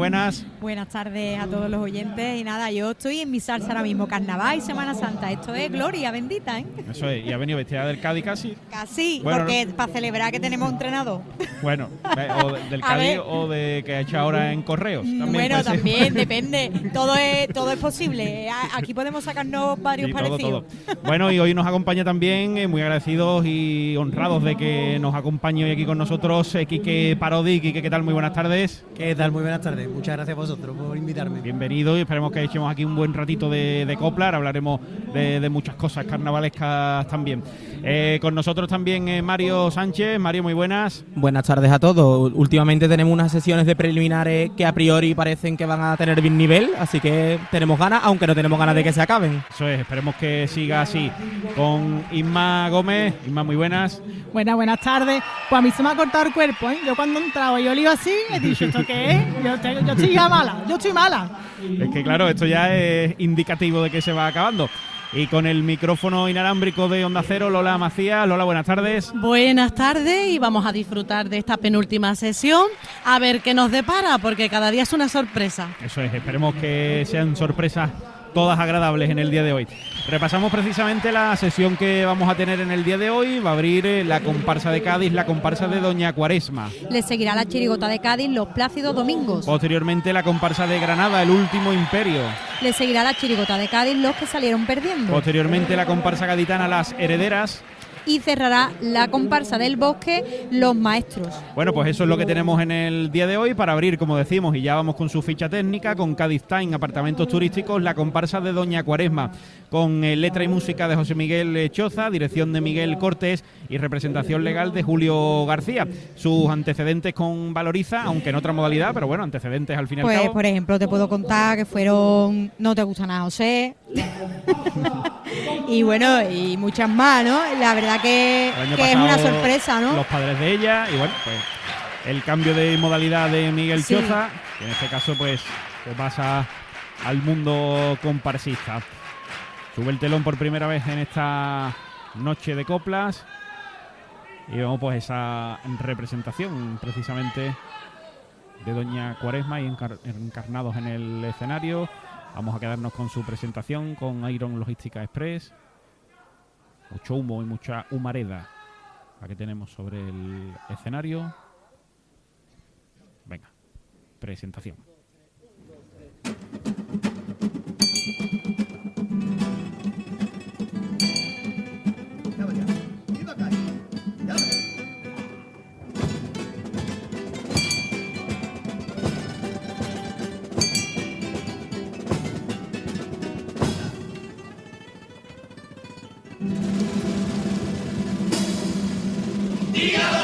Buenas. Buenas tardes a todos los oyentes. Y nada, yo estoy en mi salsa ahora mismo, Carnaval y Semana Santa. Esto es gloria bendita, ¿eh? Eso es, y ha venido vestida del Cádiz casi. Casi, Bueno, porque para celebrar que tenemos entrenador. Bueno, o de- del Cádiz o de que ha hecho ahora en Correos. También bueno, también, depende. Todo es, todo es posible. Aquí podemos sacarnos varios Sí, todo, parecidos. todo. Bueno, y hoy nos acompaña también, eh, muy agradecidos y honrados de que nos acompañe hoy aquí con nosotros eh, Quique Parodi. Quique, ¿qué tal? Muy buenas tardes. ¿Qué tal? Muy buenas tardes. Muchas gracias a vosotros por invitarme. Bienvenido y esperemos que echemos aquí un buen ratito de, de copla. Ahora Hablaremos de, de muchas cosas carnavalescas también. Eh, con nosotros también eh, Mario Sánchez. Mario, muy buenas. Buenas tardes a todos. Últimamente tenemos unas sesiones de preliminares que a priori parecen que van a tener bien nivel, así que tenemos ganas, aunque no tenemos ganas de que se acaben. Eso es, esperemos que siga así. Con Isma Gómez. Isma, muy buenas. Buenas, buenas tardes. Pues a mí se me ha cortado el cuerpo, ¿eh? Yo cuando y yo le iba así, he dicho, ¿esto qué es? Yo, te- yo estoy ya mala, yo estoy mala. Es que claro, esto ya es indicativo de que se va acabando. Y con el micrófono inalámbrico de Onda Cero, Lola Macías. Lola, buenas tardes. Buenas tardes y vamos a disfrutar de esta penúltima sesión a ver qué nos depara, porque cada día es una sorpresa. Eso es, esperemos que sean sorpresas todas agradables en el día de hoy. Repasamos precisamente la sesión que vamos a tener en el día de hoy. Va a abrir eh, la comparsa de Cádiz, la comparsa de Doña Cuaresma. Le seguirá la chirigota de Cádiz los plácidos domingos. Posteriormente la comparsa de Granada, el último imperio. Le seguirá la chirigota de Cádiz los que salieron perdiendo. Posteriormente la comparsa gaditana, las herederas. Y cerrará la comparsa del bosque los maestros. Bueno, pues eso es lo que tenemos en el día de hoy para abrir, como decimos, y ya vamos con su ficha técnica, con Cádiz Time, apartamentos turísticos, la comparsa de Doña Cuaresma, con eh, letra y música de José Miguel eh, Choza, dirección de Miguel Cortés y representación legal de Julio García. Sus antecedentes con Valoriza, aunque en otra modalidad, pero bueno, antecedentes al fin y al Pues, cabo. por ejemplo, te puedo contar que fueron No te gusta nada, José. y bueno, y muchas más, ¿no? La verdad que, es una sorpresa, ¿no? Los padres de ella y bueno, pues el cambio de modalidad de Miguel Sí. Choza, que en este caso pues, pues pasa al mundo comparsista. Sube el telón por primera vez en esta noche de coplas y vemos pues esa representación precisamente de Doña Cuaresma y encar- encarnados en el escenario. Vamos a quedarnos con su presentación con Iron Logística Express. Mucho humo y mucha humareda que tenemos sobre el escenario. Venga, presentación.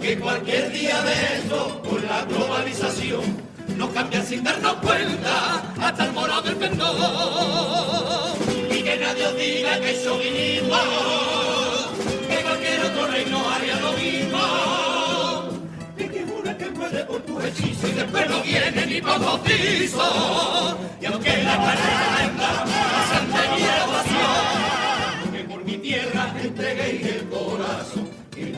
Que cualquier día de esto, con la globalización, nos cambia sin darnos cuenta hasta el morado del pendón. Y que nadie os diga que es chauvinismo, que cualquier otro reino haría lo mismo. Y que jura que puede por tu hechizo y después no viene ni por bautizo. Y aunque la caramba pasan de mi que por mi tierra entreguéis el corazón,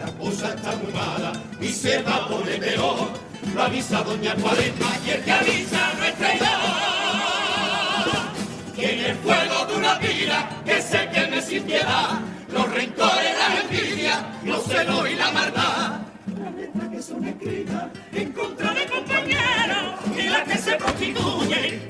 la cosa está muy mala y se va a poner peor. Lo avisa Doña Cuaresma y el que avisa no es traidor. En el fuego de una pira que se queme sin piedad, los rencores, la envidia, los celos y la maldad. Las letras que son escritas en contra de compañeros y las que se prostituyen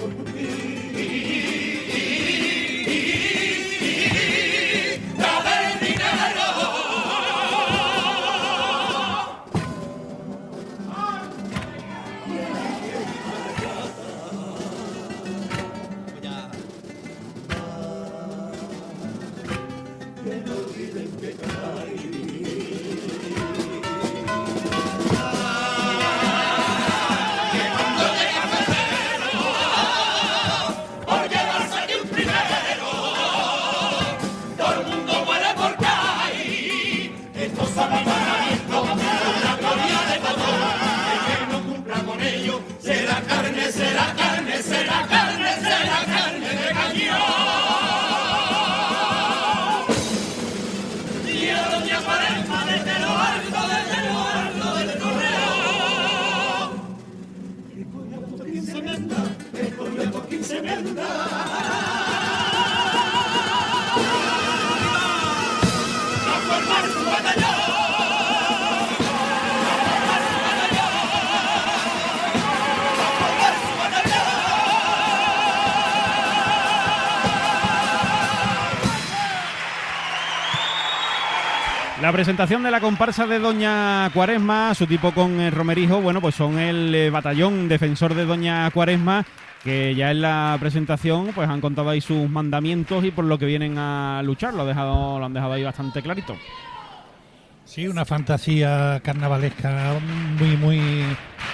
La presentación de la comparsa de Doña Cuaresma, su tipo con el Romerijo, bueno, pues son el eh, batallón defensor de Doña Cuaresma, que ya en la presentación pues han contado ahí sus mandamientos y por lo que vienen a luchar, lo, ha dejado, lo han dejado ahí bastante clarito. Sí, una fantasía carnavalesca muy, muy,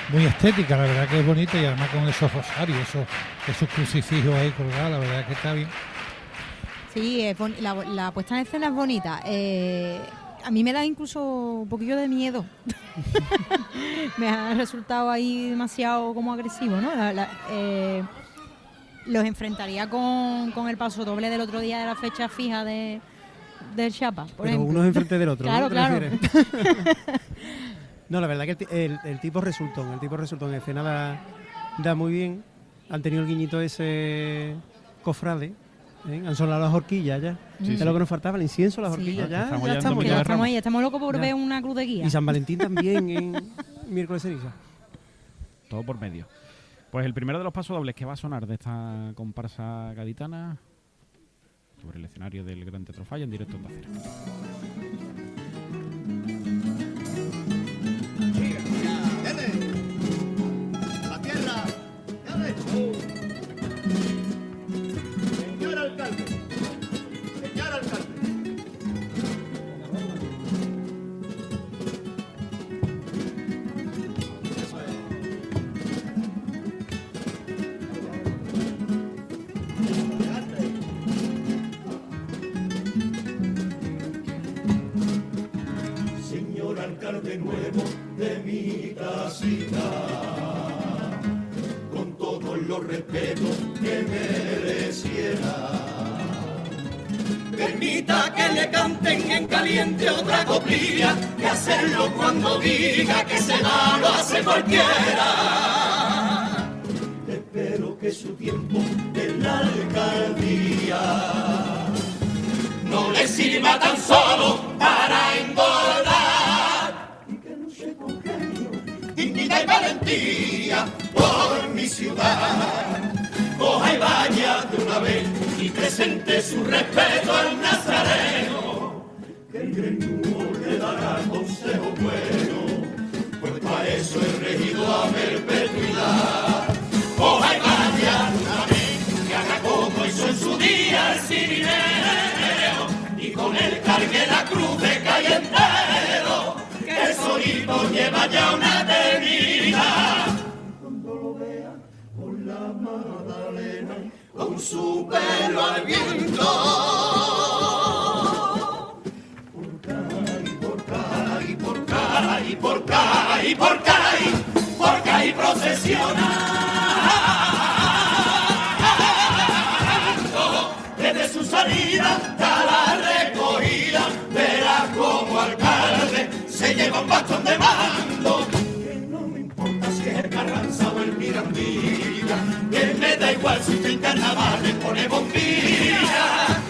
muy estética, la verdad que es bonita y además con esos rosarios, esos, esos crucifijos ahí colgados, la verdad que está bien. Sí, es la, la puesta en escena es bonita. Eh, a mí me da incluso un poquillo de miedo. me ha resultado ahí demasiado como agresivo, ¿no? La- la- eh, los enfrentaría con, con el paso doble del otro día de la fecha fija de, del Chapa, por Pero ejemplo. unos enfrente del otro, Claro, ¿no? ¿Te claro. no, la verdad que el, el- el tipo resultón, el tipo resultón en escena da, da muy bien. Han tenido el guiñito ese cofrade. ¿Eh? Han sonado las horquillas ya. Sí, es sí. lo que nos faltaba, el incienso, las Sí. horquillas. Ya, Estamos ya ya Ya ahí, estamos locos por Ya. ver una cruz de guía. Y San Valentín también en miércoles ceniza. Todo por medio. Pues el primero de los pasos dobles que va a sonar de esta comparsa gaditana sobre el escenario del Gran Teatro Falla en directo en Acera. Nuevo de mi casita con todos los respetos que mereciera. Permita que le canten en caliente otra coplilla, que hacerlo cuando diga que se da lo hace cualquiera. Espero que su tiempo en la alcaldía no le sirva tan solo para engordar valentía por mi ciudad. Coja y vaya de una vez y presente su respeto al nazareno, que el gremio le dará consejo bueno, pues para eso he regido a perpetuidad. Coja y vaya de una vez, que haga como hizo en su día el cirineo, y con él cargue la cruz de calle entero, que solito lleva ya una eternidad. Su pelo al viento. Por cara y por cara y por cara y por cara y por cara y procesiona desde su salida a la recogida verá como alcalde se lleva un bastón de mando que no me importa si es el Carranza o el me da igual si usted en carnaval le pone bombilla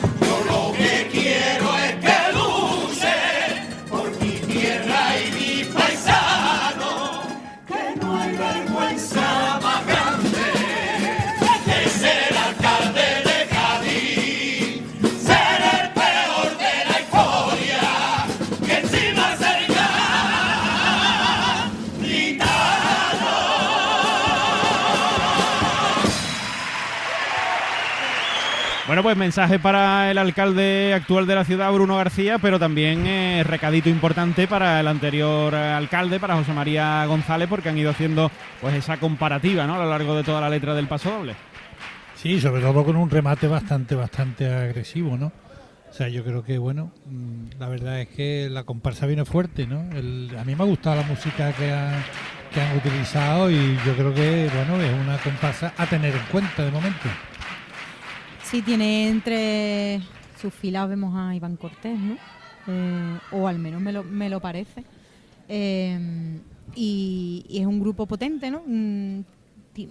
Bueno, pues mensaje para el alcalde actual de la ciudad, Bruno García, pero también eh, recadito importante para el anterior eh, alcalde, para José María González, porque han ido haciendo pues esa comparativa ¿no? a lo largo de toda la letra del paso doble. Sí, sobre todo con un remate bastante, bastante agresivo, ¿no? O sea, yo creo que, bueno, mm, la verdad es que la comparsa viene fuerte, ¿no? El- a mí me ha gustado la música que, han- que han utilizado y yo creo que, bueno, es una comparsa a tener en cuenta de momento. Sí, tiene entre sus filas vemos a Iván Cortés, ¿no? Eh, o al menos me lo, me lo parece. Eh, y, y es un grupo potente, ¿no? Mm,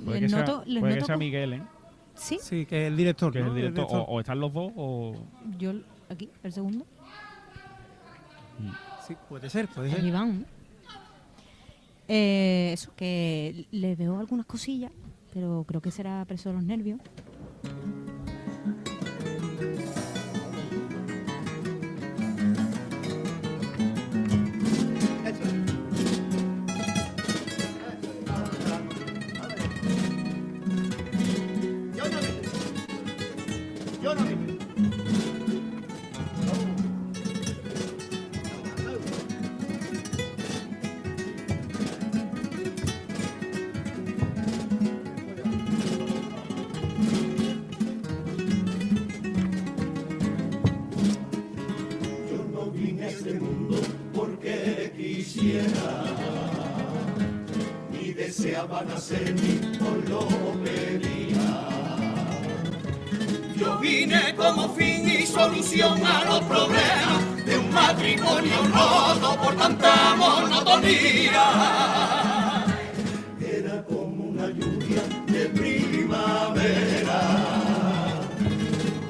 Puede les que, noto- sea, les puede que noto sea co- Miguel, ¿eh? Sí, Sí, que es el director. que es el director. director. O, o están los dos o... yo aquí, el segundo, Sí, puede ser, puede ser. Iván. ¿no? Eh, eso, que le veo algunas cosillas, pero creo que será preso de los nervios. Yo no me... ni por lo pedía. Yo vine como fin y solución a los problemas de un matrimonio roto por tanta monotonía. Era como una lluvia de primavera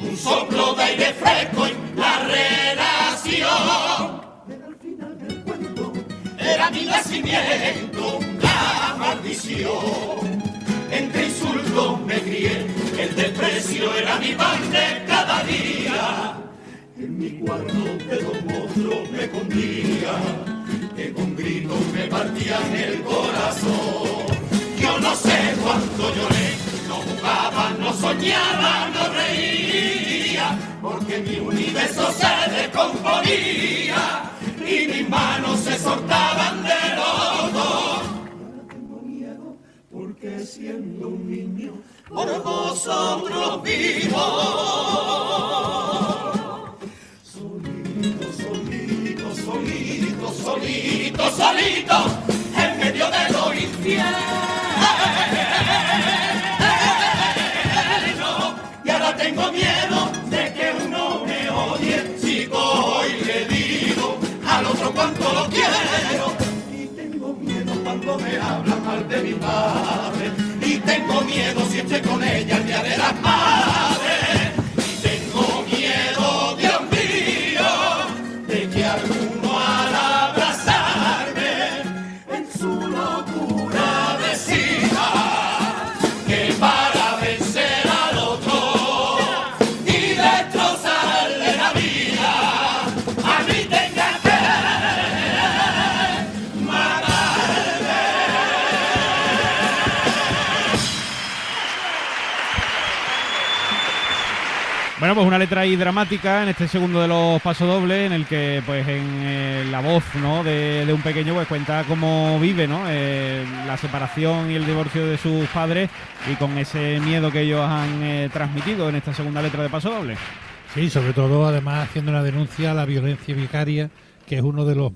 un soplo de aire fresco en la relación. Pero al final del cuento era mi nacimiento, Entre insultos me crié, el desprecio era mi pan de cada día. En mi cuarto de los monstruos me escondía, que con gritos me partían el corazón. Yo no sé cuánto lloré, no jugaba, no soñaba, no reía, porque mi universo se descomponía y mis manos se soltaban de lodo. Porque siendo un niño por vosotros vivo. Solito, solito, solito, solito, solito, en medio de lo infierno. Y ahora tengo miedo de que uno me odie. Sigo hoy le digo al otro cuánto lo quiero. Y tengo miedo cuando me hablan mal de mi padre. Tengo miedo si estoy con ella el día de las madres. Bueno, pues una letra ahí dramática en este segundo de los pasodobles, en el que, pues, en eh, la voz, ¿no? De, de un pequeño, pues, cuenta cómo vive, ¿no? Eh, la separación y el divorcio de sus padres y con ese miedo que ellos han eh, transmitido en esta segunda letra de pasodoble. Sí, sobre todo además haciendo una denuncia a la violencia vicaria, que es uno de los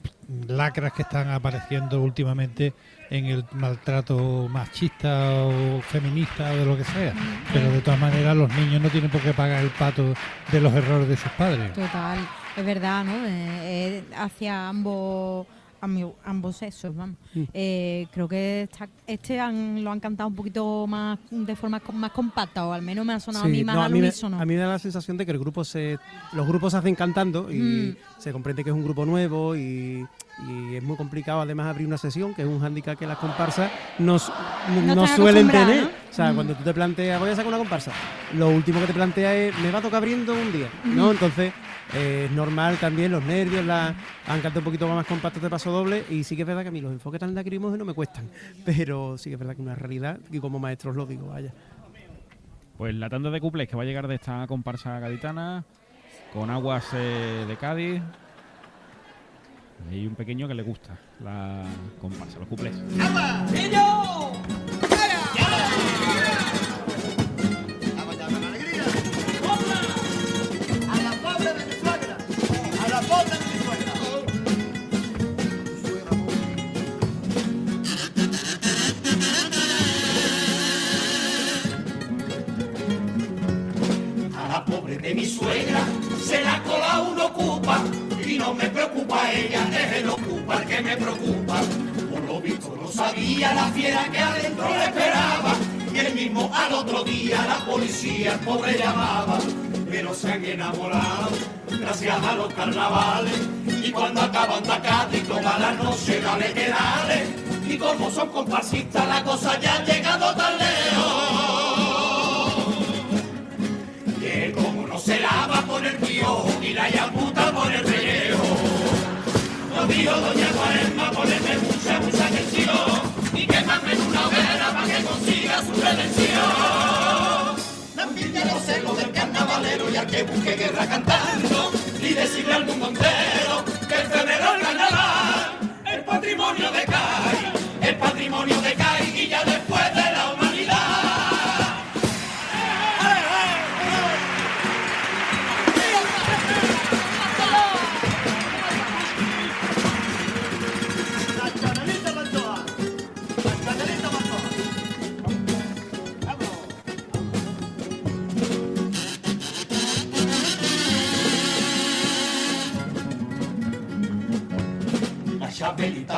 lacras que están apareciendo últimamente en el maltrato machista o feminista o de lo que sea. Pero de todas maneras los niños no tienen por qué pagar el pato de los errores de sus padres. Total, es verdad, ¿no? Eh, eh, hacia ambos ami- ambos sexos, vamos. Eh, creo que esta- este han- lo han cantado un poquito más de forma más compacta, o al menos me ha sonado a mí más no, al me, a mí me da la sensación de que el grupo se, los grupos se hacen cantando y Mm. se comprende que es un grupo nuevo y, y es muy complicado además abrir una sesión, que es un hándicap que las comparsas no, s- no No suelen tener. ¿no? O sea, Mm. cuando tú te planteas, voy a sacar una comparsa, lo último que te planteas es, me va a tocar abriendo un día, ¿no? Entonces, eh, es normal también los nervios, la, han cantado un poquito más compactos de paso doble y sí que es verdad que a mí los enfoques tan lacrimógenos me cuestan, pero sí que es verdad que es una realidad y como maestros lo digo, vaya. Pues la tanda de cuplés que va a llegar de esta comparsa gaditana con aguas eh, de Cádiz. Y un pequeño que le gusta la comparsa, los cuplés. A mi suegra se la cola uno ocupa y no me preocupa ella, es el ocupa el que me preocupa. Por lo visto no sabía la fiera que adentro le esperaba y el mismo al otro día la policía el pobre llamaba. Pero se han enamorado gracias a los carnavales y cuando acaban de acá y toda la noche dale que dale y como son comparsistas la cosa ya ha llegado tan lejos no se lava por el tío y la yaputa por el relleno. Lo dijo doña Cuaresma, poneme mucha, mucha atención y quemarme en una hoguera para que consiga su redención. También ya lo sé lo del carnaval carnavalero y al que busque guerra cantando y decirle al mundo entero que el febrero el carnaval el patrimonio de CAI, el patrimonio de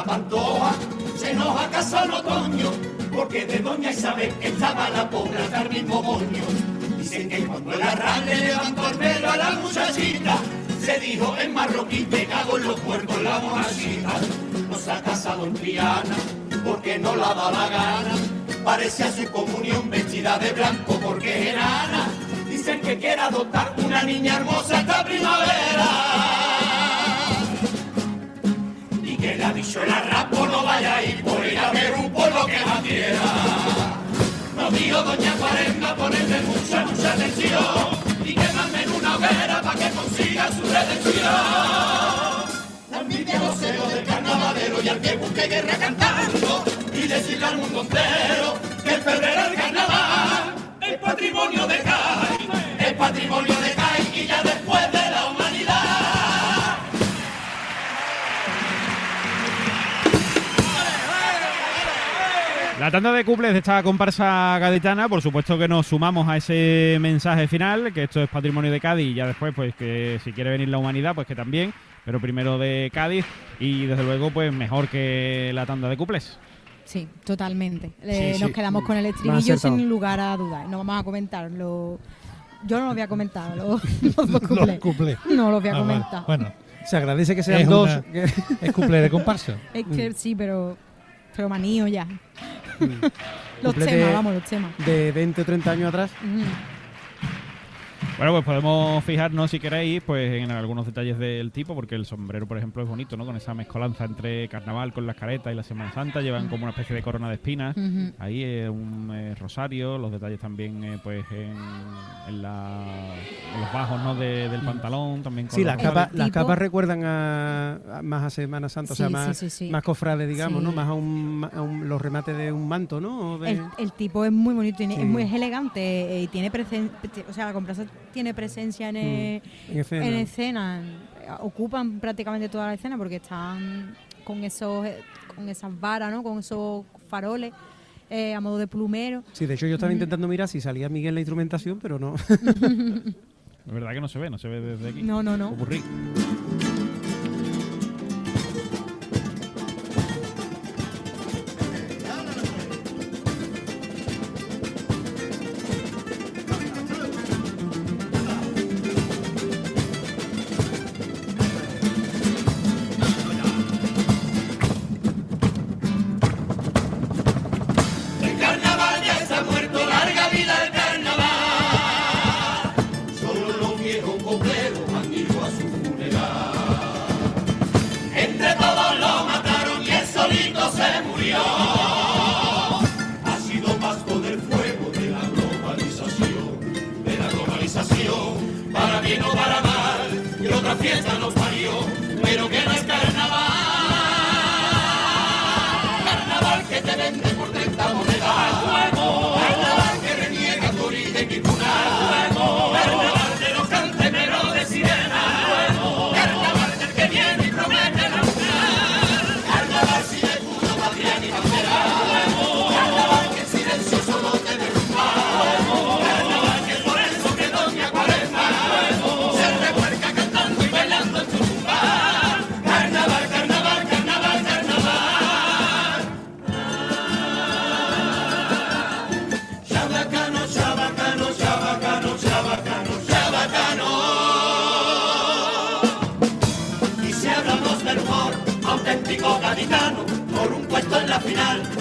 chapelita Pantoja se nos ha casado en otoño, porque de doña Isabel estaba la pobre hasta el mismo moño. Dicen que cuando el arranque levantó el pelo a la muchachita, se dijo en marroquí pegado en los puercos la monachita. No se ha casado en Triana, porque no la da la gana. Parece a su comunión vestida de blanco porque es enana. Dicen que quiere adoptar una niña hermosa esta primavera que dicho el arrapo no vaya a ir por ir a Perú por lo que más quiera. No digo doña Cuaresma ponerle mucha, mucha atención y quemarme en una hoguera para que consiga su redención. La envidia los del carnavalero y al que busque guerra cantando y decirle al mundo entero que el febrero el carnaval es patrimonio de CAI, es patrimonio de CAI y ya de La tanda de cuples de esta comparsa gaditana, por supuesto que nos sumamos a ese mensaje final, que esto es patrimonio de Cádiz y ya después, pues que si quiere venir la humanidad, pues que también, pero primero de Cádiz y desde luego, pues mejor que la tanda de cuples. Sí, totalmente. Eh, Sí, nos quedamos con el estribillo sin lugar a dudas. No vamos a comentar. Lo... Yo no lo voy a comentar. Los, los cuplés. No los voy a Ah, vale. comentar. Bueno, Se agradece que sean Es dos. una- que- es cuplé de comparsa. Es que sí, pero, pero manío ya. Los Cuplé temas, de- vamos, los temas. de 20 o 30 años atrás. Ujú. Bueno, pues podemos fijarnos, si queréis, pues en algunos detalles del tipo, porque el sombrero, por ejemplo, es bonito, ¿no? Con esa mezcolanza entre carnaval con las caretas y la Semana Santa, llevan como una especie de corona de espinas. Ahí eh, un eh, rosario, los detalles también, eh, pues en, en la- en los bajos, ¿no? de- del pantalón, también con Sí, las capas, las capas recuerdan a, a- más a Semana Santa, o sea, más, sí, sí, sí. más cofrades, digamos, Sí. ¿no? Más a, un, a un- los remates de un manto, ¿no? De- El, el tipo es muy bonito, tiene- Sí. es muy es elegante eh, y tiene presencia, o sea, la tiene presencia en, eh, en escena. en escena. Ocupan prácticamente toda la escena porque están con esos eh, con esas varas, ¿no? Con esos faroles eh, a modo de plumero. Sí, de hecho yo estaba intentando mirar si salía Miguel la instrumentación, pero no. Es verdad que no se ve, no se ve desde aquí. No, no, no. Popurrí.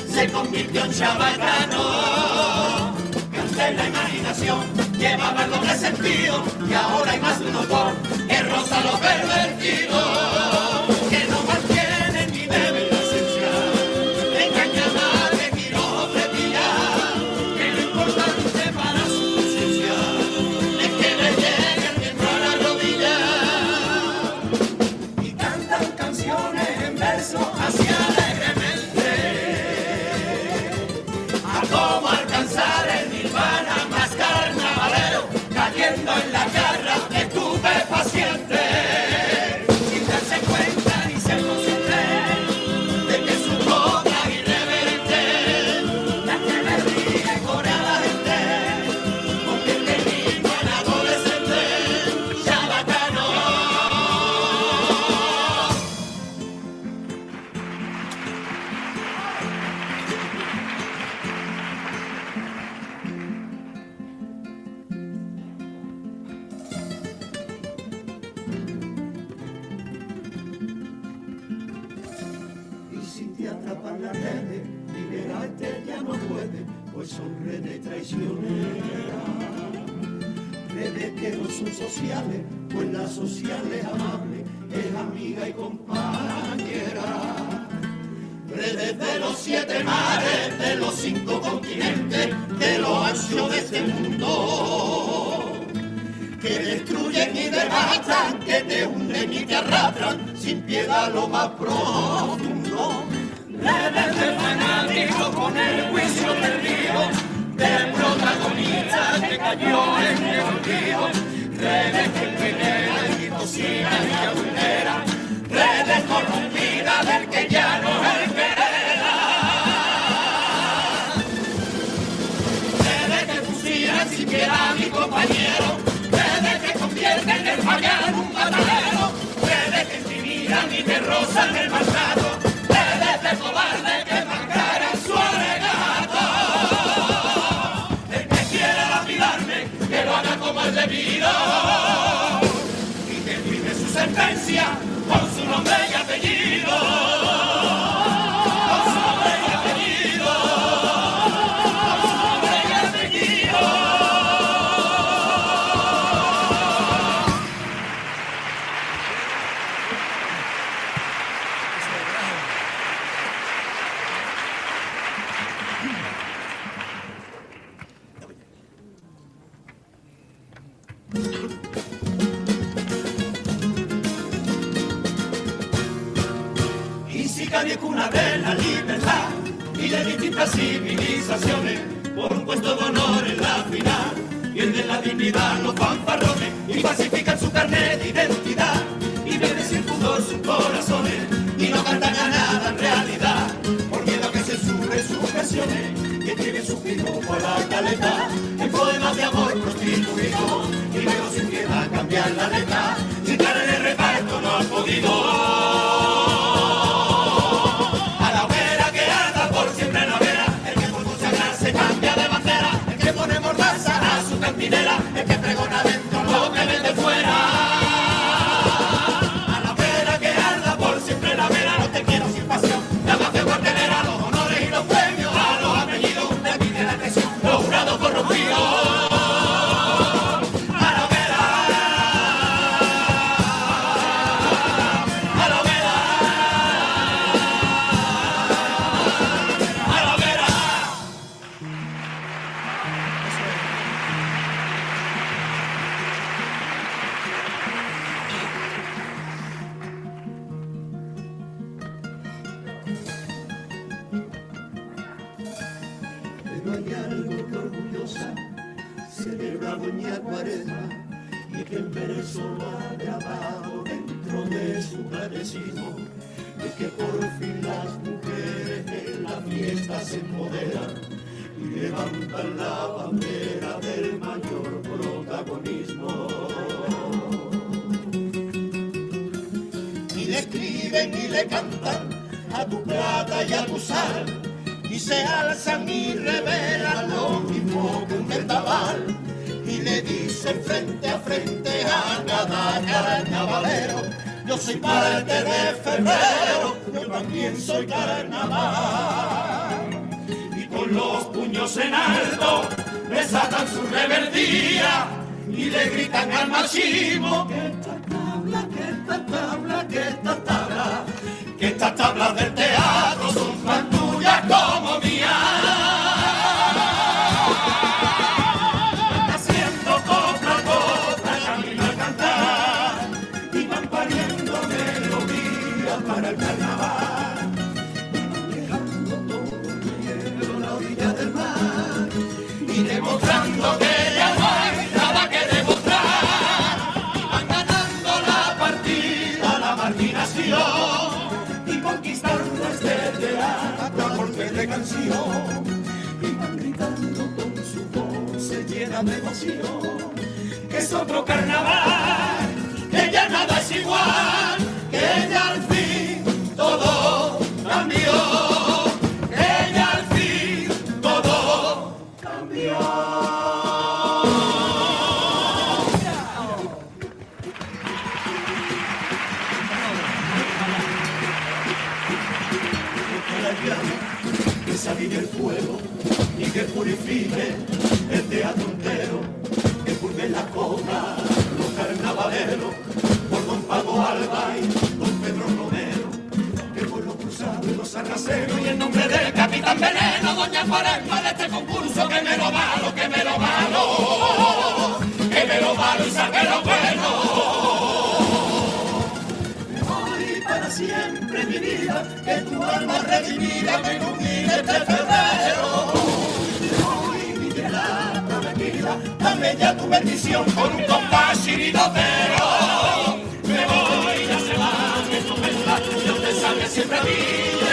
Se convirtió en chabacano. Que en la imaginación llevaba el doble sentido y ahora hay más de un autor que roza lo pervertido. De este concurso, que me lo malo, que me lo malo, que me lo malo y saque lo bueno hoy para siempre mi vida, que tu alma redimida me ilumine este febrero. Hoy mi tierra prometida, dame ya tu bendición con un compás chiridotero. Me voy, ya se va, que tu yo te salve siempre a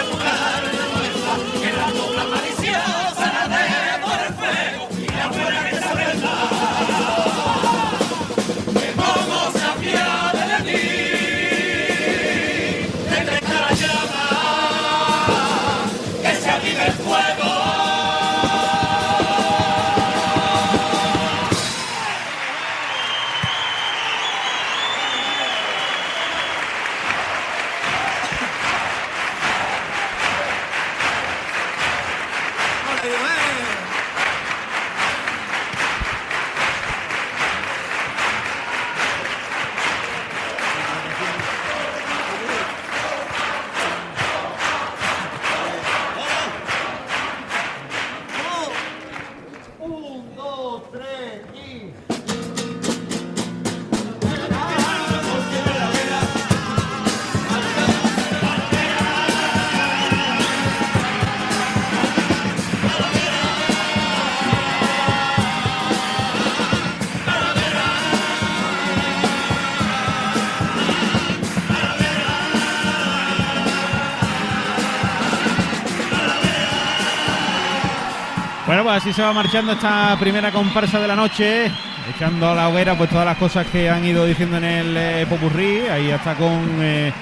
Así se va marchando esta primera comparsa de la noche, echando a la hoguera pues todas las cosas que han ido diciendo en el eh, popurrí, ahí hasta con eh,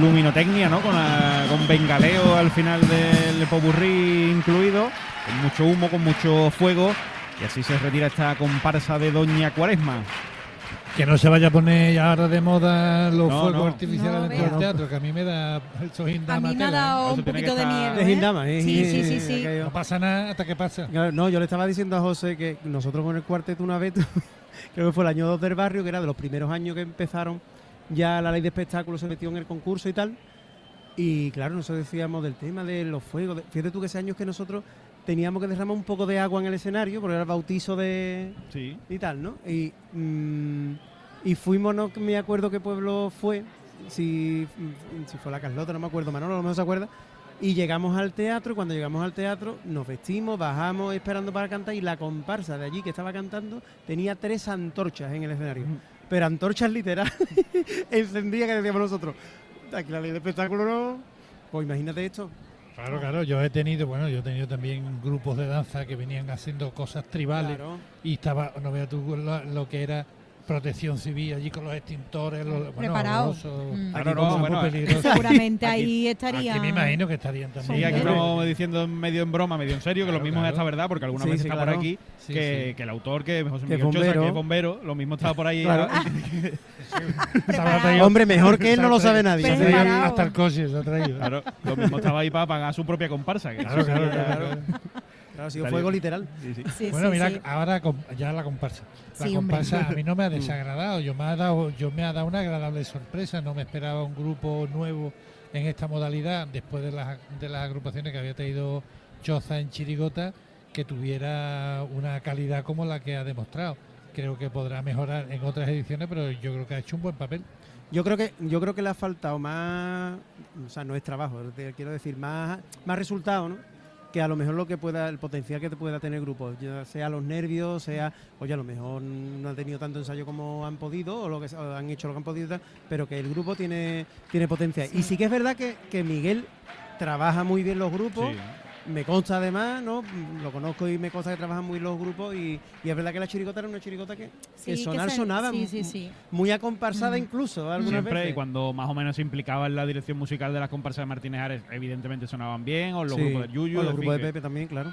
luminotecnia, ¿no? Con, con bengaleo al final del popurrí incluido, con mucho humo, con mucho fuego, y así se retira esta comparsa de Doña Cuaresma. Que no se vaya a poner ahora de moda los No, fuegos no. artificiales No, dentro del teatro, que a mí me da eso A hindama mí me ha ¿eh? un poquito de miedo. De ¿eh? Gindama, ¿eh? Sí, sí, sí, sí. No pasa nada hasta que pasa. No, yo le estaba diciendo a José que nosotros con el cuarteto una vez, creo que fue el año 2 del barrio, que era de los primeros años que empezaron, ya la ley de espectáculos se metió en el concurso y tal. Y claro, nosotros decíamos del tema de los fuegos. Fíjate tú que ese años que nosotros teníamos que derramar un poco de agua en el escenario, porque era el bautizo de, Sí. y tal, ¿no? Y, mm, y fuimos, no me acuerdo qué pueblo fue, si, mm, si fue la Carlota, no me acuerdo, Manolo, a lo mejor se acuerda. Y llegamos al teatro, y cuando llegamos al teatro nos vestimos, bajamos esperando para cantar y la comparsa de allí que estaba cantando tenía tres antorchas en el escenario. Pero antorchas literal, encendidas que decíamos nosotros. Aquí la ley de espectáculo no... Pues imagínate esto. Claro, claro, yo he tenido, bueno, yo he tenido también grupos de danza que venían haciendo cosas tribales Claro. y estaba, no veas tú lo, lo que era protección civil allí con los extintores, los, bueno, Preparado. horroroso, Mm. Aquí no, bueno, peligrosas. Seguramente Aquí- ahí estaría. Aquí me imagino que estarían Sí, también. aquí Claro. estamos diciendo medio en broma, medio en serio, que Claro, lo mismo claro. es esta verdad, porque alguna Sí, vez sí, está claro. por aquí Sí, que, sí. que el autor, que José Miguel Chosa, bombero. que es bombero, lo mismo estaba por ahí. Ah, Hombre, mejor que él no lo sabe nadie. Hasta el coche se ha traído. Claro, lo mismo estaba ahí para pagar su propia comparsa. que Claro, claro, claro. Ha sido fuego literal. Sí, sí. Sí, Bueno, sí, mira, sí. ahora ya la comparsa. La Sí, hombre. comparsa a mí no me ha desagradado. Yo me ha dado, yo me ha dado una agradable sorpresa. No me esperaba un grupo nuevo en esta modalidad después de las, de las agrupaciones que había traído Choza en Chirigota que tuviera una calidad como la que ha demostrado. Creo que podrá mejorar en otras ediciones, pero yo creo que ha hecho un buen papel. Yo creo que yo creo que le ha faltado más, o sea, no es trabajo, quiero decir más más resultado, ¿no? Que a lo mejor lo que pueda el potencial que te pueda tener el grupo, ya sea los nervios, sea, oye, a lo mejor no han tenido tanto ensayo como han podido o lo que o han hecho lo que han podido, pero que el grupo tiene tiene potencial. Y sí que es verdad que, que Miguel trabaja muy bien los grupos. Sí. Me consta además, ¿no? Lo conozco y me consta que trabajan muy los grupos y, y es verdad que la chirigota era una chirigota que, que sonar se- sonaba sí, mu- sí, sí. muy acomparsada incluso algunas Siempre, veces. y cuando más o menos se implicaba en la dirección musical de las comparsas de Martínez Ares, evidentemente sonaban bien, o los Sí, grupos de Yuyu, o los grupos de que- Pepe también, claro.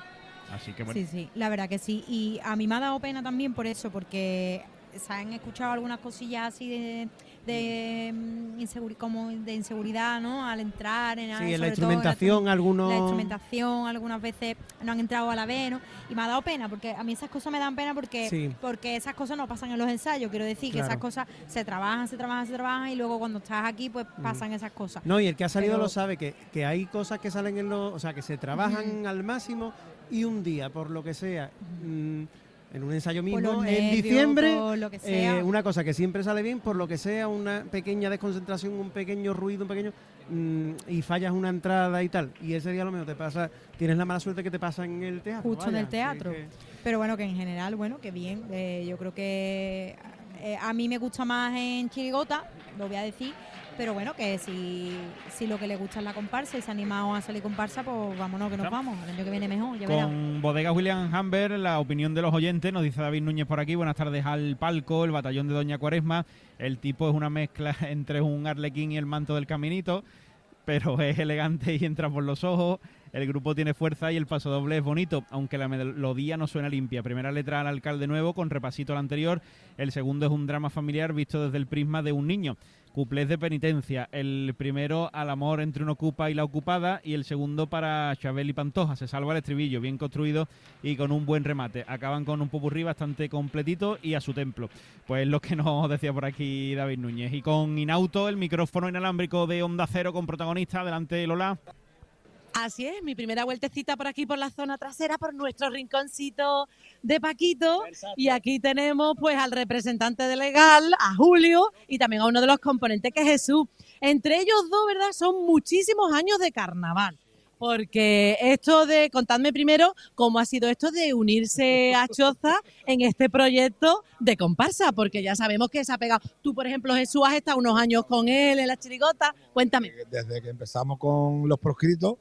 Así que bueno, Sí, sí, la verdad que sí. Y a mí me ha dado pena también por eso, porque se han escuchado algunas cosillas así de, de, mm, como de inseguridad, ¿no? Al entrar en Sí, en la instrumentación, instrumen- algunos... La instrumentación, algunas veces no han entrado a la vez, ¿no? Y me ha dado pena, porque a mí esas cosas me dan pena porque, Sí. porque esas cosas no pasan en los ensayos. Quiero decir que esas cosas se trabajan, se trabajan, se trabajan y luego cuando estás aquí, pues pasan esas cosas. No, y el que ha salido Pero- lo sabe, que, que hay cosas que salen en los... O sea, que se trabajan al máximo y un día, por lo que sea, mm, en un ensayo mismo, en nervios, diciembre, por lo que eh, una cosa que siempre sale bien, por lo que sea, una pequeña desconcentración, un pequeño ruido, un pequeño... mm, y fallas una entrada y tal. Y ese día a lo mejor te pasa... Tienes la mala suerte que te pasa en el teatro. Justo en vaya, el teatro. que- Pero bueno, que en general, bueno, que bien. Eh, yo creo que eh, a mí me gusta más en Chirigota, lo voy a decir. Pero bueno, que si, si lo que le gusta es la comparsa y se ha animado a salir comparsa, pues vámonos que nos vamos. El año que viene mejor, ya. Con Bodega William Hamber, la opinión de los oyentes, nos dice David Núñez por aquí, buenas tardes al palco, el batallón de Doña Cuaresma, el tipo es una mezcla entre un arlequín y el manto del caminito, pero es elegante y entra por los ojos, el grupo tiene fuerza y el paso doble es bonito, aunque la melodía no suena limpia. Primera letra al alcalde nuevo con repasito al anterior, el segundo es un drama familiar visto desde el prisma de un niño. Cuplés de penitencia. El primero al amor entre un ocupa y la ocupada y el segundo para Chabel y Pantoja. Se salva el estribillo, bien construido y con un buen remate. Acaban con un popurrí bastante completito y a su templo. Pues lo que nos decía por aquí David Núñez. Y con Inauto, el micrófono inalámbrico de Onda Cero con protagonista. Adelante Lola. Así es, mi primera vueltecita por aquí por la zona trasera, por nuestro rinconcito de Paquito. Y aquí tenemos pues al representante de legal, a Julio, y también a uno de los componentes que es Jesús. Entre ellos dos, ¿verdad? Son muchísimos años de carnaval. Porque esto de, contadme primero cómo ha sido esto de unirse a Choza en este proyecto de comparsa, porque ya sabemos que se ha pegado. Tú, por ejemplo, Jesús, has estado unos años con él en la chirigota. Cuéntame. Desde que empezamos con los proscritos,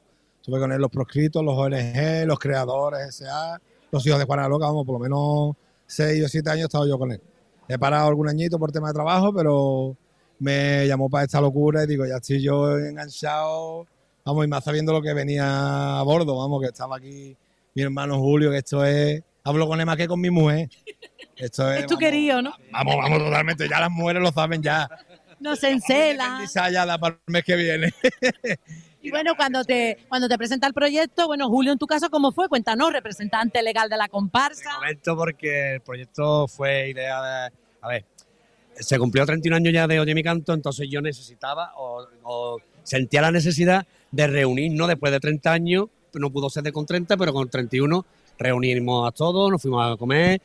estuve con él los proscritos, los ONG, los creadores, SA, los hijos de Juana Loca, vamos, por lo menos seis o siete años he estado yo con él. He parado algún añito por tema de trabajo, pero me llamó para esta locura y digo, ya estoy yo enganchado, vamos, y más sabiendo lo que venía a bordo, vamos, que estaba aquí mi hermano Julio, que esto es, hablo con él más que con mi mujer. Esto es, Es tu vamos, querido, ¿no? Vamos, vamos, totalmente, ya las mujeres lo saben ya. No se encela. ya para el mes que viene. Y bueno, cuando te, cuando te presenta el proyecto, bueno, Julio, en tu caso, ¿cómo fue? Cuéntanos, representante legal de la comparsa. comento porque el proyecto fue idea de... A ver, se cumplió 31 años ya de Oye mi canto, entonces yo necesitaba o, o sentía la necesidad de reunirnos después de 30 años, no pudo ser de con 30, pero con 31 reunimos a todos, nos fuimos a comer,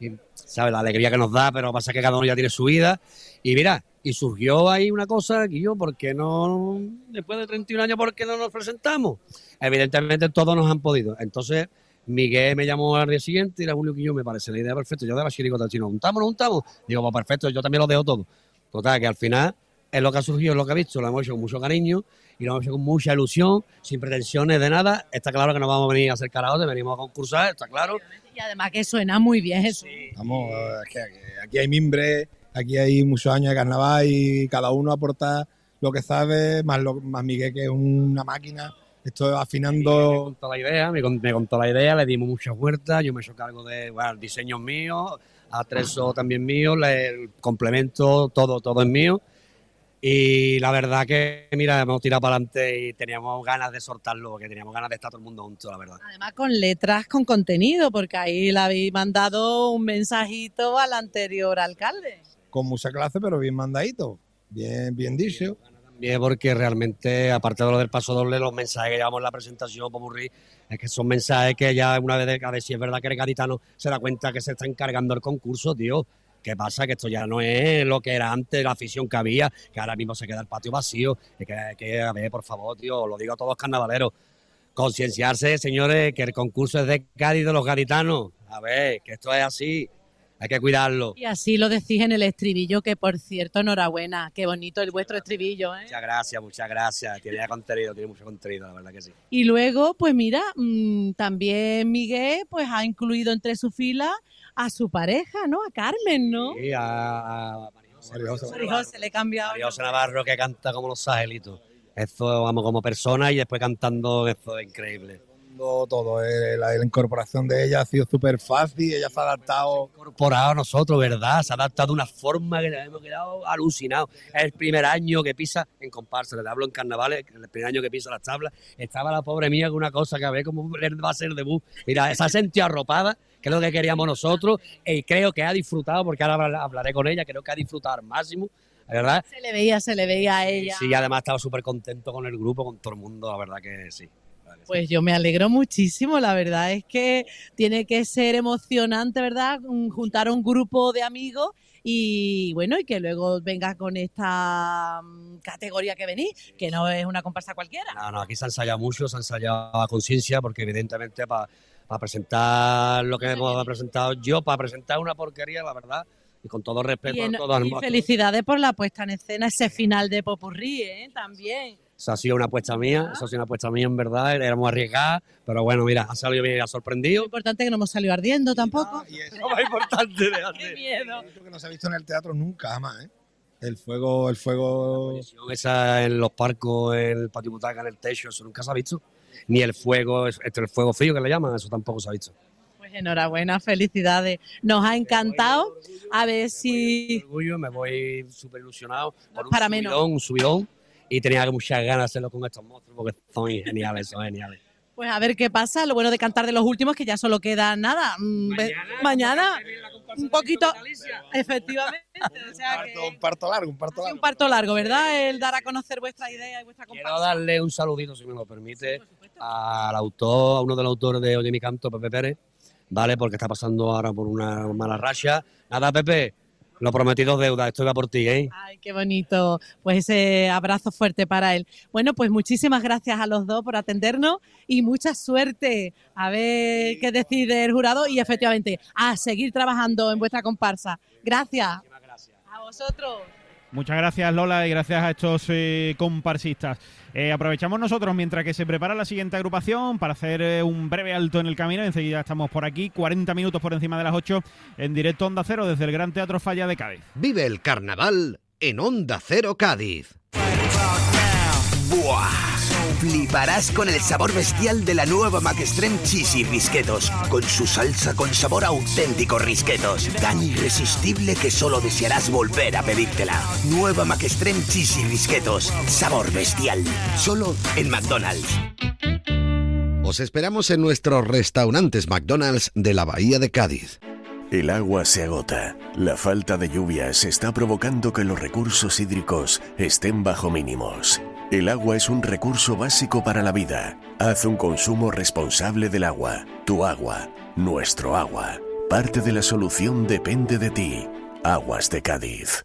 y, ¿sabes? La alegría que nos da, pero pasa que cada uno ya tiene su vida. Y mira, y surgió ahí una cosa, que yo, ¿por qué no, después de 31 años, por qué no nos presentamos? Evidentemente todos nos han podido. Entonces, Miguel me llamó al día siguiente y era Julio que yo me parece la idea perfecta. Yo de la chiricota chino, ¿juntamos nos juntamos? Digo, pues perfecto, yo también lo dejo todo. Total, que al final es lo que ha surgido, es lo que ha visto, lo hemos hecho con mucho cariño y lo hemos hecho con mucha ilusión, sin pretensiones de nada. Está claro que no vamos a venir a hacer karaoke, venimos a concursar, está claro. Y además que suena muy bien, Jesús. Vamos, es que aquí, aquí hay mimbre, aquí hay muchos años de carnaval y cada uno aporta lo que sabe, más, lo, más Miguel que es una máquina. Estoy afinando. contó la idea, me, con- me contó la idea, le dimos muchas vueltas, yo me he hecho cargo de bueno, diseños míos, a Treso también mío, le- el complemento, todo, todo es mío. Y la verdad que, mira, hemos tirado para adelante y teníamos ganas de soltarlo, porque teníamos ganas de estar todo el mundo junto, la verdad. Además con letras con contenido, porque ahí le habéis mandado un mensajito al anterior alcalde. Con mucha clase, pero bien mandadito, bien, bien dicho. Bien, porque realmente, aparte de lo del paso doble, los mensajes que llevamos en la presentación, Popurrí, es que son mensajes que ya una vez, a ver si es verdad que el gaditano se da cuenta que se está encargando el concurso, tío. ¿Qué pasa? Que esto ya no es lo que era antes, la afición que había, que ahora mismo se queda el patio vacío. Es que, que, a ver, por favor, tío, lo digo a todos los carnavaleros. Concienciarse, señores, que el concurso es de Cádiz de los gaditanos. A ver, que esto es así. Hay que cuidarlo. Y así lo decís en el estribillo, que por cierto, enhorabuena, qué bonito el vuestro estribillo. ¿eh? Muchas gracias, muchas gracias. Tiene contenido, tiene mucho contenido, la verdad que sí. Y luego, pues mira, mm, también Miguel pues ha incluido entre su fila a su pareja, ¿no? A Carmen, ¿no? Sí, a, a María José le he cambiado. María José Navarro que canta como los angelitos. Eso, vamos, como persona y después cantando, eso es increíble. Todo, eh, la, la incorporación de ella ha sido súper fácil, ella se ha adaptado. Incorporado a nosotros, ¿verdad? Se ha adaptado de una forma que nos hemos quedado alucinados. Es el primer año que pisa en comparsa, le hablo en carnavales, el primer año que pisa las tablas. Estaba la pobre mía con una cosa que a ver cómo va a ser el debut. Mira, se ha sentido arropada, que es lo que queríamos nosotros, y creo que ha disfrutado, porque ahora hablaré con ella, creo que ha disfrutado al máximo. ¿verdad? Se le veía, se le veía a ella. Sí, además estaba súper contento con el grupo, con todo el mundo, la verdad que sí. Pues yo me alegro muchísimo, la verdad es que tiene que ser emocionante, ¿verdad? Juntar un grupo de amigos y bueno, y que luego venga con esta mm, categoría que venís, que no es una comparsa cualquiera. No, no, aquí se ha ensayado mucho, se ha ensayado a conciencia, porque evidentemente para presentar lo que hemos presentado yo, para presentar una porquería, la verdad, y con todo respeto Y, en- a todos. y felicidades por la puesta en escena, ese final de Popurrí, ¿eh? También. Eso ha sido una apuesta mía, eso ha sido una apuesta mía en verdad, éramos arriesgadas, pero bueno, mira, ha salido bien, ha sorprendido. Lo importante es que no hemos salido ardiendo tampoco. Lo más importante Qué miedo. que no se ha visto en el teatro nunca jamás, ¿eh? El fuego, el fuego. Esa en los parcos, en el patio butaca, en el techo, eso nunca se ha visto. Ni el fuego, este, el fuego frío que le llaman, eso tampoco se ha visto. Pues enhorabuena, felicidades. Nos ha encantado. A ver si. Orgullo, me voy súper ilusionado. Por un para menos. subidón, un subidón. Y tenía muchas ganas de hacerlo con estos monstruos porque son geniales, son geniales. Pues a ver qué pasa. Lo bueno de cantar de los últimos es que ya solo queda nada. mm, ve- Mañana, un poquito. Efectivamente. O sea que Un parto largo, un parto largo. un parto largo, ¿verdad? El dar a conocer vuestra idea y vuestra Quiero comparsa. darle un saludito, si me lo permite, al autor, a uno de los autores de Oye mi canto, Pepe Pérez, ¿vale? Porque está pasando ahora por una mala racha. Nada, Pepe, lo prometido es deuda, esto va por ti, ¿eh? Ay, qué bonito. Pues ese abrazo fuerte para él. Bueno, pues muchísimas gracias a los dos por atendernos y mucha suerte. A ver qué decide el jurado y efectivamente a seguir trabajando en vuestra comparsa. Gracias. A vosotros. Muchas gracias Lola y gracias a estos eh, comparsistas. Eh, aprovechamos nosotros mientras que se prepara la siguiente agrupación para hacer eh, un breve alto en el camino. Enseguida estamos por aquí, 40 minutos por encima de las 8 en directo Onda Cero desde el Gran Teatro Falla de Cádiz. Vive el carnaval en Onda Cero Cádiz. ¡Buah! Fliparás con el sabor bestial de la nueva Mac Extreme Cheesy Risquetos, con su salsa con sabor a auténticos risquetos, tan irresistible que solo desearás volver a pedírtela. Nueva Mac Extreme Cheesy Risquetos, sabor bestial, solo en McDonald's. Os esperamos en nuestros restaurantes McDonald's de la Bahía de Cádiz. El agua se agota. La falta de lluvias está provocando que los recursos hídricos estén bajo mínimos. El agua es un recurso básico para la vida. Haz un consumo responsable del agua. Tu agua, nuestro agua. Parte de la solución depende de ti. Aguas de Cádiz.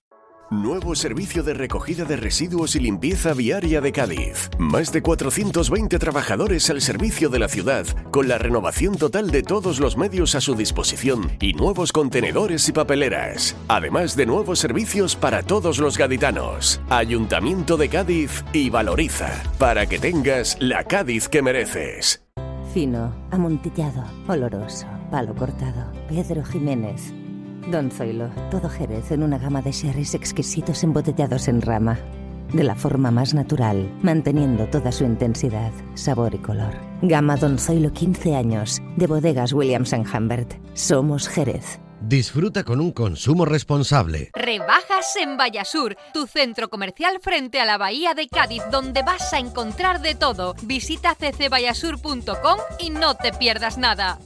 Nuevo servicio de recogida de residuos y limpieza viaria de Cádiz. Más de 420 trabajadores al servicio de la ciudad, con la renovación total de todos los medios a su disposición y nuevos contenedores y papeleras. Además de nuevos servicios para todos los gaditanos. Ayuntamiento de Cádiz y Valoriza, para que tengas la Cádiz que mereces. Fino, amontillado, oloroso, palo cortado. Pedro Jiménez. Don Zoilo, todo Jerez en una gama de sherries exquisitos embotellados en rama. De la forma más natural, manteniendo toda su intensidad, sabor y color. Gama Don Zoilo 15 años, de bodegas Williams ⁇ Humbert. Somos Jerez. Disfruta con un consumo responsable. Rebajas en Vallasur, tu centro comercial frente a la Bahía de Cádiz, donde vas a encontrar de todo. Visita ccvallasur.com y no te pierdas nada.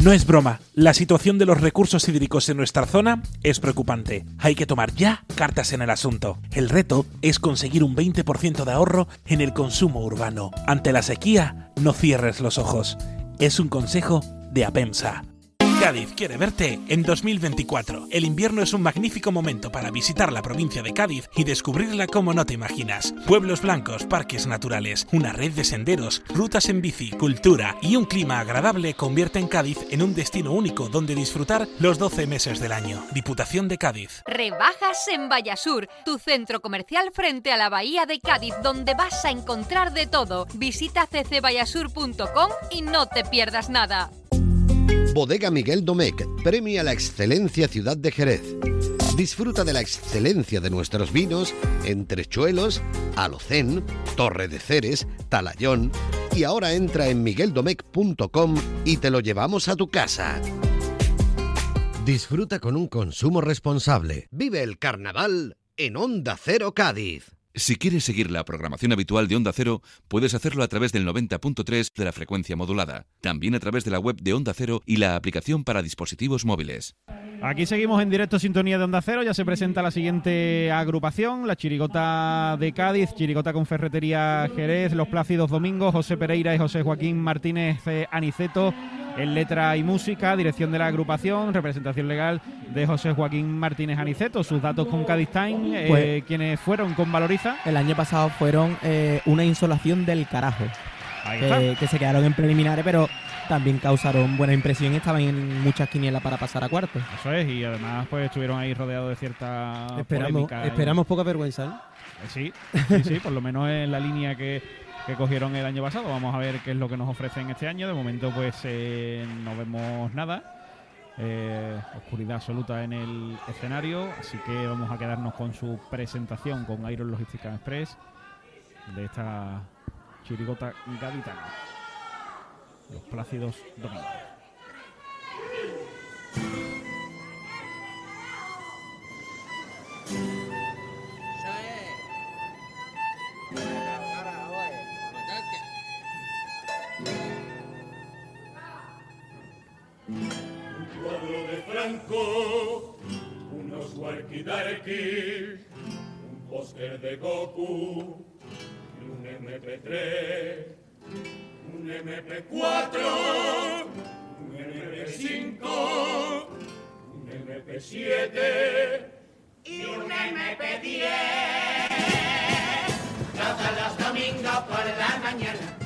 No es broma, la situación de los recursos hídricos en nuestra zona es preocupante. Hay que tomar ya cartas en el asunto. El reto es conseguir un 20% de ahorro en el consumo urbano. Ante la sequía, no cierres los ojos. Es un consejo de Apensa. Cádiz quiere verte en 2024. El invierno es un magnífico momento para visitar la provincia de Cádiz y descubrirla como no te imaginas. Pueblos blancos, parques naturales, una red de senderos, rutas en bici, cultura y un clima agradable convierten Cádiz en un destino único donde disfrutar los 12 meses del año. Diputación de Cádiz. Rebajas en Vallasur, tu centro comercial frente a la bahía de Cádiz, donde vas a encontrar de todo. Visita ccvallasur.com y no te pierdas nada. Bodega Miguel Domecq premia la excelencia Ciudad de Jerez. Disfruta de la excelencia de nuestros vinos en Trechuelos, Alocén, Torre de Ceres, Talayón y ahora entra en migueldomecq.com y te lo llevamos a tu casa. Disfruta con un consumo responsable. Vive el carnaval en Onda Cero Cádiz. Si quieres seguir la programación habitual de Onda Cero, puedes hacerlo a través del 90.3 de la frecuencia modulada, también a través de la web de Onda Cero y la aplicación para dispositivos móviles. Aquí seguimos en directo sintonía de Onda Cero, ya se presenta la siguiente agrupación, la Chirigota de Cádiz, Chirigota con Ferretería Jerez, Los Plácidos Domingos, José Pereira y José Joaquín Martínez eh, Aniceto en letra y música, dirección de la agrupación, representación legal de José Joaquín Martínez Aniceto, sus datos con Cádiz Time, eh, Pues- quienes fueron con Valoriza. El año pasado fueron eh, una insolación del carajo. Ahí que, se quedaron en preliminares, pero también causaron buena impresión estaban en muchas quinielas para pasar a cuartos. Eso es, y además pues estuvieron ahí rodeados de cierta Esperamos, y- esperamos poca vergüenza. ¿eh? Eh, Sí, sí, sí, por lo menos en la línea que, que cogieron el año pasado. Vamos a ver qué es lo que nos ofrecen este año. De momento, pues eh, no vemos nada. Eh, oscuridad absoluta en el escenario. Así que vamos a quedarnos con su presentación con Iron Logistics Express de esta chirigota gaditana. Los Plácidos Domingos. Un cuadro de Franco, unos walkie-talkie, un póster de Goku, y un MP3, un MP4, un MP5, un MP7 y un MP10. Todos los domingos por la mañana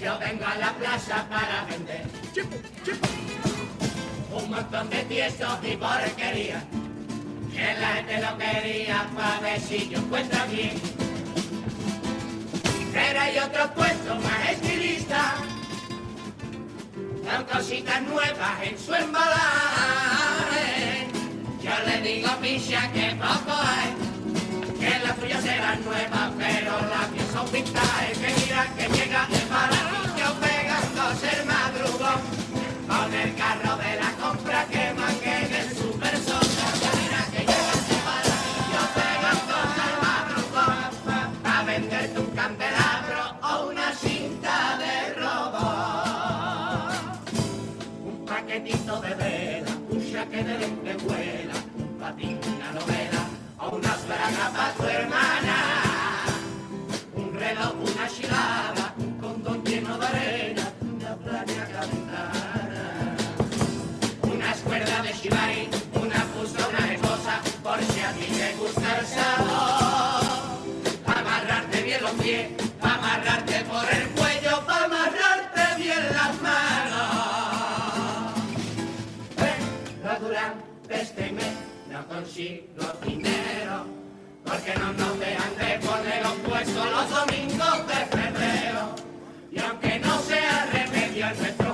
yo vengo a la plaza para vender. Un montón de tiesos y porquería que la gente lo quería para ver si yo encuentro aquí. Pero hay otros puestos más estilistas con cositas nuevas en su embalaje. Yo le digo a Pisha que poco hay, que las tuyas serán nuevas, pero las son pintadas. Que mira que llega el paraíso pegándose el madrugón con el carro de la compra que mangue en su persona. Que mira que llega el paraíso pegándose el madrugón a venderte un candelabro o una cinta de robot. Un paquetito de vela, un chaque de lentejuela, un patín, una novela o unas bragas para tu hermana. No consigo dinero, porque no nos dejan de poner los puestos los domingos de febrero. Y aunque no sea remedio en nuestros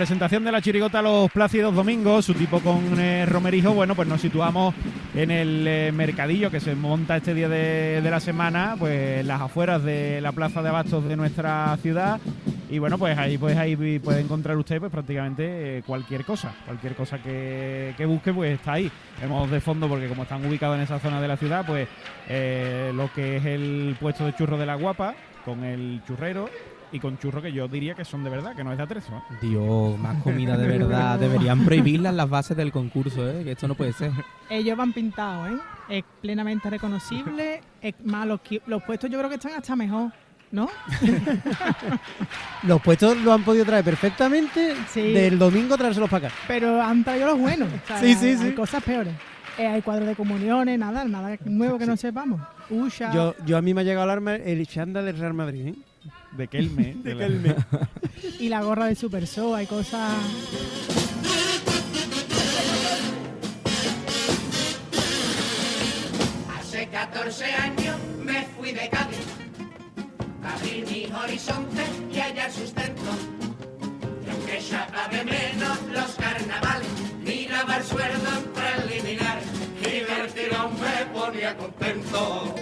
presentación de la chirigota Los Plácidos Domingos, su tipo con eh, Romerijo, bueno, pues nos situamos en el eh, mercadillo que se monta este día de, la semana, pues las afueras de la plaza de abastos de nuestra ciudad. Y bueno, pues ahí, pues ahí puede encontrar usted pues prácticamente eh, cualquier cosa, cualquier cosa que, que busque, pues está ahí. Vemos de fondo, porque como están ubicados en esa zona de la ciudad, pues lo que es el puesto de churro de la guapa, con el churrero, y con churro que yo diría que son de verdad, que no es de atrezo. ¿eh? Dios, más comida de verdad. Deberían prohibirlas las bases del concurso, ¿eh? que esto no puede ser. Ellos van pintados, ¿eh? Es plenamente reconocible. Es más, los, los puestos yo creo que están hasta mejor, ¿no? Los puestos lo han podido traer perfectamente Sí. del domingo traérselos para acá. Pero han traído los buenos. o sea, Sí, sí, hay, sí. hay cosas peores. Eh, hay cuadros de comuniones, nada, nada nuevo que no sepamos. Usha. Yo, yo a mí me ha llegado arma el chándal del Real Madrid, ¿eh? De Kelme. De Kelme. Y la gorra de Super Show, hay cosas. Hace 14 años me fui de Cádiz a abrir mis horizontes y hallar sustento. Y aunque echaba de menos los carnavales, miraba el sueldo preliminar y tirón me ponía contento.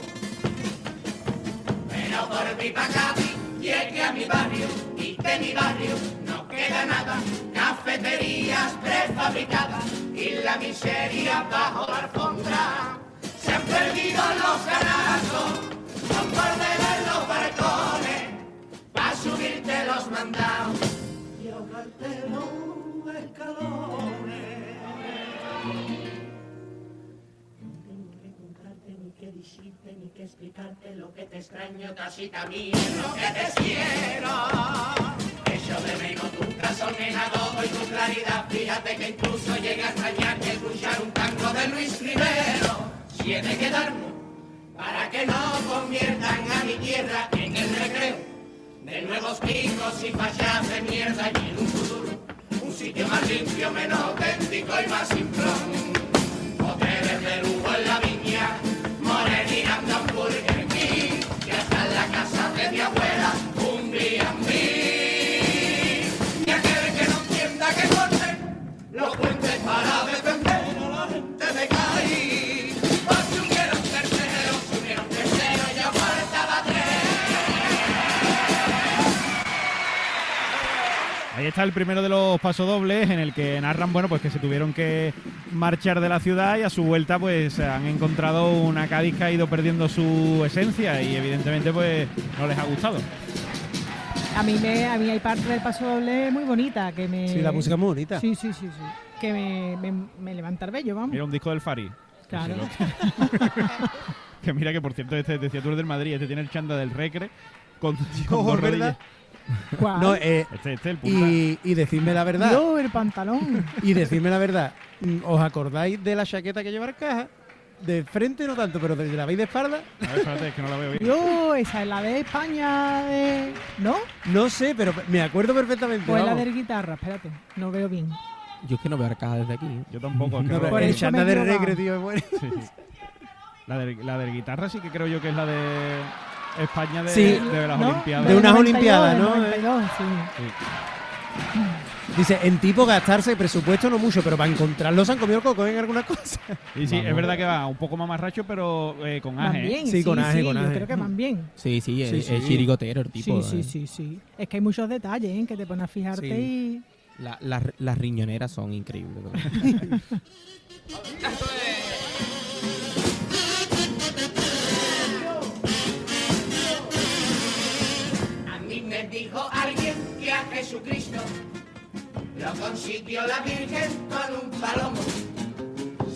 Pero volví pa' Cádiz, llegué a mi barrio y de mi barrio no queda nada. Cafeterías prefabricadas y la miseria bajo la alfombra. Se han perdido los ganazos, con que decirte ni que explicarte lo que te extraño casi también lo que te quiero. Echo de menos tu razonejado y tu claridad. Fíjate que incluso llegué a extrañar que escuchar un tango de Luis Rivero. Si he de quedarme para que no conviertan a mi tierra en el recreo de nuevos picos y fallas de mierda y en un futuro un sitio más limpio, menos auténtico y más simplón. Hoteles de lujo en la viña, está el primero de los pasodobles en el que narran, bueno, pues que se tuvieron que marchar de la ciudad y a su vuelta pues han encontrado una Cádiz que ha ido perdiendo su esencia y evidentemente pues no les ha gustado. A mí, me, a mí hay parte del paso doble muy bonita que me. Sí, la música es muy bonita. Sí, sí, sí, sí. Que me, me, me levanta el vello, vamos. Mira un disco del Fari. Claro. que mira que por cierto este decía tú eres del Madrid, este tiene el chanda del Recre con, con dos. No, eh, Este, este, el y, y decidme la verdad. Yo, el pantalón. Y decidme la verdad. ¿Os acordáis de la chaqueta que lleva el caja? De frente no tanto, pero desde la veis de espalda. A ver, espérate, es que no la veo bien. Yo, esa es la de España de. ¿No? No sé, pero me acuerdo perfectamente. O es la de guitarra, espérate. No veo bien. Yo es que no veo arcada desde aquí. ¿eh? Yo tampoco. es que No, no- pero Por el eso chanda me de he regre, equivocado. tío, es bueno. Sí, sí. La de, la de guitarra sí que creo yo que es la de España de, Sí. de las ¿No? Olimpiadas. De unas 92, Olimpiadas, del ¿no? 92, sí. Sí. Dice, en tipo gastarse presupuesto no mucho, pero para encontrarlos se han comido el coco en algunas cosas. Y sí, Vamos. es verdad que va un poco más marracho, pero eh, con bien, Sí, con aje, con yo aje. creo que van bien. Sí, sí, es, Sí, sí. es chirigotero el tipo. sí, sí, eh. sí, sí. Es que hay muchos detalles, ¿eh? Que te ponen a fijarte Sí. y... La- las- las riñoneras son increíbles. A mí me dijo alguien que a Jesucristo lo consiguió la Virgen con un palomo.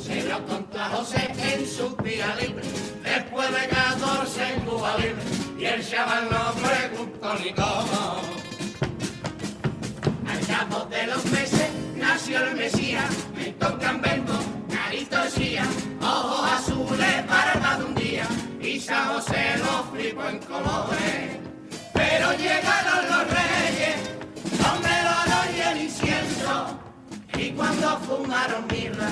Se lo contó a José en su día libre, después de 14 en Cuba libre, y el chaval no preguntó ni cómo. Al cabo de los meses nació el Mesías, me tocan bembo, carito esía, ojos azules, barba de un día, y San José lo flipó en colores. Pero llegaron los reyes, y cuando fumaron mirra,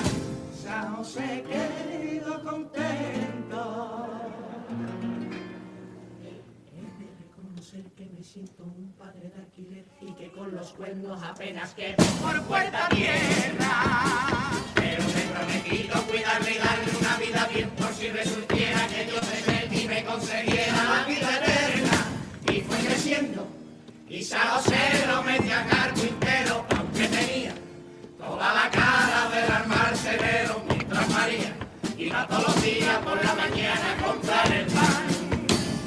San José quedó contento. De que me siento un padre de alquiler y que con los cuernos apenas quedo por puerta tierra. Pero me he prometido cuidarle y darle una vida bien por si resultiera que Dios es él y me concediera la vida eterna. Y fue creciendo y San José lo metí a tenía toda la cara del armar severo mientras María iba todos los días por la mañana a comprar el pan.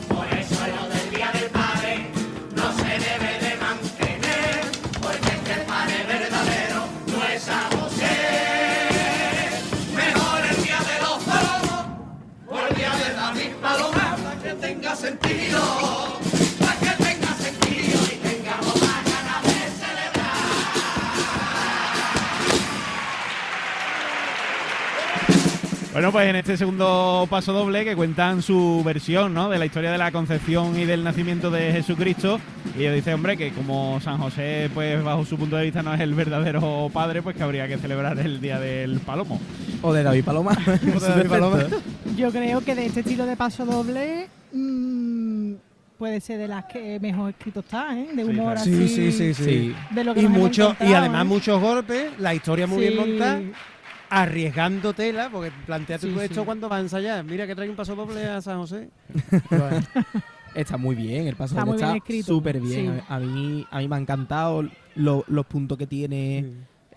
Por eso lo del día del padre no se debe de mantener, porque es que el padre verdadero no es José. Mejor el día de los palomos, o el día de David Paloma, que tenga sentido, Bueno, pues en este segundo paso doble que cuentan su versión, ¿no? De la historia de la concepción y del nacimiento de Jesucristo. Y ellos dicen, hombre, que como San José, pues bajo su punto de vista no es el verdadero padre, pues que habría que celebrar el día del palomo. O de David Paloma. O de David Paloma. Yo creo que de este estilo de paso doble mm, puede ser de las que mejor escrito está, ¿eh? De humor Sí, así. sí, sí, sí. De lo que y, mucho, y además ¿eh? muchos golpes, la historia muy Sí. bien montada, arriesgando tela, porque planteate Sí, tú sí. esto cuando vas a ensayar. Mira que trae un paso doble a San José. Está muy bien, el paso Está doble muy bien está escrito, súper bien. sí. A, mí, a mí me ha encantado lo- los puntos que tiene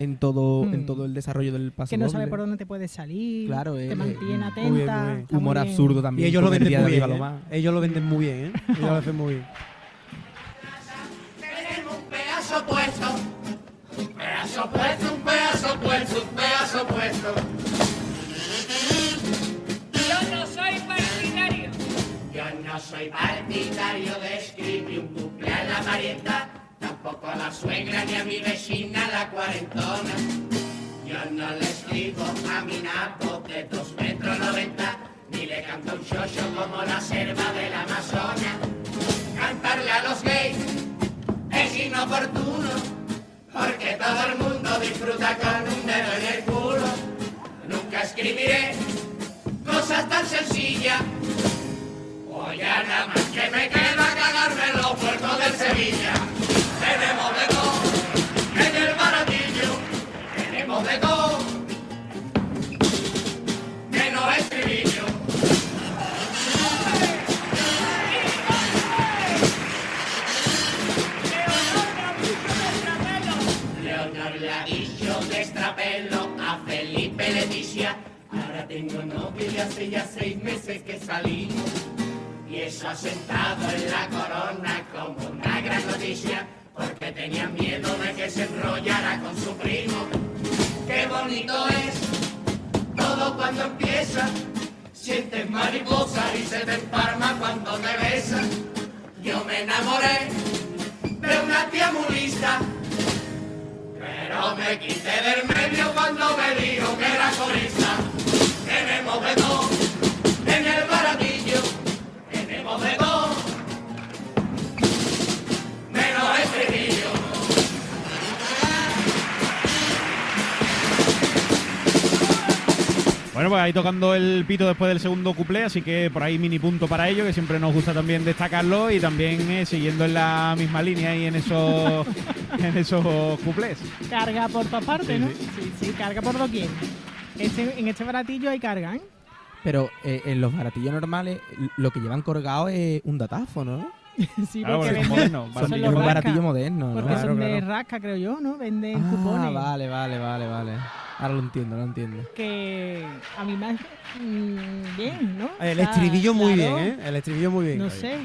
en todo en Mm. todo el desarrollo del paso que no doble. sabe por dónde te puede salir. Claro, te eh, mantiene eh, atenta. Muy bien, muy bien. está Humor muy bien. absurdo también. Y ellos lo venden muy bien. ¿eh? Ellos lo venden muy bien, ¿eh? Ellos lo hacen muy bien. Tenemos un pedazo puesto, un pedazo puesto, un pedazo puesto, un pedazo puesto. Yo no soy partidario. Yo no soy partidario de escribir un bucle a la parienta, tampoco a la suegra ni a mi vecina la cuarentona. Yo no le escribo a mi napo de dos metros noventa, ni le canto un xoxo como la selva del Amazonas. Cantarle a los gays es inoportuno, porque todo el mundo disfruta con un dedo en el escribiré cosas tan sencillas. O ya nada más que me queda cagarme en los puertos del Sevilla. Tenemos de todo en el baratillo, tenemos de todo. Menos estribillo. Leonor dicho de extrapelo Ahora tengo novio y hace ya seis meses que salimos. Y eso ha sentado en la corona como una gran noticia. Porque tenía miedo de que se enrollara con su primo. Qué bonito es todo cuando empieza. Sientes mariposa y se te emparma cuando te besa. Yo me enamoré de una tía muy lista. Pero me quité del medio cuando me dijo que era corista. Tenemos de todo en el baratillo. Tenemos de todo. Bueno, pues ahí tocando el pito después del segundo cuplé, así que por ahí mini punto para ello, que siempre nos gusta también destacarlo y también eh, siguiendo en la misma línea y en esos en esos cuplés. Carga por todas partes, Sí, ¿no? sí. Sí, sí, carga por doquier. Este, en este baratillo hay carga, ¿eh? Pero eh, en los baratillos normales lo que llevan colgado es un datáfono, ¿no? Sí, Claro, porque porque son venden- modernos, son baratillos los un rasca. baratillo moderno, ¿no? Porque Claro, son de claro. rasca, creo yo, ¿no? Venden Ah, cupones. vale, vale, vale, vale, vale. Ahora lo entiendo, lo entiendo. Que a mí me ha- mm, bien, ¿no? El estribillo muy bien, ¿eh? El estribillo muy bien. No sé.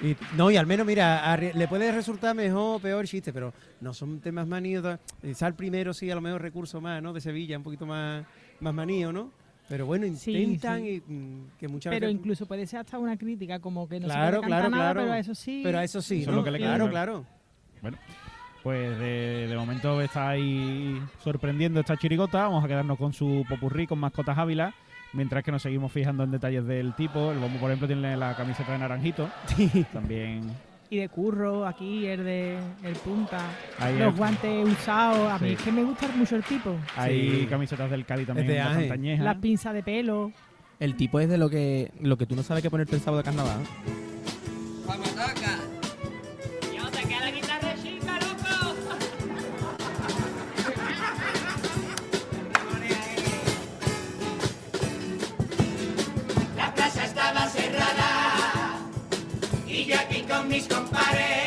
Y, no, y al menos, mira, le puede resultar mejor o peor el chiste, pero no son temas maníos. el primero sí, a lo mejor recurso más, ¿no? De Sevilla, un poquito más, más manío, ¿no? Pero bueno, Sí, intentan sí. y mm, que muchas Pero veces... incluso puede ser hasta una crítica, como que no Claro, se puede claro, nada, claro. pero a eso sí. Pero a eso sí, Eso es ¿no? lo que le claro, claro. Bueno, pues de, de momento está ahí sorprendiendo esta chirigota. Vamos a quedarnos con su popurrí con mascotas Ávila. Mientras que nos seguimos fijando en detalles del tipo. El bombo, por ejemplo, tiene la camiseta de naranjito. También Y de curro, aquí, el de el punta. Ahí los el- guantes usados. A mí Sí. es que me gusta mucho el tipo. hay Sí. camisetas del Cádiz también de añejas. Las pinzas de pelo. El tipo es de lo que lo que tú no sabes qué ponerte el sábado de carnaval. Please compadres.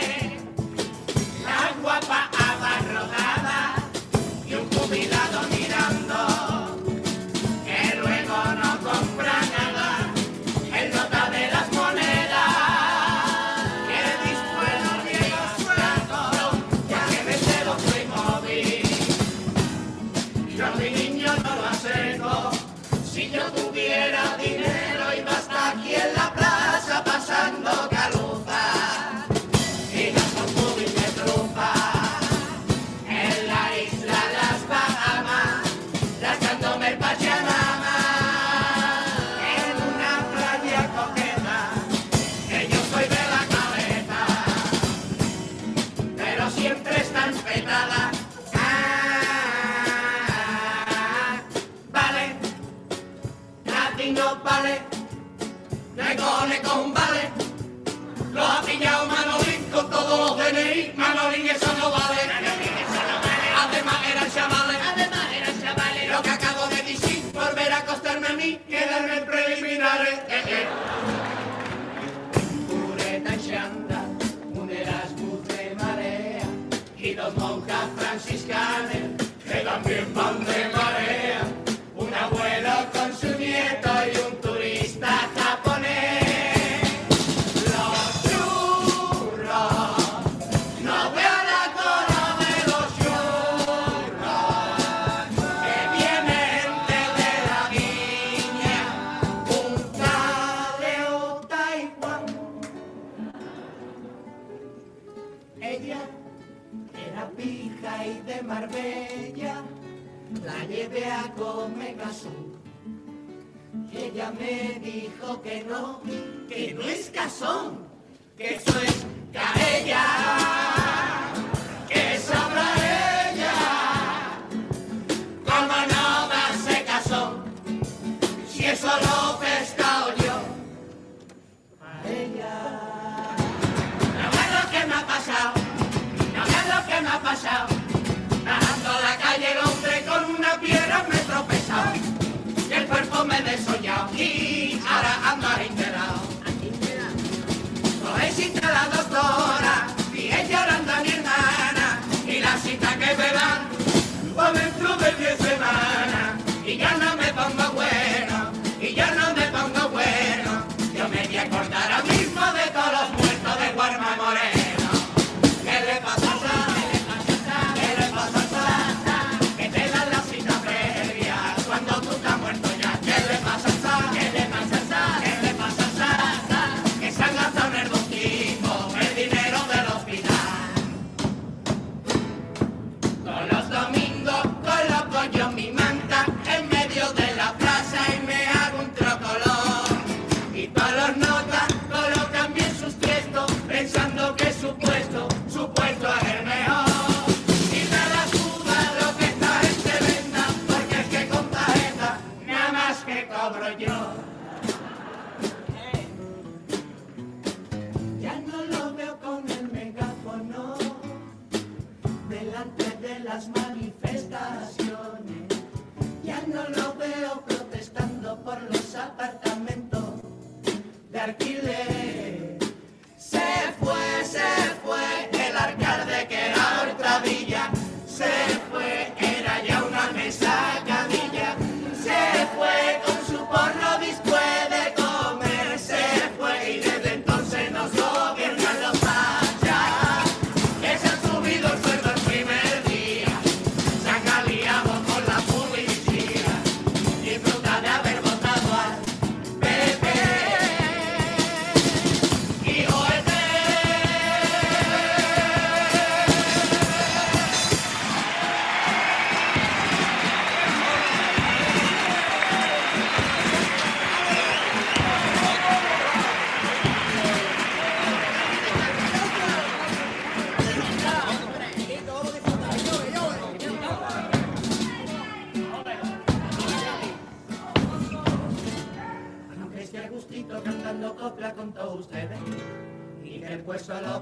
que no es cazón, que eso es caella. me soñado y ahora andar enterado. Coge cita a la doctora, sigue llorando a mi hermana y la cita que me dan pa' dentro de 10 semanas y ya no me pongo bueno, y ya no me pongo bueno. Yo me voy a acordar ahora mismo de todos los muertos de Guarma Moreno. say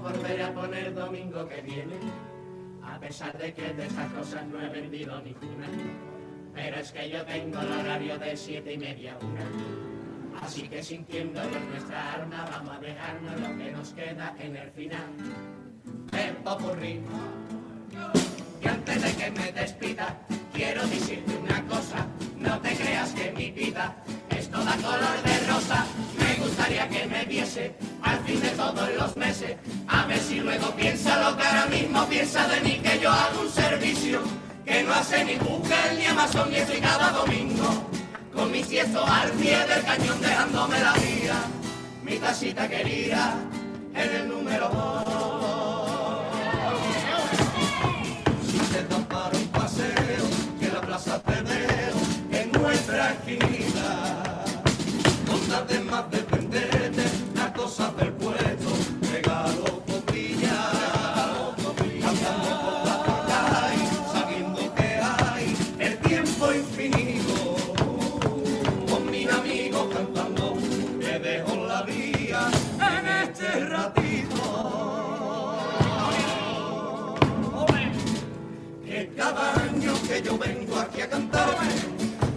volver a poner domingo que viene, a pesar de que de estas cosas no he vendido ninguna. Pero es que yo tengo el horario de siete y media una. Así que sintiendo en nuestra arma vamos a dejarnos lo que nos queda en el final. Tempo popurrí. Y antes de que me despida ver si luego piensa lo que ahora mismo piensa de mí, que yo hago un servicio que no hace ni Google ni Amazon y estoy cada domingo. Con mis tiesto al pie del cañón dejándome la vida, mi tacita querida en el número dos. Si te das para un paseo, que la plaza te veo en nuestra esquina. Contate más de venderte las cosas del vengo aquí a cantar,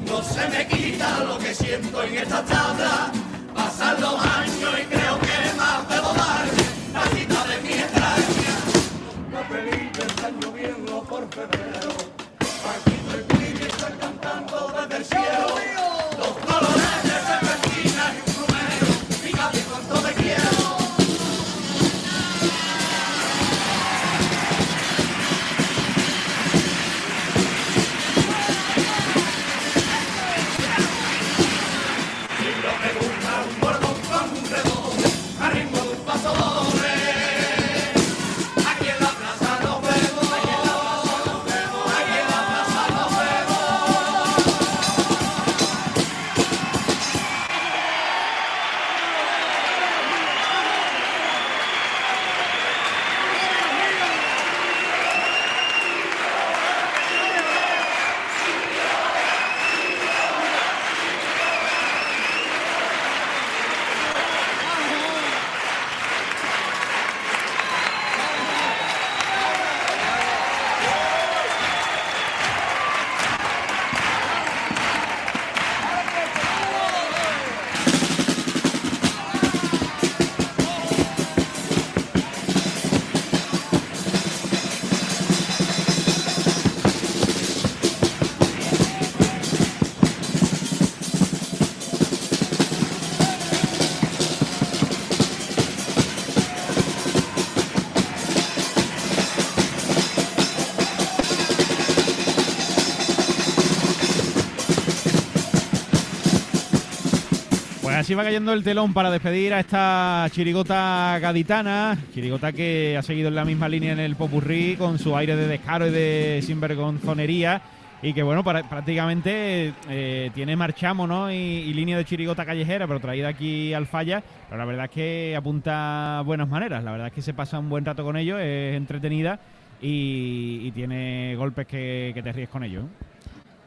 no se me quita lo que siento en esta tabla. Pasan los años y creo que más debo dar la cita de mi extraña. Los papelitos están lloviendo por febrero. Así va cayendo el telón para despedir a esta chirigota gaditana, chirigota que ha seguido en la misma línea en el popurrí con su aire de descaro y de sinvergonzonería y que bueno, para- prácticamente eh, tiene marchamo ¿no? y, línea de chirigota callejera, pero traída aquí al falla, pero la verdad es que apunta buenas maneras, la verdad es que se pasa un buen rato con ellos, es entretenida y, tiene golpes que, te ríes con ellos.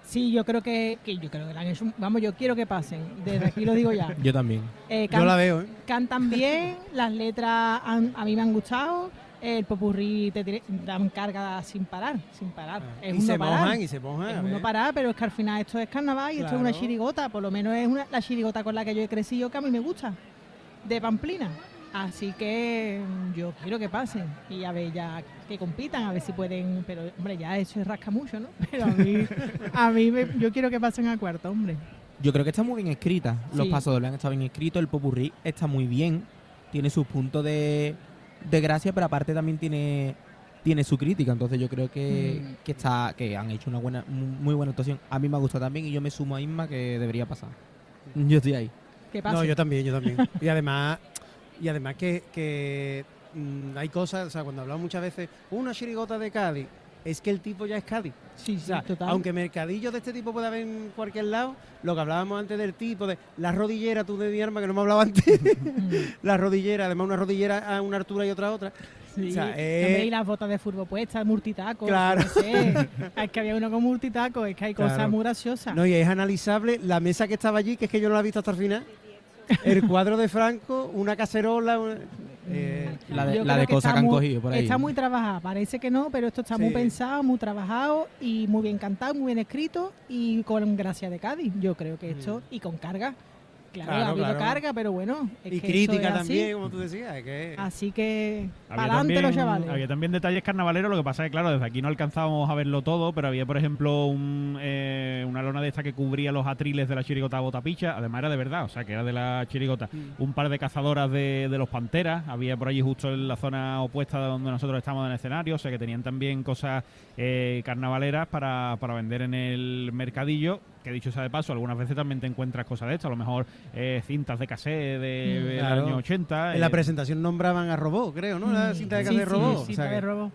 Sí, yo creo que, que yo creo que la han hecho vamos, yo quiero que pasen. Desde aquí lo digo ya. Yo también. Eh, Yo la veo, ¿eh? Cantan bien, las letras han- a mí me han gustado, el popurrí te tire- dan carga sin parar, sin parar. Es Y uno se parar. mojan, y se mojan, Es uno parar, pero es que al final esto es carnaval y esto es una chirigota, por lo menos es una, la chirigota con la que yo he crecido que a mí me gusta, de Pamplina. Así que mm, yo quiero que pasen y a ver ya que compitan, a ver si pueden, pero hombre, ya eso es rasca mucho, ¿no? Pero a mí, a mí me- yo quiero que pasen a cuarto, hombre. Yo creo que está muy bien escrita. Los Sí. pasos han estado bien escritos. El popurrí está muy bien. Tiene sus puntos de, de gracia, pero aparte también tiene tiene su crítica. Entonces yo creo que, Mm. que está que han hecho una buena mu- muy buena actuación. A mí me ha gustado también y yo me sumo a Isma que debería pasar. Yo estoy ahí. Que No, yo también, yo también. y además, y además que, que mm, hay cosas, o sea, cuando hablamos muchas veces, una chirigota de Cádiz, es que el tipo ya es Cádiz. Sí, O sea, total. aunque mercadillos de este tipo puede haber en cualquier lado, lo que hablábamos antes del tipo de la rodillera, tú de mi arma, que no me hablaba antes, la rodillera, además una rodillera a una altura y otra a otra. Sí, O sea, eh, y las botas de fútbol puestas, multitaco. Claro. sé. es que había uno con multitaco, es que hay cosas Claro. muy graciosas. No, y es analizable la mesa que estaba allí, que es que yo no la he visto hasta el final. El cuadro de Franco, una cacerola. una- eh, La de, Yo la creo de que cosas que han muy- cogido por ahí. Está muy trabajada, parece que no, pero esto está muy pensado, muy trabajado y muy bien cantado, muy bien escrito y con gracia de Cádiz. Yo creo que esto, y con carga. Claro, Claro, ha habido claro. carga, pero bueno. es Y que crítica así. también, como tú decías. es que- Así que, adelante los chavales. había también detalles carnavaleros, lo que pasa es que, claro, desde aquí no alcanzábamos a verlo todo, pero había, por ejemplo, un, eh, una lona de esta que cubría los atriles de la chirigota Botapicha, además era de verdad, o sea, que era de la chirigota. Mm. Un par de cazadoras de, de los Panteras, había por allí justo en la zona opuesta de donde nosotros estamos en el escenario, o sea, que tenían también cosas eh, carnavaleras para, para vender en el mercadillo, que dicho sea de paso, algunas veces también te encuentras cosas de esto, a lo mejor eh, cintas de cassette de, del Claro. año 80. En la eh, presentación nombraban a Robot, creo, ¿no? La Mm, cinta de sí, casa de sí, Robot. cinta o sea de que- Robot.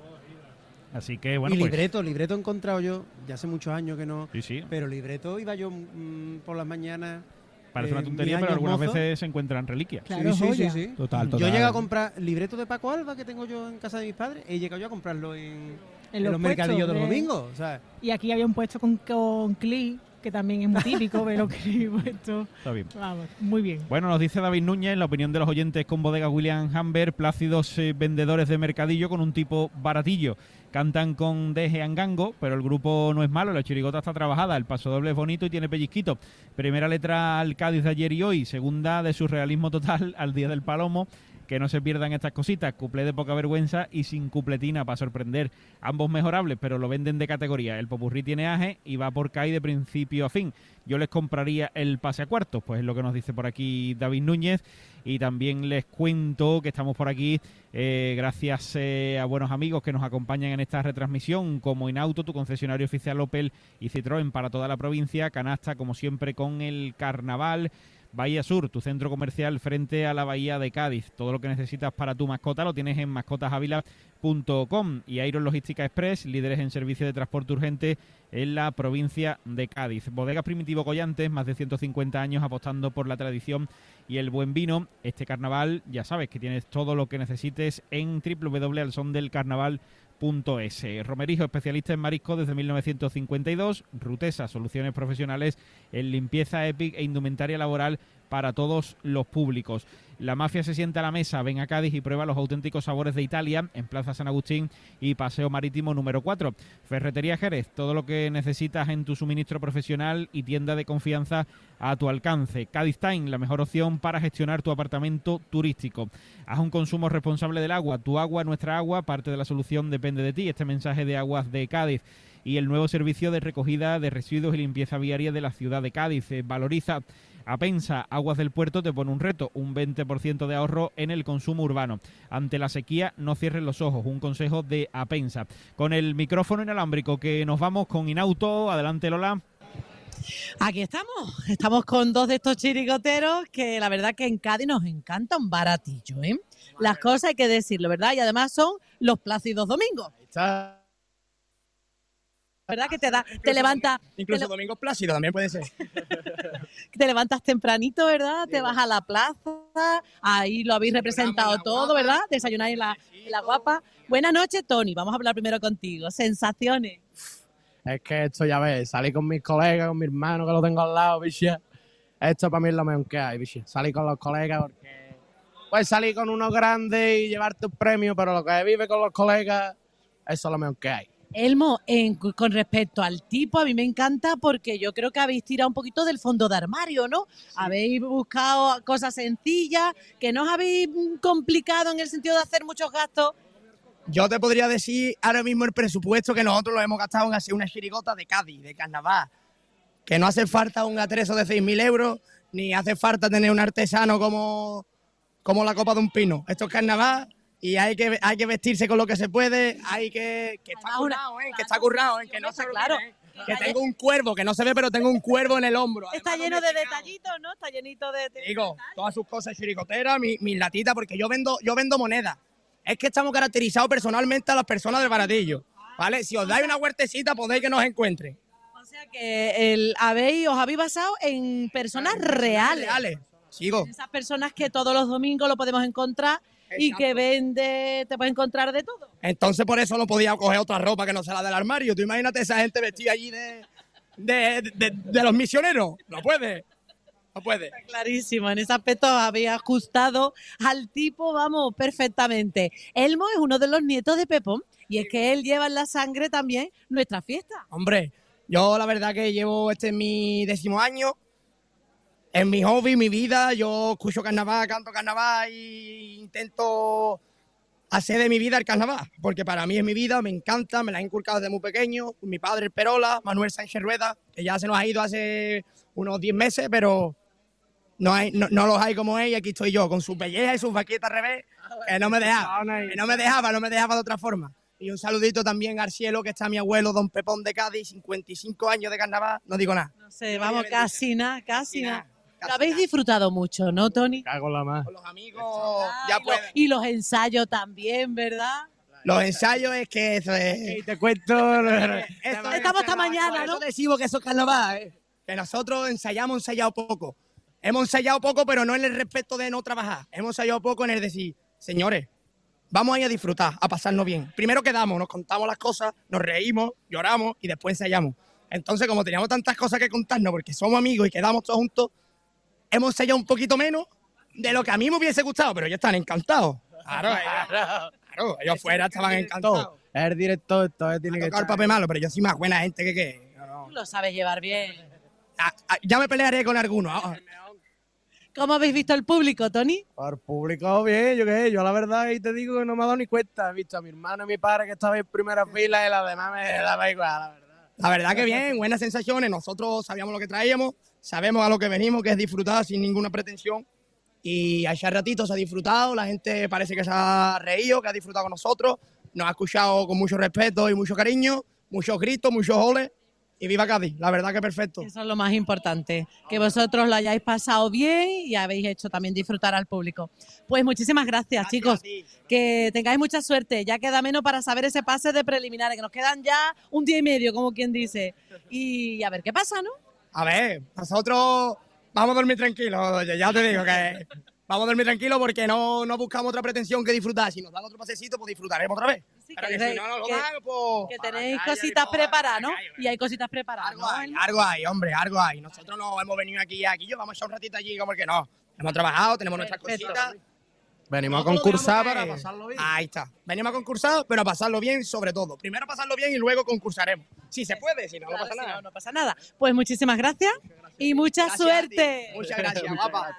Así que, bueno, y pues- libreto, libreto he encontrado yo, ya hace muchos años que no. Sí, sí. Pero libreto iba yo mm, por las mañanas. Parece eh, una tontería, mis pero algunas mozo. veces se encuentran reliquias. sí, sí, sí, sí. Total, Yo total. llegué a comprar libreto de Paco Alba que tengo yo en casa de mis padres. He llegado yo a comprarlo en, en los, los mercadillos de los de- domingos. Sea, Y aquí había un puesto con, con Cli, que también es muy típico, pero que puesto. Está bien. Vamos, muy bien. Bueno, nos dice David Núñez, la opinión de los oyentes con bodega William Hamber, plácidos eh, vendedores de mercadillo con un tipo baratillo. Cantan con Deje Angango, pero el grupo no es malo, la chirigota está trabajada, el paso doble es bonito y tiene pellizquito. Primera letra al Cádiz de ayer y hoy, segunda de surrealismo total al Día del Palomo. Que no se pierdan estas cositas, cuplé de poca vergüenza y sin cupletina para sorprender. Ambos mejorables, pero lo venden de categoría. El popurrí tiene aje y va por CAI de principio a fin. Yo les compraría el pase a cuartos, pues es lo que nos dice por aquí David Núñez. Y también les cuento que estamos por aquí eh, gracias eh, a buenos amigos que nos acompañan en esta retransmisión, como Inauto, tu concesionario oficial Opel y Citroën para toda la provincia. Canasta, como siempre, con el carnaval. Bahía Sur, tu centro comercial frente a la Bahía de Cádiz. Todo lo que necesitas para tu mascota lo tienes en mascotasávila.com y Iron Logística Express, líderes en servicio de transporte urgente en la provincia de Cádiz. Bodegas Primitivo Collantes, más de 150 años apostando por la tradición y el buen vino. Este carnaval, ya sabes que tienes todo lo que necesites en www.alsondelcarnaval.es. Romerijo, especialista en marisco desde 1952. Rutesa, soluciones profesionales en limpieza EPIC e indumentaria laboral para todos los públicos. La mafia se sienta a la mesa, ven a Cádiz y prueba los auténticos sabores de Italia en Plaza San Agustín y Paseo Marítimo número 4. Ferretería Jerez, todo lo que necesitas en tu suministro profesional y tienda de confianza a tu alcance. Cádiz Time, la mejor opción para gestionar tu apartamento turístico. Haz un consumo responsable del agua. Tu agua, nuestra agua, parte de la solución depende de ti. Este mensaje de Aguas de Cádiz y el nuevo servicio de recogida de residuos y limpieza viaria de la ciudad de Cádiz. Eh, valoriza Apensa Aguas del Puerto te pone un reto, un 20% de ahorro en el consumo urbano. Ante la sequía, no cierres los ojos, un consejo de Apensa. Con el micrófono inalámbrico que nos vamos con Inauto, adelante Lola. Aquí estamos, estamos con dos de estos chirigoteros que la verdad que en Cádiz nos encanta un baratillo, ¿eh? Las cosas hay que decirlo, ¿verdad? Y además son los plácidos domingos. ¿Verdad? Que te da, te levanta, Incluso te, le- Domingo Plácido también puede ser. te levantas tempranito, ¿verdad? Te vas a la plaza, ahí lo habéis representado todo, ¿verdad? Desayunáis en la, en la guapa. Buenas noches, Tony. Vamos a hablar primero contigo. Sensaciones. Es que esto ya ves, salir con mis colegas, con mi hermano que lo tengo al lado, bicha. Esto para mí es lo mejor que hay, bicha. Salir con los colegas porque puedes salir con unos grandes y llevarte un premio, pero lo que vive con los colegas, eso es lo mejor que hay. Elmo, en- con respecto al tipo, a mí me encanta porque yo creo que habéis tirado un poquito del fondo de armario, ¿no? Habéis buscado cosas sencillas, que no os habéis complicado en el sentido de hacer muchos gastos. Yo te podría decir ahora mismo el presupuesto que nosotros lo hemos gastado en hacer una chirigota de Cádiz, de carnaval. Que no hace falta un atrezo de 6.000 euros, ni hace falta tener un artesano como, como la copa de un pino. Esto es carnaval y hay que, hay que vestirse con lo que se puede, hay que... Que está currado, ¿eh? Que está currado, ¿eh? Que no se claro. ¿eh? Que tengo un cuervo, que no se ve, pero tengo un cuervo en el hombro. Está lleno de detallitos, ¿no? Está llenito de... Digo, todas sus cosas chiricoteras, mi- mis latitas, porque yo vendo, yo vendo monedas. Es que estamos caracterizados personalmente a las personas del baratillo. ¿Vale? Si os dais una huertecita, podéis que nos encuentren. O sea que el, habéis, os habéis basado en personas reales. Reales. Sigo. Esas personas que todos los domingos lo podemos encontrar y que vende, te puedes encontrar de todo. Entonces por eso no podía coger otra ropa que no sea la del armario. Tú imagínate esa gente vestida allí de, de, de- de los misioneros. No puede. No puede. Clarísimo, en ese aspecto habéis ajustado al tipo, vamos, perfectamente. Elmo es uno de los nietos de Pepón y es que él lleva en la sangre también nuestra fiesta. Hombre, yo la verdad que llevo este es mi décimo año es mi hobby, mi vida. Yo escucho carnaval, canto carnaval e intento hacer de mi vida el carnaval, porque para mí es mi vida, me encanta, me la he inculcado desde muy pequeño. Mi padre, el Perola, Manuel Sánchez Rueda, que ya se nos ha ido hace unos 10 meses, pero no, hay, no, no los hay como él y aquí estoy yo, con sus bellejas y sus vaquitas al revés, que no me dejaba, que no me dejaba, no me dejaba de otra forma. Y un saludito también al cielo, que está mi abuelo, don Pepón de Cádiz, 55 años de carnaval, no digo nada. No sé, vamos, casi nada, casi nada. Lo habéis disfrutado mucho, ¿no, Tony? Cago la más. Con los amigos, ya y, los, y los ensayos también, ¿verdad? Los ensayos es que eso es... Y te cuento... Esto- Estamos hasta mañana, ¿no? eso decimos que eso es carnaval, ¿eh? Que nosotros ensayamos, ensayado poco. Hemos ensayado poco, pero no en el respeto de no trabajar. Hemos ensayado poco en el decir, señores, vamos a ir a disfrutar, a pasarnos bien. Primero quedamos, nos contamos las cosas, nos reímos, lloramos y después ensayamos. Entonces, como teníamos tantas cosas que contarnos porque somos amigos y quedamos todos juntos, hemos ensayado un poquito menos de lo que a mí me hubiese gustado, pero ellos están encantados. Claro, ellos, claro, ellos fuera estaban encantados. Es el director, entonces tiene que Tocar el papel malo, pero yo soy más buena gente que que. Lo sabes llevar bien. Ah, ah, Ya me pelearé con algunos. ah. ¿Cómo habéis visto el público, Tony? Por público, bien, yo qué sé, yo la verdad y te digo que no me ha dado ni cuenta. He visto a mi hermano y mi padre que estaba en primera fila y las demás me daba igual, la verdad. La verdad que bien, buenas sensaciones. Nosotros sabíamos lo que traíamos, sabemos a lo que venimos, que es disfrutar sin ninguna pretensión. Y ese ratito se ha disfrutado, la gente parece que se ha reído, que ha disfrutado con nosotros, nos ha escuchado con mucho respeto y mucho cariño, muchos gritos, muchos goles. Y viva Cádiz, la verdad que perfecto. Eso es lo más importante, que vosotros lo hayáis pasado bien y habéis hecho también disfrutar al público. Pues muchísimas gracias, chicos. Que tengáis mucha suerte. Ya queda menos para saber ese pase de preliminares, que nos quedan ya un día y medio, como quien dice. Y a ver qué pasa, ¿no? A ver, nosotros vamos a dormir tranquilos, ya- te digo que vamos a dormir tranquilos porque no, no buscamos otra pretensión que disfrutar. Si nos dan otro pasecito, pues disfrutaremos otra vez. Pero que si no nos lo que- dan, pues... que tenéis cositas preparadas, ¿no? Y hay cositas preparadas, ¿no? Algo hay, hombre, algo hay. Nosotros no hemos venido aquí, aquí yo vamos a echar un ratito allí, como que no. Hemos trabajado, tenemos nuestras cositas. Venimos a concursar para que- pasarlo bien. Ahí está. Venimos a concursar, pero a pasarlo bien sobre todo. Primero pasarlo bien y luego concursaremos. Si se puede, si no, no pasa si nada. no, no pasa nada. Pues muchísimas gracias y mucha Gracias suerte. Muchas gracias, guapa.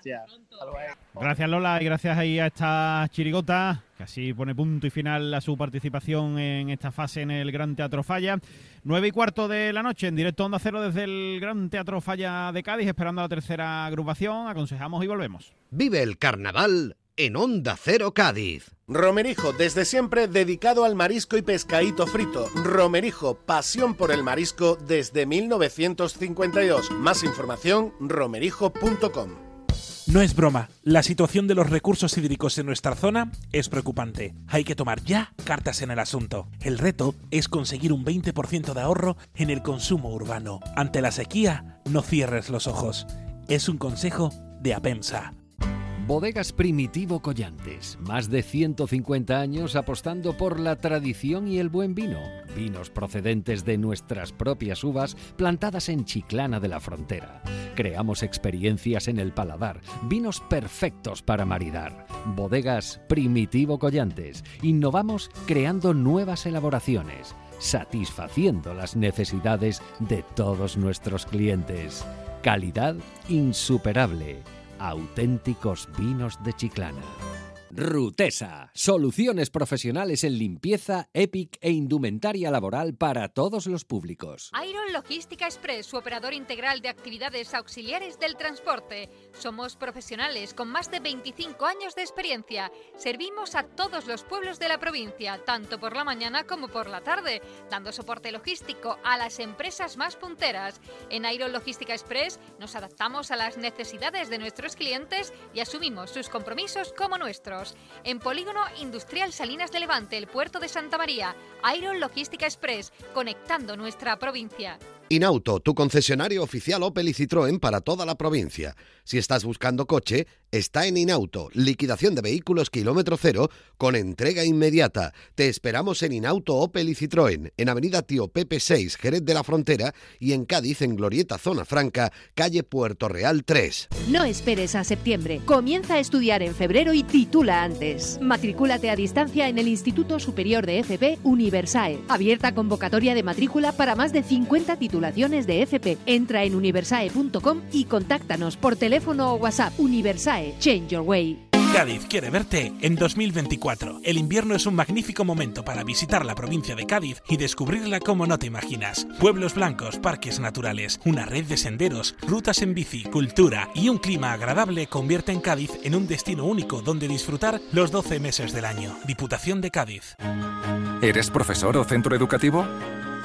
Gracias Lola y gracias ahí a esta chirigota que así pone punto y final a su participación en esta fase en el Gran Teatro Falla. Nueve y cuarto de la noche en directo Onda Cero desde el Gran Teatro Falla de Cádiz esperando a la tercera agrupación. Aconsejamos y volvemos. Vive el carnaval en Onda Cero Cádiz. Romerijo, desde siempre dedicado al marisco y pescadito frito. Romerijo, pasión por el marisco desde 1952. Más información, romerijo.com. No es broma, la situación de los recursos hídricos en nuestra zona es preocupante. Hay que tomar ya cartas en el asunto. El reto es conseguir un 20% de ahorro en el consumo urbano. Ante la sequía, no cierres los ojos. Es un consejo de Apemsa. Bodegas Primitivo Collantes, más de 150 años apostando por la tradición y el buen vino. Vinos procedentes de nuestras propias uvas plantadas en Chiclana de la Frontera. Creamos experiencias en el paladar, vinos perfectos para maridar. Bodegas Primitivo Collantes. Innovamos creando nuevas elaboraciones, satisfaciendo las necesidades de todos nuestros clientes. Calidad insuperable auténticos vinos de Chiclana. Rutesa, soluciones profesionales en limpieza, EPIC e indumentaria laboral para todos los públicos. Iron Logística Express, su operador integral de actividades auxiliares del transporte. Somos profesionales con más de 25 años de experiencia. Servimos a todos los pueblos de la provincia, tanto por la mañana como por la tarde, dando soporte logístico a las empresas más punteras. En Iron Logística Express nos adaptamos a las necesidades de nuestros clientes y asumimos sus compromisos como nuestros. En Polígono Industrial Salinas de Levante, el puerto de Santa María, Iron Logística Express, conectando nuestra provincia. Inauto, tu concesionario oficial Opel y Citroën para toda la provincia. Si estás buscando coche, está en Inauto. Liquidación de vehículos kilómetro cero con entrega inmediata. Te esperamos en Inauto Opel y Citroën, en Avenida Tío Pepe 6, Jerez de la Frontera y en Cádiz, en Glorieta Zona Franca, calle Puerto Real 3. No esperes a septiembre. Comienza a estudiar en febrero y titula antes. Matricúlate a distancia en el Instituto Superior de FP Universae. Abierta convocatoria de matrícula para más de 50 titulares titulaciones de FP. Entra en universae.com y contáctanos por teléfono o WhatsApp. Universae, Change Your Way. Cádiz quiere verte en 2024. El invierno es un magnífico momento para visitar la provincia de Cádiz y descubrirla como no te imaginas. Pueblos blancos, parques naturales, una red de senderos, rutas en bici, cultura y un clima agradable convierten Cádiz en un destino único donde disfrutar los 12 meses del año. Diputación de Cádiz. ¿Eres profesor o centro educativo?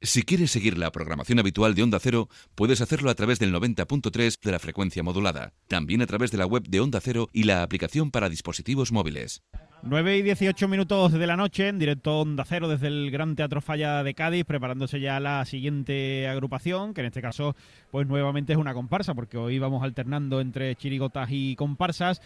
Si quieres seguir la programación habitual de Onda Cero, puedes hacerlo a través del 90.3 de la frecuencia modulada. También a través de la web de Onda Cero y la aplicación para dispositivos móviles. 9 y 18 minutos de la noche, en directo Onda Cero desde el Gran Teatro Falla de Cádiz, preparándose ya la siguiente agrupación, que en este caso, pues nuevamente es una comparsa, porque hoy vamos alternando entre chirigotas y comparsas.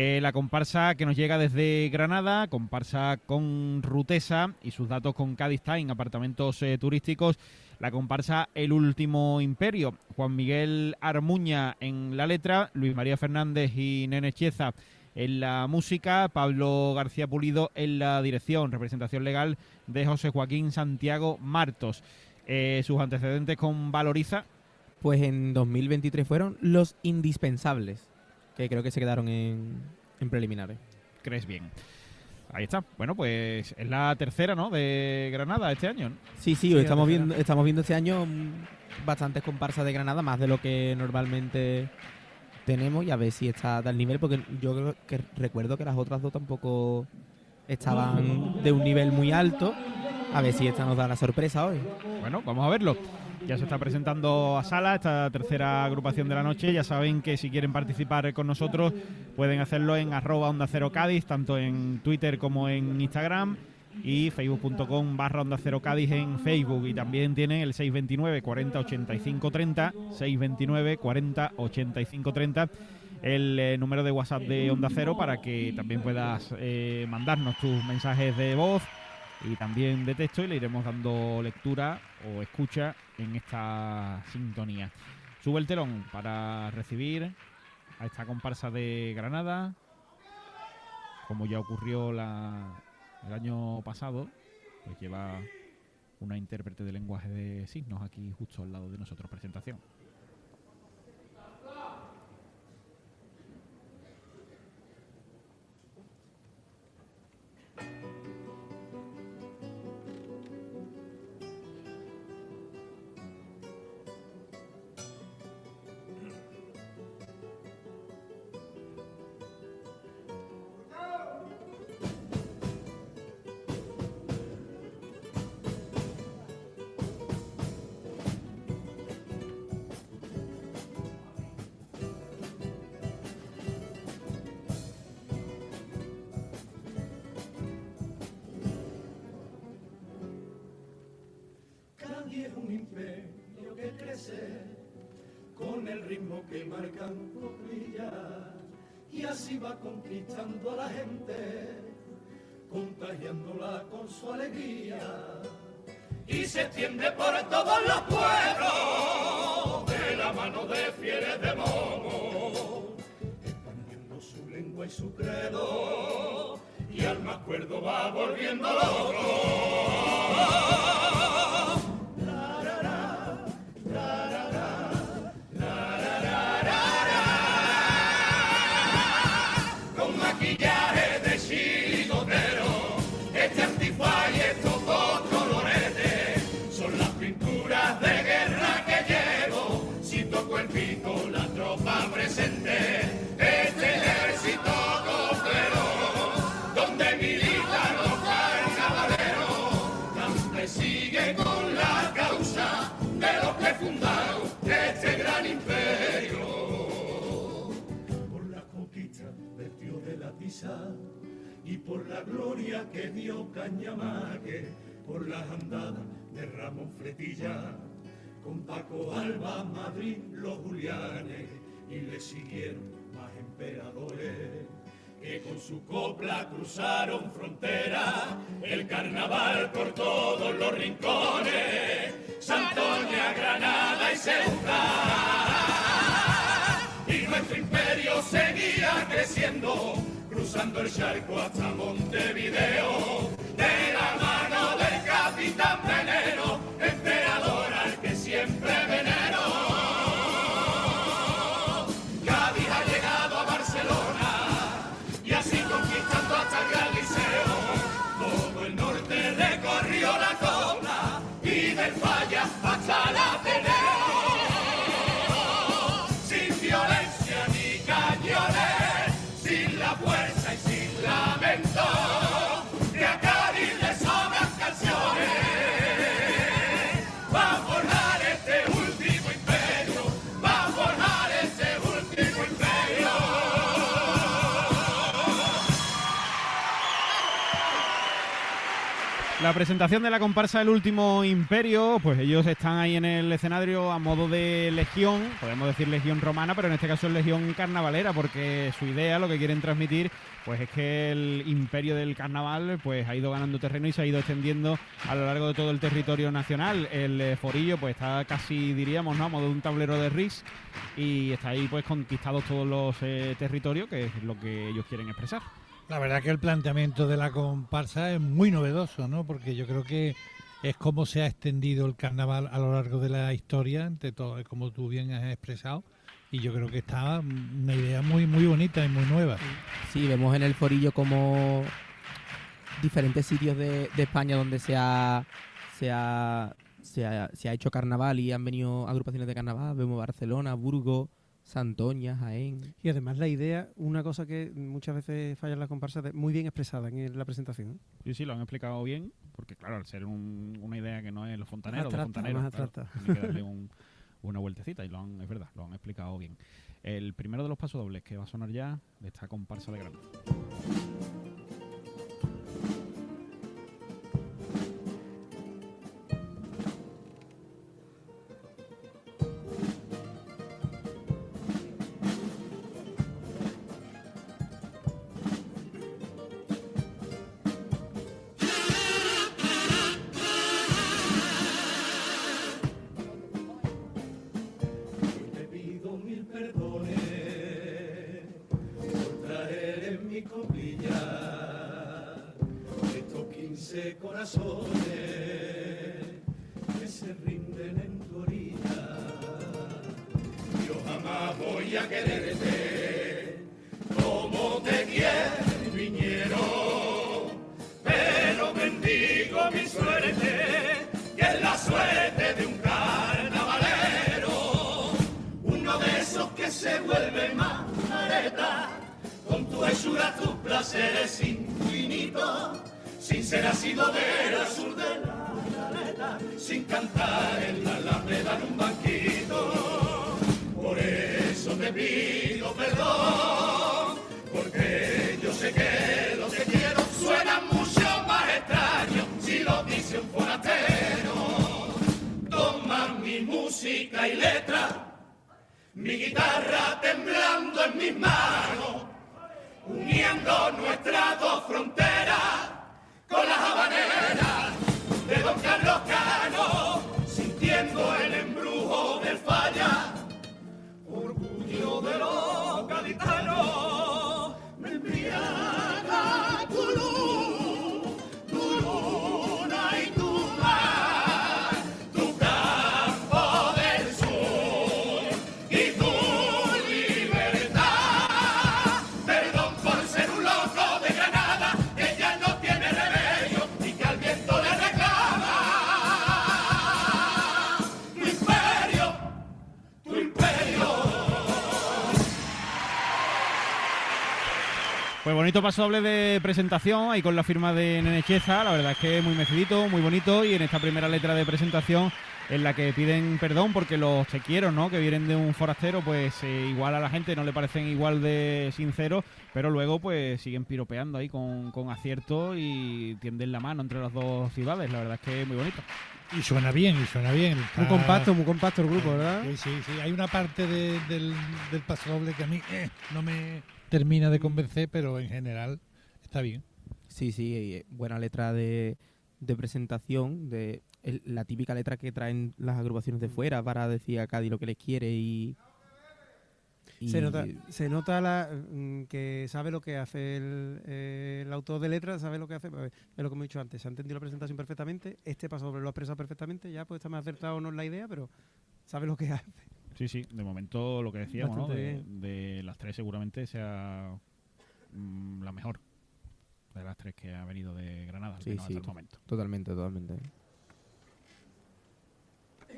Eh, la comparsa que nos llega desde Granada, comparsa con Rutesa y sus datos con Cádiz Time, apartamentos eh, turísticos. La comparsa El Último Imperio, Juan Miguel Armuña en la letra, Luis María Fernández y Nene Chieza en la música, Pablo García Pulido en la dirección, representación legal de José Joaquín Santiago Martos. Eh, sus antecedentes con Valoriza. Pues en 2023 fueron los indispensables que creo que se quedaron en, preliminares. ¿Crees bien? Ahí está. Bueno, pues es la tercera, ¿no? De Granada este año. Sí, sí, estamos viendo, estamos viendo este año bastantes comparsas de Granada, más de lo que normalmente tenemos y a ver si está a tal nivel, porque yo creo que recuerdo que las otras dos tampoco estaban de un nivel muy alto. A ver si esta nos da la sorpresa hoy. Bueno, vamos a verlo. Ya se está presentando a sala esta tercera agrupación de la noche. Ya saben que si quieren participar con nosotros pueden hacerlo en arroba onda cero Cádiz, tanto en Twitter como en Instagram y facebook.com barra onda cero Cádiz en Facebook y también tienen el 629 40 85 30 629 40 85 30 el eh, número de WhatsApp de Onda Cero para que también puedas eh, mandarnos tus mensajes de voz y también de texto y le iremos dando lectura o escucha en esta sintonía. Sube el telón para recibir a esta comparsa de Granada, como ya ocurrió la, el año pasado, pues lleva una intérprete de lenguaje de signos aquí justo al lado de nosotros. Presentación. Así va conquistando a la gente, contagiándola con su alegría y se extiende por todos los pueblos de la mano de fieles de momo, expandiendo su lengua y su credo y al más cuerdo va volviendo loco. Y por la gloria que dio Cañamaque, por las andadas de Ramón Fletilla, con Paco Alba, Madrid, los Julianes, y le siguieron más emperadores que con su copla cruzaron frontera, el carnaval por todos los rincones, Santoña, Granada y Ceuta. Y nuestro imperio seguía creciendo, cruzando el charco hasta Montevideo, de la mano del capitán Veneno, La presentación de la comparsa del último imperio, pues ellos están ahí en el escenario a modo de legión, podemos decir legión romana, pero en este caso es legión carnavalera, porque su idea, lo que quieren transmitir, pues es que el imperio del carnaval pues ha ido ganando terreno y se ha ido extendiendo a lo largo de todo el territorio nacional. El eh, forillo pues está casi, diríamos, ¿no? a modo de un tablero de RIS y está ahí pues conquistados todos los eh, territorios, que es lo que ellos quieren expresar. La verdad que el planteamiento de la comparsa es muy novedoso, ¿no? Porque yo creo que es como se ha extendido el carnaval a lo largo de la historia, entre todo, como tú bien has expresado, y yo creo que está una idea muy muy bonita y muy nueva. Sí, vemos en el forillo como diferentes sitios de, de España donde se ha, se, ha, se, ha, se ha hecho carnaval y han venido agrupaciones de carnaval. Vemos Barcelona, Burgos, Santoña, Jaén. Y además la idea, una cosa que muchas veces falla en la comparsa, de- muy bien expresada en la presentación. Sí, sí, lo han explicado bien, porque claro, al ser un- una idea que no es los fontaneros, los fontaneros, claro, que darle un- una vueltecita y lo han, es verdad, lo han explicado bien. El primero de los pasos dobles que va a sonar ya de esta comparsa de Granada. Bonito paso doble de presentación, ahí con la firma de Nenecheza, la verdad es que muy mecidito, muy bonito, y en esta primera letra de presentación en la que piden perdón porque los chequieros, ¿no? Que vienen de un forastero, pues eh, igual a la gente no le parecen igual de sinceros, pero luego pues siguen piropeando ahí con, con acierto y tienden la mano entre las dos ciudades, la verdad es que es muy bonito. Y suena bien, y suena bien. Muy compacto, muy compacto el grupo, ¿verdad? Sí, sí, sí. Hay una parte de- del, del paso doble que a mí eh, no me termina de convencer, pero en general está bien. Sí, sí, eh, buena letra de, de presentación, de el- la típica letra que traen las agrupaciones de fuera para decir a Cádiz lo que les quiere y... Se nota, se nota la, mm, que sabe lo que hace el, eh, el autor de letras, sabe lo que hace. pues, Es lo que hemos dicho antes, se ha entendido la presentación perfectamente. Este paso lo ha expresado perfectamente, ya pues está más acertado o no es la idea, pero sabe lo que hace. Sí, sí, de momento lo que decíamos, ¿no? De, las tres seguramente sea mm, la mejor de las tres que ha venido de Granada, al Sí, menos sí, hasta el momento. totalmente, totalmente.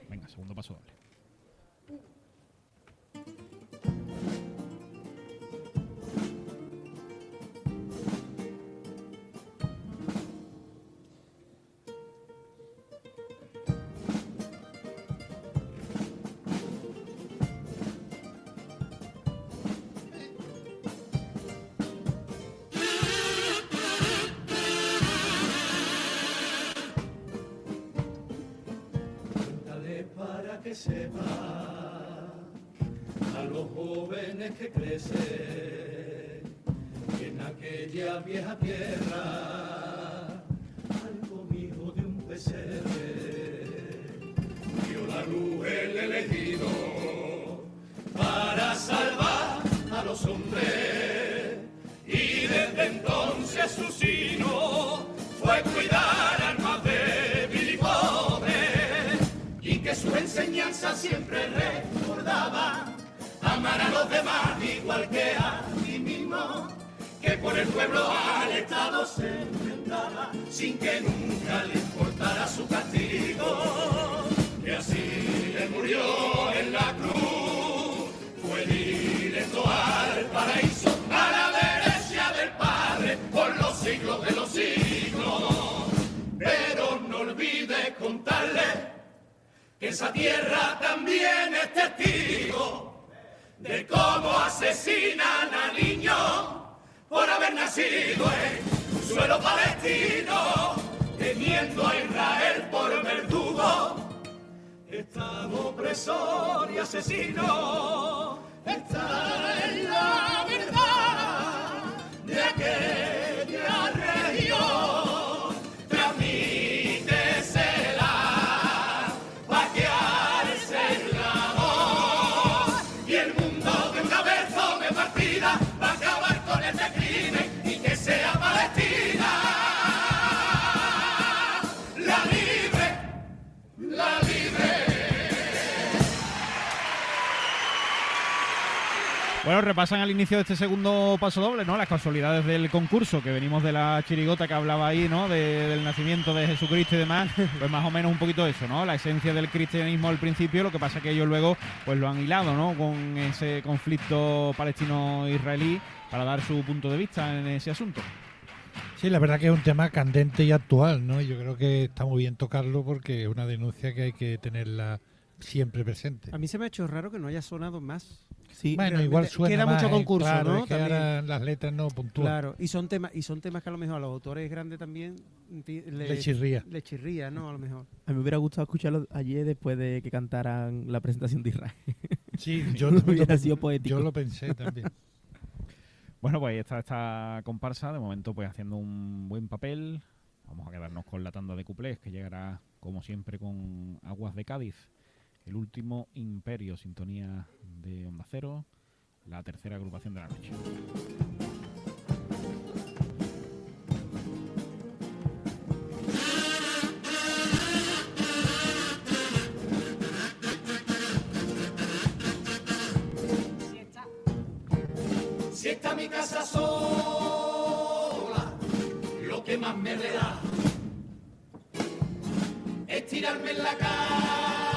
Venga, segundo paso doble. Que sepa a los jóvenes que crecen en aquella vieja tierra algo mijo de un pesebre vio la luz el elegido para salvar a los hombres. Y desde entonces su sino enseñanza siempre recordaba amar a los demás igual que a ti mismo que por el pueblo al Estado se enfrentaba sin que nunca le importara su castigo. Que así le murió en la cruz fue directo al paraíso que esa tierra también es testigo de cómo asesinan a niños por haber nacido en suelo palestino, teniendo a Israel por verdugo, Estado opresor y asesino. Está en la Bueno, repasan al inicio de este segundo paso doble, ¿no? Las casualidades del concurso, que venimos de la chirigota que hablaba ahí, ¿no? De- del nacimiento de Jesucristo y demás. Pues más o menos un poquito eso, ¿no? La esencia del cristianismo al principio, lo que pasa que ellos luego pues lo han hilado, ¿no? Con ese conflicto palestino-israelí para dar su punto de vista en ese asunto. Sí, la verdad que es un tema candente y actual, ¿no? Yo creo que está muy bien tocarlo porque es una denuncia que hay que tenerla siempre presente. A mí se me ha hecho raro que no haya sonado más. Sí, bueno, igual suena Queda más, mucho ¿eh? concurso, Claro, ¿no? es que ahora las letras no puntúan. Claro, y son temas y son temas que a lo mejor a los autores grandes también Le chirría. Le chirría, ¿no? A lo mejor. A mí me hubiera gustado escucharlo ayer después de que cantaran la presentación de Israel. Sí, yo lo- hubiera sido poético. yo lo pensé también. Bueno, pues ahí está esta comparsa, de momento pues haciendo un buen papel. Vamos a quedarnos con la tanda de cuplés, que llegará como siempre con Aguas de Cádiz. El último imperio, sintonía de Onda Cero, la tercera agrupación de la noche. Si está mi casa sola, lo que más me relaja es tirarme en la cama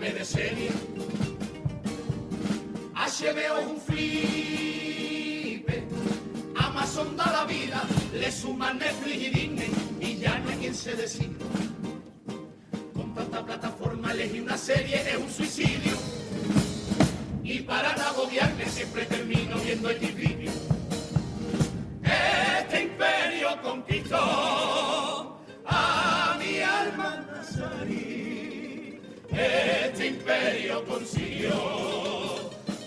de serie. HBO un flipe, Amazon da la vida, le suman Netflix y Disney y ya no hay quien se decide. Con tanta plataforma elegir una serie es un suicidio. Y para no agobiarme siempre termino viendo X vídeo. Este imperio conquistó a este imperio consiguió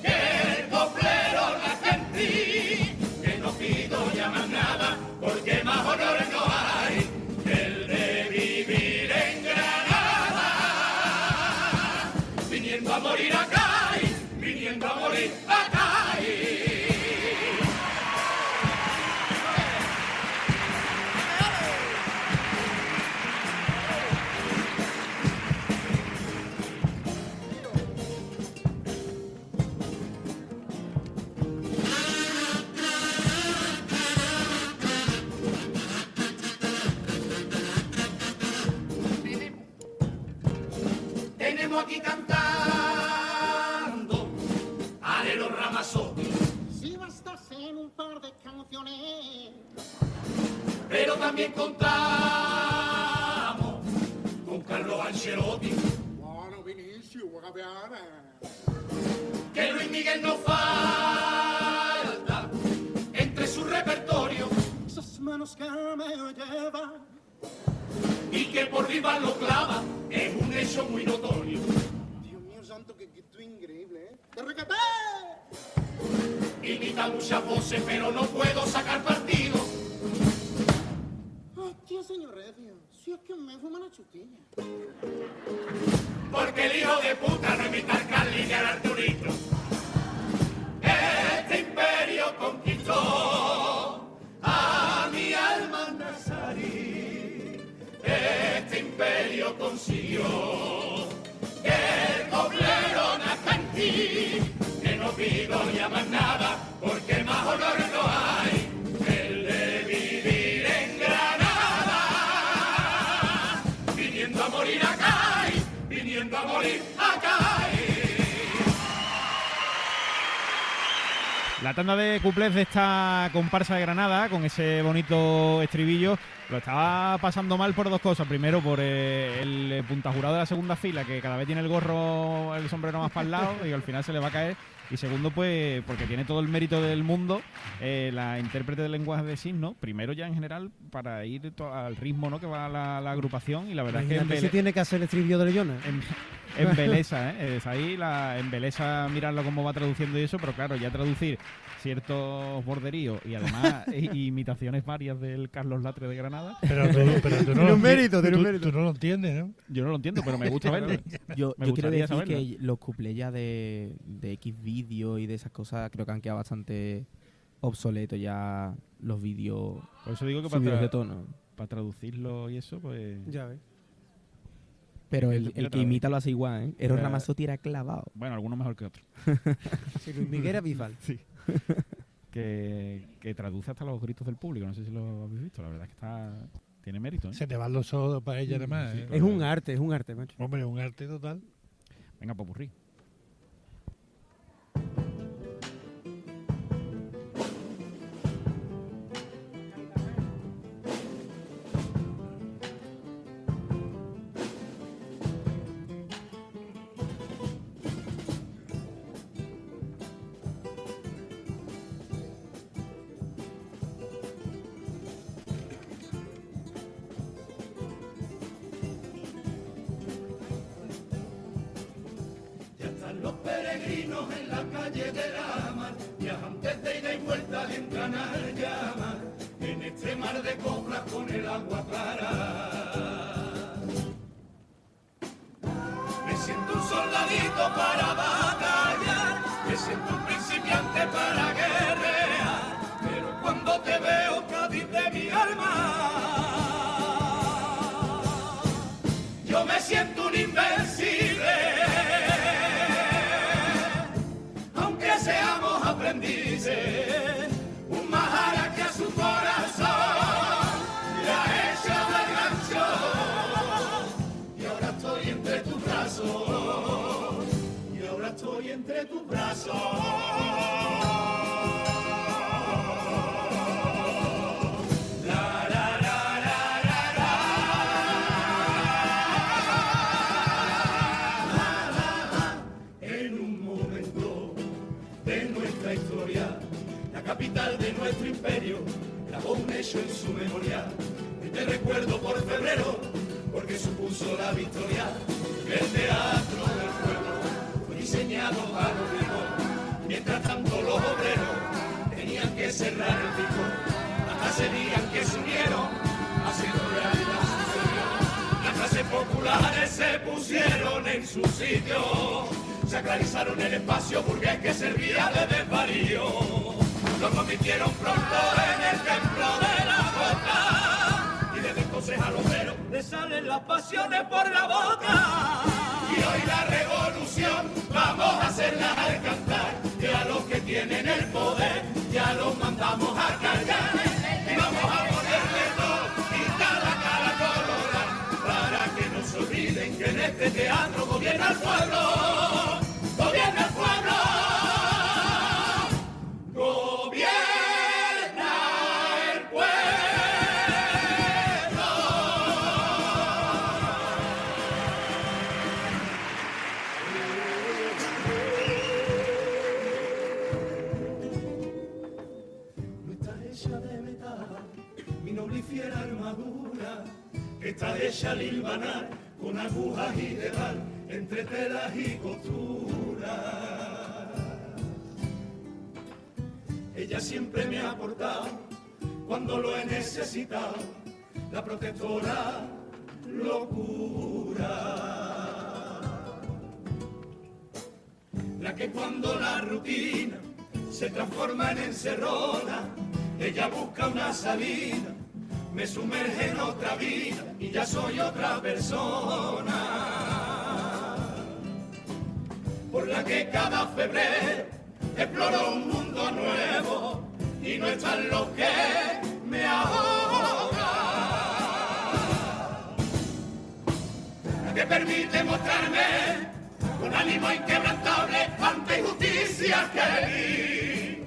que el poplero la gente, que no pido ya más nada, porque más honor canciones, pero también contamos con Carlos Ancelotti, bueno, Vinicio, Guaviana. que Luis Miguel no falta entre su repertorio Esas manos que me llevan, y que por viva lo clava es un hecho muy notorio. Increíble, ¿eh? ¡Te recaté! Imita muchas voces, pero no puedo sacar partido. Hostia, señor Recio, si es que me fuma la chutilla. Porque el hijo de puta no imita al Carly ni al Arturito. Este imperio conquistó a mi alma nazarí. Este imperio consiguió que en ti. Que no pido ya más nada, porque más honor no hay el de vivir en Granada. Viniendo a morir acá viniendo a morir acá. La tanda de cuplés de esta comparsa de Granada, con ese bonito estribillo, lo estaba pasando mal por dos cosas. Primero, por eh, el punta jurado de la segunda fila, que cada vez tiene el gorro, el sombrero más para el lado y al final se le va a caer. Y segundo, pues porque tiene todo el mérito del mundo eh, la intérprete del lenguaje de signos, primero ya en general, para ir al ritmo ¿no? que va la, la agrupación. Y la verdad es que si tiene que hacer el estribillo de Leona. Embeleza, ¿eh? Es ahí la embeleza mirarlo cómo va traduciendo y eso, pero claro, ya traducir ciertos borderíos y además imitaciones varias del Carlos Latre de Granada. Pero tú, pero tú no, lo enti- tú- tú no lo entiendes, ¿no? Yo no lo entiendo, pero me gusta verlo. Yo, Me yo quiero decir saberlo. que los cuplés ya de, de X vídeos y de esas cosas creo que han quedado bastante obsoletos ya los vídeos Por eso digo que para, tra- de tono. para traducirlo y eso, pues... Ya ves. Pero el, que imita lo hace igual, ¿eh? Eros Mira, Ramazzotti era clavado. Bueno, algunos mejor que otros. Sí, Luis Miguel. Sí. que, que traduce hasta los gritos del público. No sé si lo habéis visto. La verdad es que está tiene mérito. ¿eh? Se te van los ojos para ella, además. Sí, ¿eh? Es un arte, es un arte, macho. Hombre, un arte total. Venga, popurrí. Y ahora estoy entre tus brazos. En su memoria. Y te recuerdo por febrero, porque supuso la victoria. El teatro del pueblo enseñado a los ricos. Mientras tanto los obreros tenían que cerrar el pico. Hasta ese día que se unieron, haciendo realidad su sueño. Las clases populares se pusieron en su sitio. Sacralizaron el espacio burgués que servía de desvarío. Lo convirtieron pronto en el templo de obrero le salen las pasiones por la boca. Y hoy la revolución vamos a hacerla al cantar. Que a los que tienen el poder ya los mandamos a callar. Y vamos a ponerle todo y cada cara colorada. Para que no se olviden que en este teatro gobierna el pueblo. Con agujas y dedal, entre telas y costuras. Ella siempre me ha aportado cuando lo he necesitado, la protectora locura. La que cuando la rutina se transforma en encerrona, ella busca una salida, me sumerge en otra vida y ya soy otra persona. Por la que cada febrero exploro un mundo nuevo y no están los que me ahogan. La que permite mostrarme con ánimo inquebrantable ante injusticias que vi,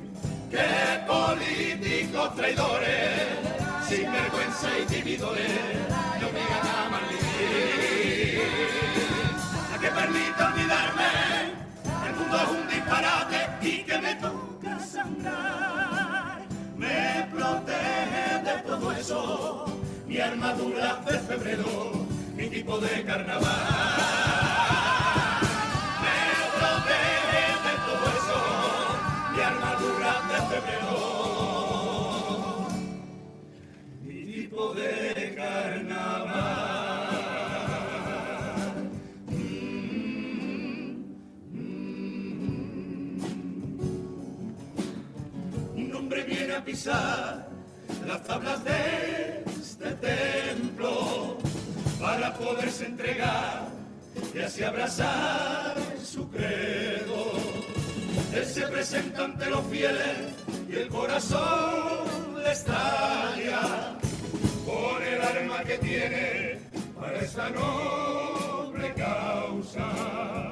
que políticos traidores, sin vergüenza y dividores, me obligan a maldecir. La que permite olvidarme, el mundo es un disparate y que me toca sangrar, me protege de todo eso, mi armadura de febrero, mi tipo de carnaval. Me protege de todo eso, mi armadura de febrero, a pisar las tablas de este templo para poderse entregar y así abrazar su credo. Él se presenta ante los fieles y el corazón le estalla por el arma que tiene para esta noble causa.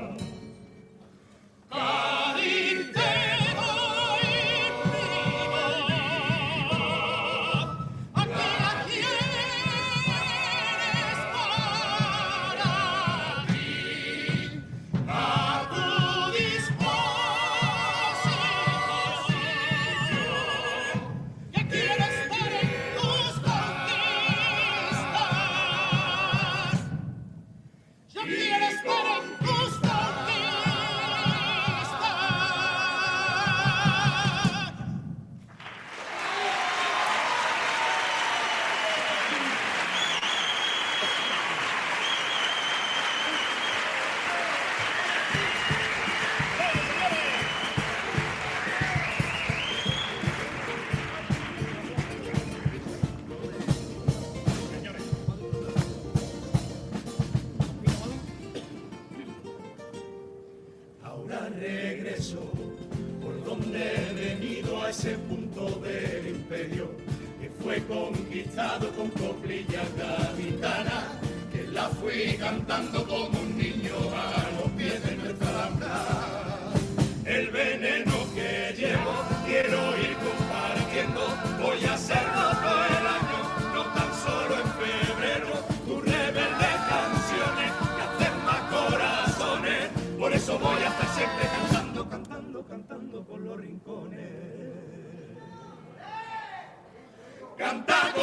Canta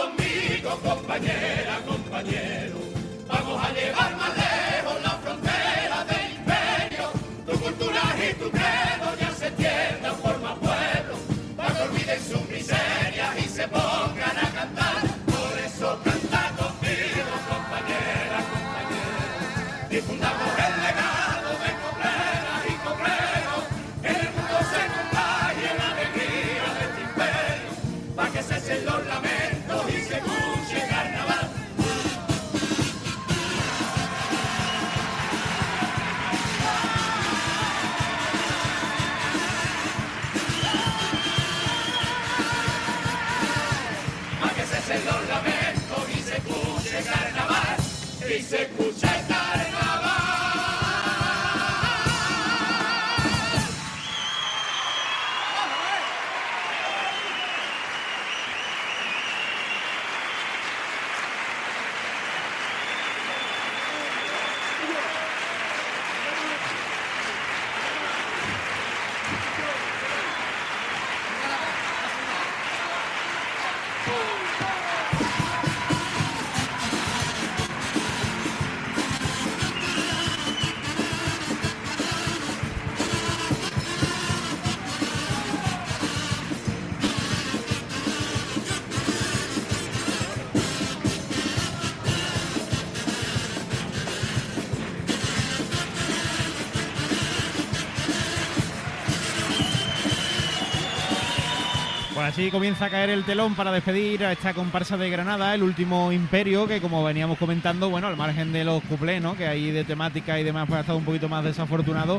así comienza a caer el telón para despedir a esta comparsa de Granada, el último imperio, que como veníamos comentando, bueno, al margen de los cuplés. Que hay de temática y demás, pues ha estado un poquito más desafortunado.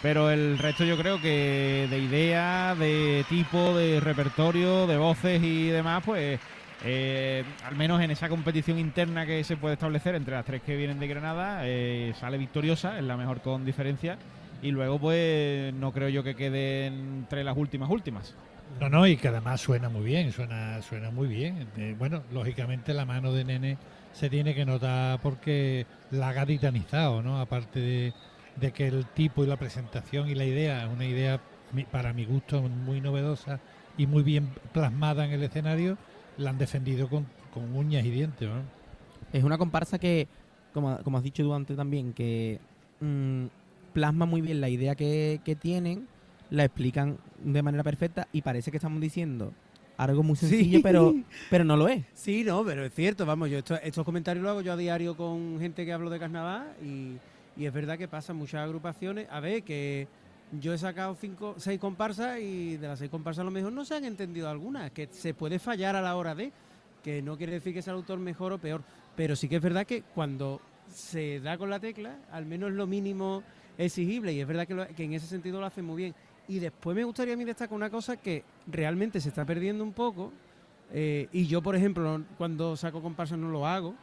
Pero el resto yo creo que de idea, de tipo, de repertorio, de voces y demás, pues eh, al menos en esa competición interna que se puede establecer entre las tres que vienen de Granada, eh, sale victoriosa, es la mejor con diferencia. Y luego, pues, no creo yo que quede entre las últimas últimas. No, no, y que además suena muy bien, suena, suena muy bien. Eh, bueno, lógicamente la mano de Nene se tiene que notar porque la ha gaditanizado, ¿no? Aparte de, que el tipo y la presentación y la idea es una idea, para mi gusto, muy novedosa y muy bien plasmada en el escenario, la han defendido con, con uñas y dientes. Es una comparsa que, como, como has dicho tú antes también, que mm, plasma muy bien la idea que tienen, la explican de manera perfecta y parece que estamos diciendo algo muy sencillo, Sí. pero, pero no lo es. Sí, no, pero es cierto, vamos, yo esto- estos comentarios los hago yo a diario con gente que hablo de carnaval y, y es verdad que pasan muchas agrupaciones. A ver, que yo he sacado cinco, seis comparsas y de las seis comparsas a lo mejor no se han entendido algunas, que se puede fallar a la hora de, que no quiere decir que sea el autor mejor o peor, pero sí que es verdad que cuando se da con la tecla, al menos lo mínimo exigible, y es verdad que, lo- que en ese sentido lo hace muy bien. Y después me gustaría a mí destacar una cosa que realmente se está perdiendo un poco, eh, y yo, por ejemplo, cuando saco comparsas no lo hago,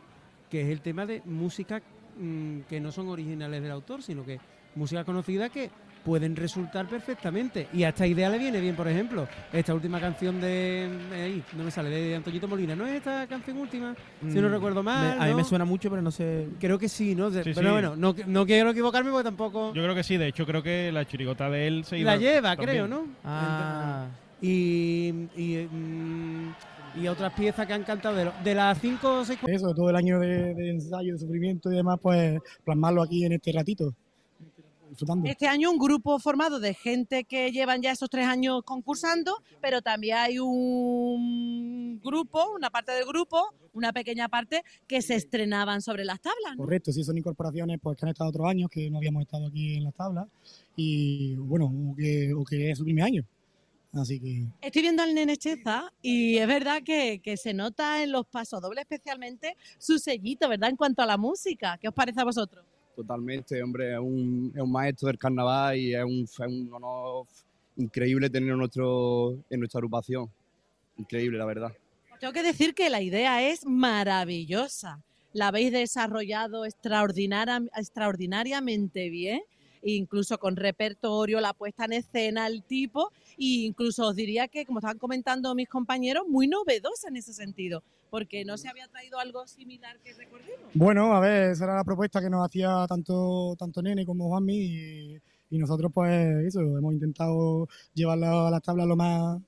que es el tema de música mm, que no son originales del autor, sino que música conocida que pueden resultar perfectamente. Y a esta idea le viene bien, por ejemplo, esta última canción de... ahí, no me sale, de Antoñito Molina. ¿No es esta canción última? Si no Mm, recuerdo me- mal. a mí ¿no? me suena mucho, pero no sé. Creo que sí, ¿no? De- Sí, pero sí. bueno, no, no quiero equivocarme porque tampoco... Yo creo que sí, de hecho creo que la chirigota de él se iba La lleva, también. creo, ¿no? Ah. Y, y, mm, y otras piezas que han cantado de, lo- de las cinco o seis... Eso, todo el año de, de ensayo, de sufrimiento y demás, pues plasmarlo aquí en este ratito, disfrutando. Este año un grupo formado de gente que llevan ya esos tres años concursando, pero también hay un grupo, una parte del grupo, una pequeña parte que se estrenaban sobre las tablas. ¿no? Correcto, sí, son incorporaciones pues, que han estado otros años, que no habíamos estado aquí en las tablas, y bueno, o que, o que es su primer año. Así que Estoy viendo al nene Cheza y es verdad que, que se nota en los pasodobles especialmente su sellito, ¿verdad? En cuanto a la música. ¿Qué os parece a vosotros? Totalmente, hombre, es un, es un maestro del carnaval y es un, es un honor increíble tenerlo en, nuestro, en nuestra agrupación. Increíble, la verdad. Tengo que decir que la idea es maravillosa. La habéis desarrollado extraordinaria- extraordinariamente bien, incluso con repertorio, la puesta en escena, el tipo, e incluso os diría que, como estaban comentando mis compañeros, muy novedosa en ese sentido, porque no se había traído algo similar que recordemos. Bueno, a ver, esa era la propuesta que nos hacía tanto, tanto Nene como Juanmi y, y nosotros pues eso, hemos intentado llevarla a las tablas lo más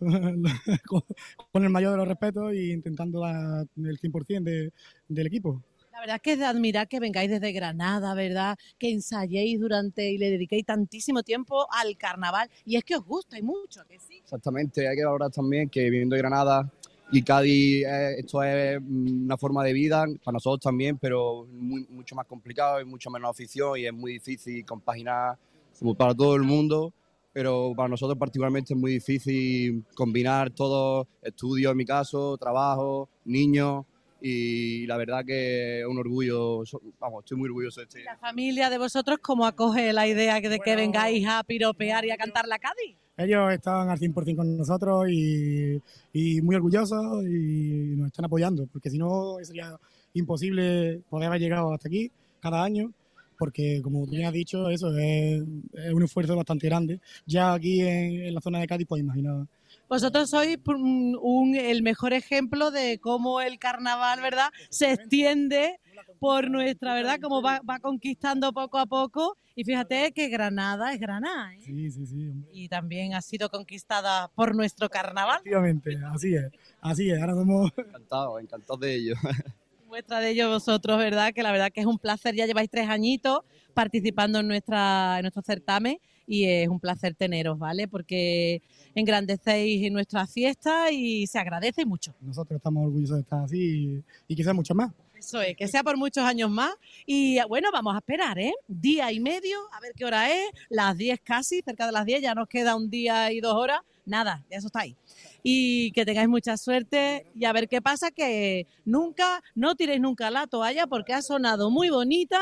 con, el mayor de los respetos e intentando dar el 100% de, del equipo. La verdad es que es de admirar que vengáis desde Granada, ¿verdad? Que ensayéis durante y le dediquéis tantísimo tiempo al carnaval. Y es que os gusta y mucho, que sí. Exactamente, hay que valorar también que viniendo de Granada y Cádiz, eh, esto es mm, una forma de vida, para nosotros también, pero muy- mucho más complicado y mucho menos afición y es muy difícil compaginar, como para todo el mundo, pero para nosotros particularmente es muy difícil combinar todo, estudio en mi caso, trabajo, niños, y la verdad que es un orgullo, vamos, estoy muy orgulloso de este. La familia de vosotros, ¿cómo acoge la idea de que vengáis a piropear y a cantar la Cádiz? Ellos estaban al 100% con nosotros y, y muy orgullosos y nos estén apoyando, porque si no sería imposible poder haber llegado hasta aquí cada año, porque como tú ya has dicho, eso es, es un esfuerzo bastante grande. Ya aquí en, en la zona de Cádiz, pues imagina Vosotros sois un- un- el mejor ejemplo de cómo el carnaval, ¿verdad? Se extiende por nuestra, ¿verdad? Cómo va, va conquistando poco a poco. Y fíjate que Granada es Granada, ¿eh? Sí, sí, sí. Y también ha sido conquistada por nuestro carnaval. Efectivamente, así es, así es. Ahora somos... Encantado, encantado de ello. Muestra de ello vosotros, ¿verdad? Que la verdad que es un placer. Ya lleváis tres añitos participando en, nuestra, en nuestro certamen y es un placer teneros, ¿vale? Porque engrandecéis en nuestra fiesta y se agradece mucho. Nosotros estamos orgullosos de estar así y, y quizás mucho más. Eso es, que sea por muchos años más. Y bueno, vamos a esperar, ¿eh? Día y medio, a ver qué hora es, las 10 casi, cerca de las 10, ya nos queda un día y dos horas. Nada, ya eso está ahí. Y que tengáis mucha suerte y a ver qué pasa, que nunca, no tiréis nunca la toalla porque ha sonado muy bonita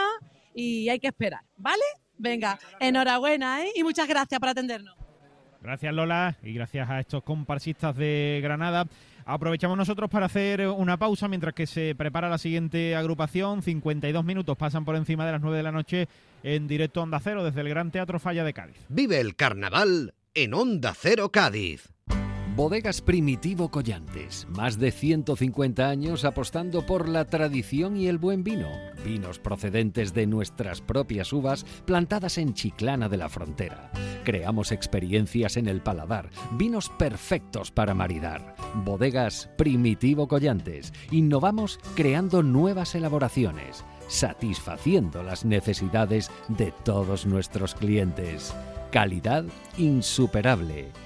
y hay que esperar, ¿vale? Venga, enhorabuena, ¿eh? Y muchas gracias por atendernos. Gracias Lola y gracias a estos comparsistas de Granada. Aprovechamos nosotros para hacer una pausa mientras que se prepara la siguiente agrupación. 52 minutos pasan por encima de las 9 de la noche en directo Onda Cero desde el Gran Teatro Falla de Cádiz. Vive el carnaval en Onda Cero Cádiz. Bodegas Primitivo Collantes, más de 150 años apostando por la tradición y el buen vino. Vinos procedentes de nuestras propias uvas plantadas en Chiclana de la Frontera. Creamos experiencias en el paladar, vinos perfectos para maridar. Bodegas Primitivo Collantes. Innovamos creando nuevas elaboraciones, satisfaciendo las necesidades de todos nuestros clientes. Calidad insuperable.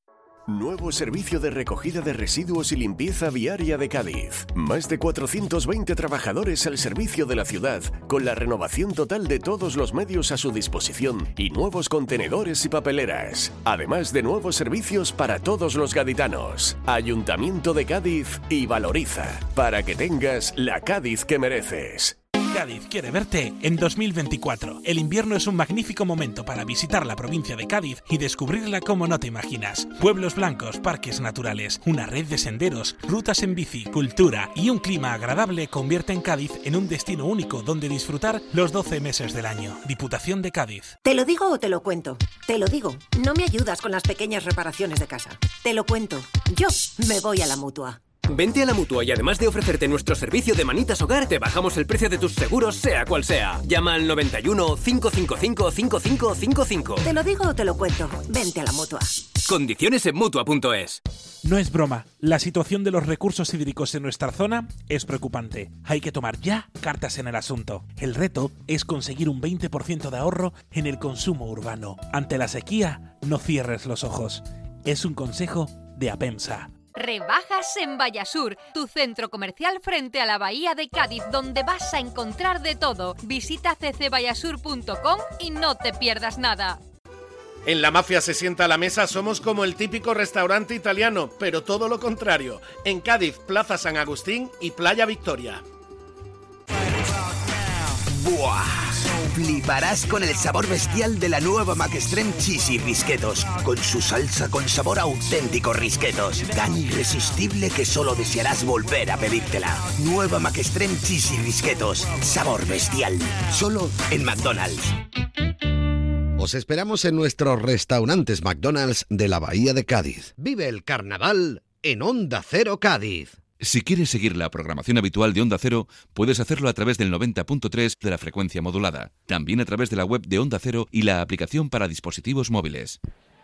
Nuevo servicio de recogida de residuos y limpieza viaria de Cádiz. Más de 420 trabajadores al servicio de la ciudad, con la renovación total de todos los medios a su disposición y nuevos contenedores y papeleras. Además de nuevos servicios para todos los gaditanos. Ayuntamiento de Cádiz y Valoriza, para que tengas la Cádiz que mereces. Cádiz quiere verte en 2024. El invierno es un magnífico momento para visitar la provincia de Cádiz y descubrirla como no te imaginas. Pueblos blancos, parques naturales, una red de senderos, rutas en bici, cultura y un clima agradable convierten Cádiz en un destino único donde disfrutar los 12 meses del año. Diputación de Cádiz. ¿Te lo digo o te lo cuento? Te lo digo. No me ayudas con las pequeñas reparaciones de casa. Te lo cuento. Yo me voy a la mutua. Vente a la mutua y además de ofrecerte nuestro servicio de manitas hogar, te bajamos el precio de tus seguros, sea cual sea. Llama al 91 555 5555. Te lo digo o te lo cuento. Vente a la mutua. Condiciones en mutua.es. No es broma, la situación de los recursos hídricos en nuestra zona es preocupante. Hay que tomar ya cartas en el asunto. El reto es conseguir un 20% de ahorro en el consumo urbano. Ante la sequía, no cierres los ojos. Es un consejo de Apensa. Rebajas en Vallasur, tu centro comercial frente a la bahía de Cádiz, donde vas a encontrar de todo. Visita ccvallasur.com y no te pierdas nada. En la mafia se sienta a la mesa somos como el típico restaurante italiano, pero todo lo contrario. En Cádiz, Plaza San Agustín y Playa Victoria. ¡Buah! Fliparás con el sabor bestial de la nueva Macstrem Cheesy Risquetos, con su salsa con sabor a auténticos risquetos, tan irresistible que solo desearás volver a pedírtela. Nueva Macstrem Cheesy Risquetos, sabor bestial, solo en McDonald's. Os esperamos en nuestros restaurantes McDonald's de la Bahía de Cádiz. Vive el carnaval en Onda Cero Cádiz. Si quieres seguir la programación habitual de Onda Cero, puedes hacerlo a través del 90.3 de la frecuencia modulada. También a través de la web de Onda Cero y la aplicación para dispositivos móviles.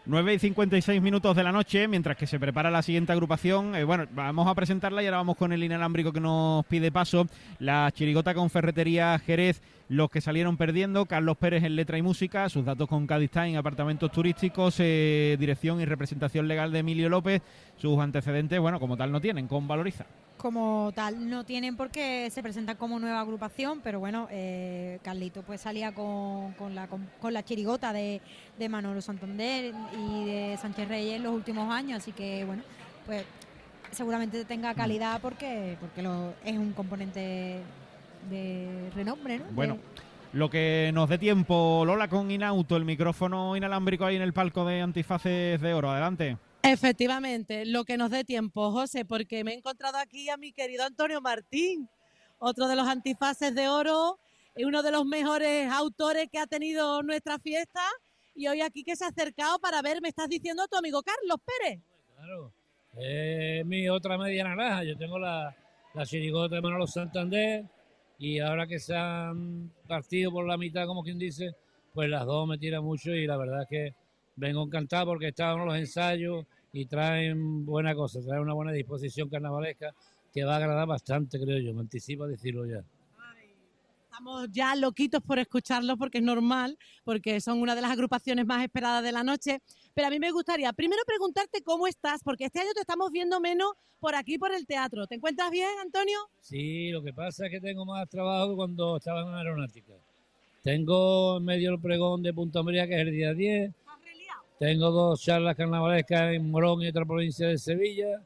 9 y 56 minutos de la noche, mientras que se prepara la siguiente agrupación. Eh, bueno, vamos a presentarla y ahora vamos con el inalámbrico que nos pide paso. La chirigota con ferretería Jerez los que salieron perdiendo, Carlos Pérez en letra y música, sus datos con Cádiz Time, apartamentos turísticos, eh, dirección y representación legal de Emilio López, sus antecedentes, bueno, como tal no tienen, con Valoriza. Como tal, no tienen porque se presentan como nueva agrupación, pero bueno, eh, Carlito pues salía con, con la, con, la chirigota de, de Manolo Santander y de Sánchez Reyes en los últimos años, así que bueno, pues seguramente tenga calidad porque, porque lo, es un componente de renombre, ¿no? Bueno, De- lo que nos dé tiempo, Lola con Inauto, el micrófono inalámbrico ahí en el palco de Antifaces de Oro. Adelante. Efectivamente, lo que nos dé tiempo, José, porque me he encontrado aquí a mi querido Antonio Martín, otro de los antifaces de oro, y uno de los mejores autores que ha tenido nuestra fiesta, y hoy aquí que se ha acercado para ver, me estás diciendo a tu amigo Carlos Pérez. Claro, es mi otra media naranja. Yo tengo la, la chirigota de Manolo Santander y ahora que se han partido por la mitad, como quien dice, pues las dos me tiran mucho y la verdad es que vengo encantado porque estaban los ensayos y traen buena cosa, traen una buena disposición carnavalesca que va a agradar bastante, creo yo. Me anticipo a decirlo ya. Estamos ya loquitos por escucharlos porque es normal, porque son una de las agrupaciones más esperadas de la noche. Pero a mí me gustaría primero preguntarte cómo estás, porque este año te estamos viendo menos por aquí, por el teatro. ¿Te encuentras bien, Antonio? Sí, lo que pasa es que tengo más trabajo que cuando estaba en aeronáutica. Tengo en medio el pregón de Punta Umbría, que es el día 10. Tengo dos charlas carnavalescas en Morón y otra provincia de Sevilla.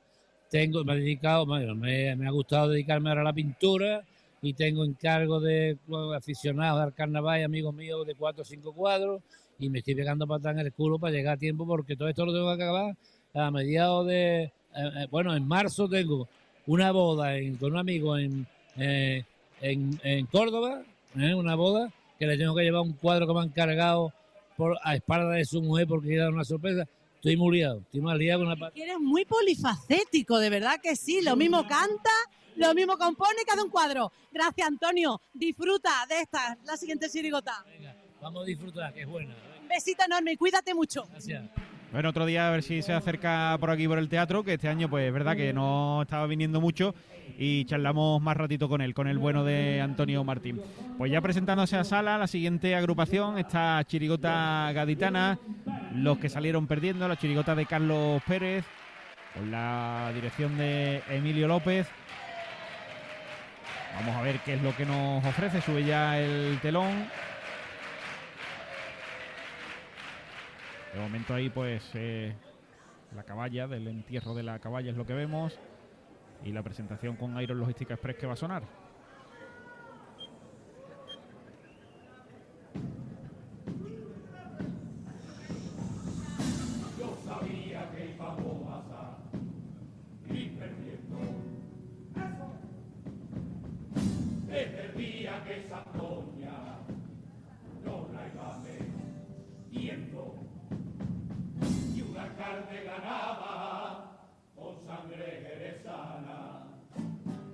Tengo, me he dedicado, bueno, me, me ha gustado dedicarme ahora a la pintura y tengo encargo de aficionados al carnaval y amigos míos de cuatro o cinco cuadros y me estoy pegando patas en el culo para llegar a tiempo porque todo esto lo tengo que acabar a mediados de, eh, eh, bueno, en marzo tengo una boda en- con un amigo en, eh, en, en Córdoba, ¿eh? una boda que le tengo que llevar un cuadro que me han cargado por, a espalda de su mujer porque dar una sorpresa. Estoy muy liado, estoy más liado con Que eres muy polifacético, de verdad que sí. Lo mismo canta, lo mismo compone que hace un cuadro. Gracias, Antonio. Disfruta de esta, la siguiente chirigota. Vamos a disfrutar, que es buena. Un besito enorme y cuídate mucho. Gracias. Bueno, otro día a ver si se acerca por aquí por el teatro, que este año pues es verdad que no estaba viniendo mucho y charlamos más ratito con él, con el bueno de Antonio Martín. Pues ya presentándose a sala, la siguiente agrupación, esta chirigota gaditana, los que salieron perdiendo, la chirigota de Carlos Pérez, con la dirección de Emilio López. Vamos a ver qué es lo que nos ofrece, sube ya el telón. De momento ahí pues eh, la caballa, del entierro de la caballa es lo que vemos. Y la presentación con Iron Logística Express que va a sonar.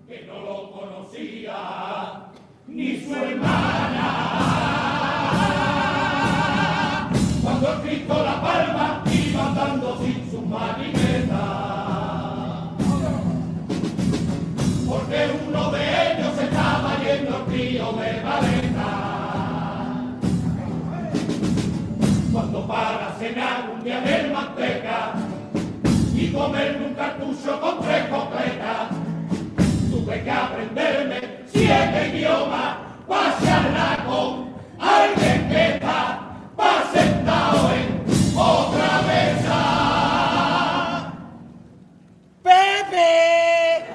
Que no lo conocía ni su hermana. Cuando el Cristo la palma iba andando sin su marineta. Porque uno de ellos estaba yendo al río de Valeta. Cuando para cenar un día del manteca comerme un cartucho con tres completas, tuve que aprenderme siete idiomas para charlar con alguien que está pa' sentado en otra mesa. ¡Pepe!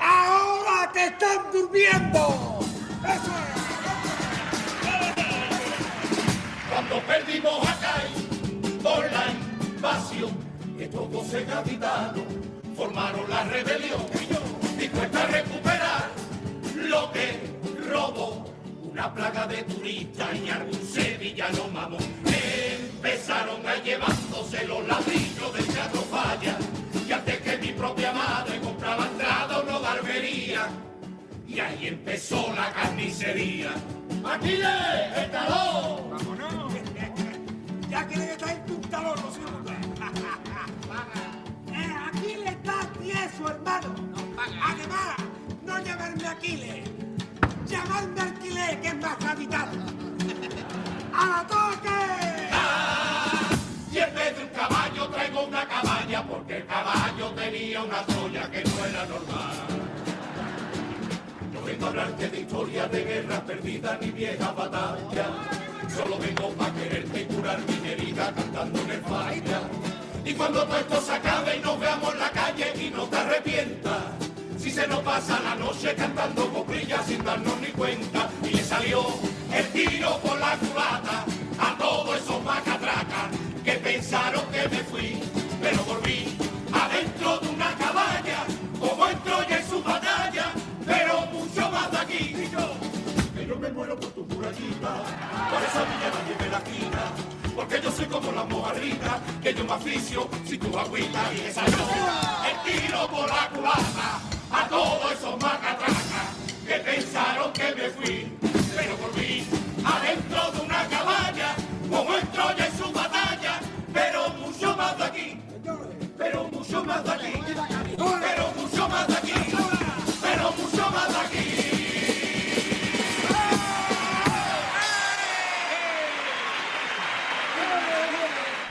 ¡Ahora que están durmiendo! ¡Eso Cuando perdimos la invasión, estos doce gaditanos formaron la rebelión, dispuesta a recuperar lo que robó una plaga de turistas y algún sevillano mamón. Empezaron a llevándose los ladrillos del teatro falla, y antes que mi propia madre compraba entrada no barbería, y ahí empezó la carnicería. ¡Aquí es el talón! ¡Vámonos! Ya quieren estar en tu talón, ¿no sé está tieso, hermano. Además, no llamarme Aquiles. Llamar ¡Venga, gaditana! ¡A toque! Y en vez de un caballo traigo una cabaña porque el caballo tenía una joya que no era normal. No vengo a hablarte de historias de guerras perdidas ni viejas batallas. Solo vengo para quererte y curar mi herida cantando en el falla. Y cuando todo esto se acabe y nos veamos en la calle y no te arrepientas. Si se nos pasa la noche cantando coprillas sin darnos ni cuenta. Y le salió el tiro por la culata a todos esos macatracas que pensaron que me fui, pero volví adentro de una cabaña, como en Troya en su batalla, pero mucho más de aquí. Y yo, que yo me muero por tu murallita, por esa villa nadie me la quita, soy como la mojarrita, que yo me aficio si tu agüita y esa yo, el tiro por la culata, a todos esos macatracas